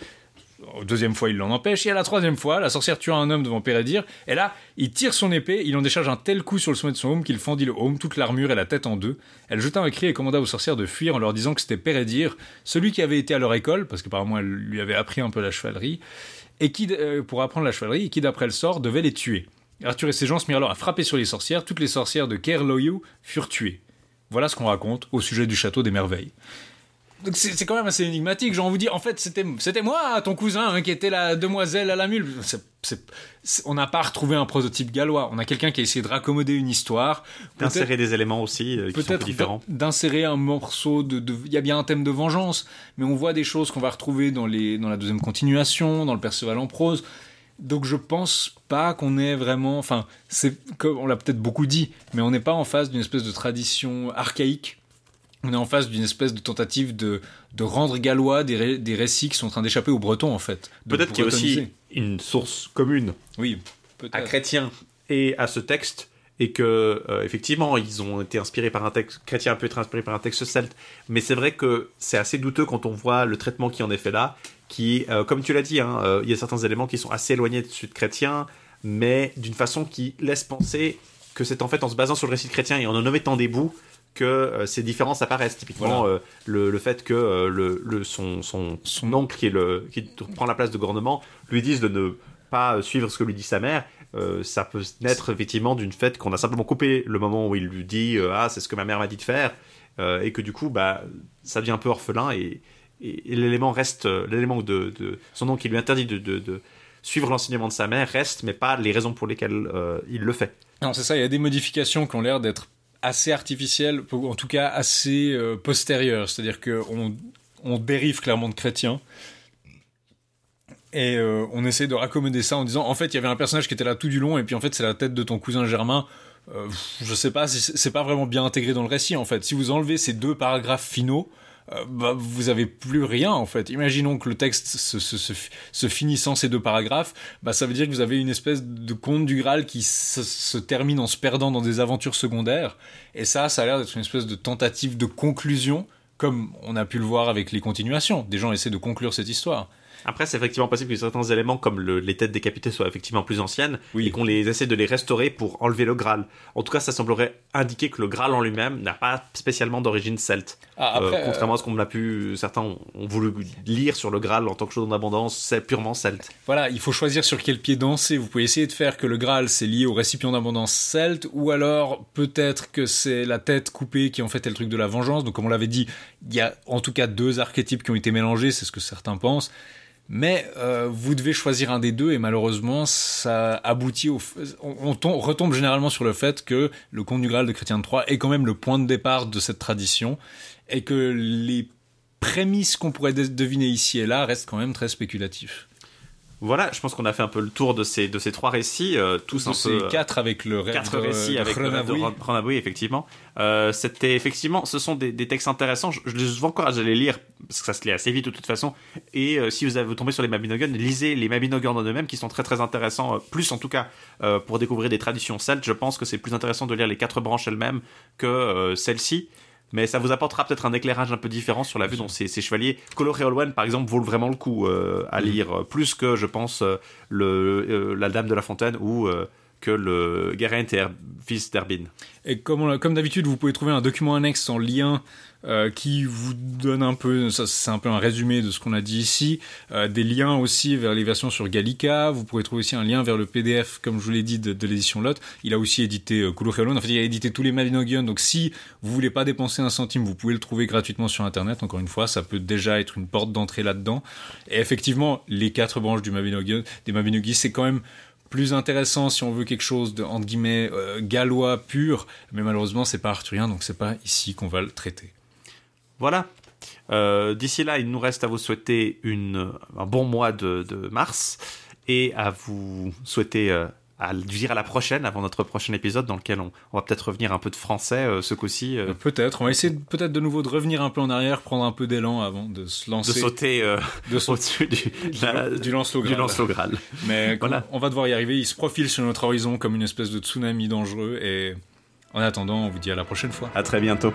Deuxième fois, il l'en empêche. Et à la troisième fois, la sorcière tua un homme devant Pérédir. Et là, il tire son épée, il en décharge un tel coup sur le sommet de son home qu'il fendit le home, toute l'armure et la tête en deux. Elle jeta un cri et commanda aux sorcières de fuir en leur disant que c'était Pérédir, celui qui avait été à leur école, parce qu'apparemment elle lui avait appris un peu la chevalerie, et qui, euh, pour apprendre la chevalerie, et qui d'après le sort devait les tuer. Arthur et ses gens se mirent alors à frapper sur les sorcières. Toutes les sorcières de Kerloyu furent tuées. Voilà ce qu'on raconte au sujet du château des merveilles. Donc c'est quand même assez énigmatique. Genre on vous dit, en fait, c'était c'était moi, ton cousin, hein, qui était la demoiselle à la mule. On n'a pas retrouvé un prototype gallois. On a quelqu'un qui a essayé de raccommoder une histoire. D'insérer des éléments aussi euh, qui sont différents. d'in- d'insérer un morceau de, il y a bien un thème de vengeance mais on voit des choses qu'on va retrouver dans les dans la deuxième continuation dans le Perceval en prose donc je pense pas qu'on est vraiment enfin c'est on l'a peut-être beaucoup dit mais on n'est pas en face d'une espèce de tradition archaïque on est en face d'une espèce de tentative de, de rendre gallois des, ré- des récits qui sont en train d'échapper aux Bretons, en fait. Peut-être qu'il y a aussi une source commune Oui, à peut-être. chrétien et à ce texte et que euh, effectivement ils ont été inspirés par un texte chrétien peut être inspiré par un texte celte mais c'est vrai que c'est assez douteux quand on voit le traitement qui en est fait là qui euh, comme tu l'as dit hein, euh, il y a certains éléments qui sont assez éloignés de celui de chrétien mais d'une façon qui laisse penser que c'est en fait en se basant sur le récit de chrétien et en en omettant des bouts que euh, ces différences apparaissent typiquement Voilà. euh, le, le fait que euh, le, le- son, son, son oncle qui, est le, qui prend la place de gouvernement lui dise de ne pas suivre ce que lui dit sa mère ça peut naître effectivement d'une fait qu'on a simplement coupé le moment où il lui dit ah c'est ce que ma mère m'a dit de faire et que du coup bah ça devient un peu orphelin et, et- et l'élément reste l'élément de, de son oncle qui lui interdit de, de- de suivre l'enseignement de sa mère reste mais pas les raisons pour lesquelles il le fait Non, c'est ça, il y a des modifications qui ont l'air d'être assez artificielles, ou en tout cas assez euh, postérieures. C'est-à-dire qu'on on dérive clairement de chrétien. Et euh, on essaie de raccommoder ça en disant en fait il y avait un personnage qui était là tout du long et puis en fait c'est la tête de ton cousin Germain. Euh, je sais pas c'est pas vraiment bien intégré dans le récit en fait. Si vous enlevez ces deux paragraphes finaux, euh, bah, vous avez plus rien en fait. Imaginons que le texte se, sans ces deux paragraphes, bah ça veut dire que vous avez une espèce de conte du Graal qui se termine en se perdant dans des aventures secondaires. Et ça, ça a l'air d'être une espèce de tentative de conclusion, comme on a pu le voir avec les continuations. Des gens essaient de conclure cette histoire. Après, c'est effectivement possible que certains éléments, comme le- les têtes décapitées, soient effectivement plus anciennes Oui. et qu'on les essaie de les restaurer pour enlever le Graal. En tout cas, ça semblerait indiquer que le Graal en lui-même n'a pas spécialement d'origine celte. Ah, Euh, après, contrairement à ce qu'on a pu, certains ont, ont voulu lire sur le Graal en tant que chose en abondance, c'est purement celte. Voilà, il faut choisir sur quel pied danser. Vous pouvez essayer de faire que le Graal c'est lié au récipient d'abondance celte, ou alors peut-être que c'est la tête coupée qui en fait est le truc de la vengeance. Donc comme on l'avait dit, il y a en tout cas deux archétypes qui ont été mélangés, c'est ce que certains pensent. Mais euh, vous devez choisir un des deux et malheureusement ça aboutit au... On, on tom- retombe généralement sur le fait que le conte du Graal de Chrétien Troyes est quand même le point de départ de cette tradition et que les prémices qu'on pourrait de- deviner ici et là restent quand même très spéculatifs. Voilà, je pense qu'on a fait un peu le tour de ces, de ces trois récits, euh, tous un peu... euh, quatre avec le rêve quatre de- récits de avec le rêve de Renavoui. Ron- Renavoui, effectivement. Euh, C'était effectivement, ce sont des, des textes intéressants. Je, je les encourage à les lire parce que ça se lit assez vite de toute façon. Et euh, si vous avez vous tombez sur les Mabinogion, lisez les Mabinogion en eux-mêmes qui sont très très intéressants. plus en tout cas pour découvrir des traditions celtes. Je pense que c'est plus intéressant de lire les quatre branches elles-mêmes que celles-ci. Mais ça vous apportera peut-être un éclairage un peu différent sur la vue dont ces, ces chevaliers. Coloré Olwen, par exemple, vaut vraiment le coup euh, à lire, euh, plus que, je pense, euh, le, euh, La Dame de la Fontaine ou que le Geraint et fils d'Herbin. Et comme d'habitude, vous pouvez trouver un document annexe en lien euh, qui vous donne un peu, ça c'est un peu un résumé de ce qu'on a dit ici, euh, des liens aussi vers les versions sur Gallica. Vous pourrez trouver aussi un lien vers le PDF, comme je vous l'ai dit, de, l'édition Lot. Il a aussi édité euh, Kuluchelon. En fait, il a édité tous les Mabinogion. Donc, si vous voulez pas dépenser un centime, vous pouvez le trouver gratuitement sur Internet. Encore une fois, ça peut déjà être une porte d'entrée là-dedans. Et effectivement, les quatre branches du Mabinogion, des Mabinogi, c'est quand même plus intéressant si on veut quelque chose de entre guillemets euh, gallois pur, mais malheureusement c'est pas arthurien, donc c'est pas ici qu'on va le traiter. Voilà. Euh, D'ici là, il nous reste à vous souhaiter une, un bon mois de, de mars et à vous souhaiter euh, à dire à la prochaine, avant notre prochain épisode, dans lequel on, on va peut-être revenir un peu de français euh, ce coup-ci. euh, Peut-être. On va essayer peut-être de nouveau de revenir un peu en arrière, prendre un peu d'élan avant de se de lancer. sauter euh, de sauter au-dessus du, de la- du Lancelot du Graal. Lancelot Graal. Mais Voilà. on va devoir y arriver. Il se profile sur notre horizon comme une espèce de tsunami dangereux. Et en attendant, on vous dit à la prochaine fois. À très bientôt.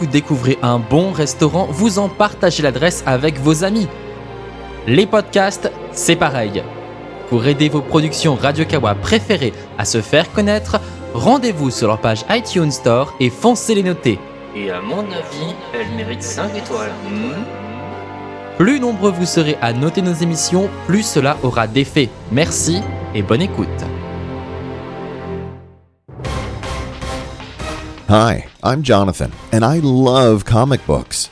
Vous découvrez un bon restaurant, vous en partagez l'adresse avec vos amis. Les podcasts, c'est pareil. Pour aider vos productions Radio Kawa préférées à se faire connaître, rendez-vous sur leur page iTunes Store et foncez les noter. Et à mon avis, elle mérite 5 étoiles. Hmm Plus nombreux vous serez à noter nos émissions, plus cela aura d'effet. Merci et bonne écoute. Hi, I'm Jonathan, and I love comic books.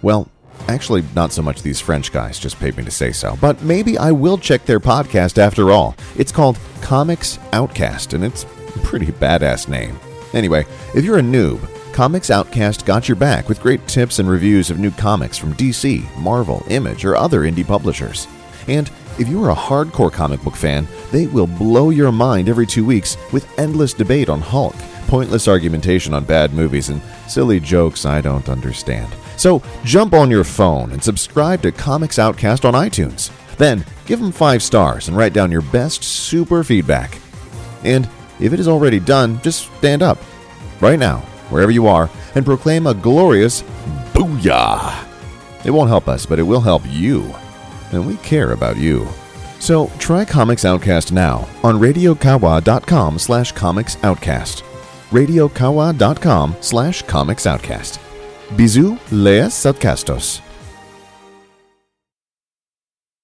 Well, actually, not so much these French guys just paid me to say so, but maybe I will check their podcast after all. It's called Comics Outcast, and it's a pretty badass name. Anyway, if you're a noob, Comics Outcast got your back with great tips and reviews of new comics from DC, Marvel, Image, or other indie publishers. And if you are a hardcore comic book fan, they will blow your mind every two weeks with endless debate on Hulk, pointless argumentation on bad movies, and silly jokes I don't understand. So jump on your phone and subscribe to Comics Outcast on iTunes. Then give them five stars and write down your best super feedback. And if it is already done, just stand up right now, wherever you are, and proclaim a glorious booyah. It won't help us, but it will help you. And we care about you. So try Comics Outcast now on radiokawa.com slash comics outcast. radiokawa.com slash comics outcast. Bisous, les outcastos.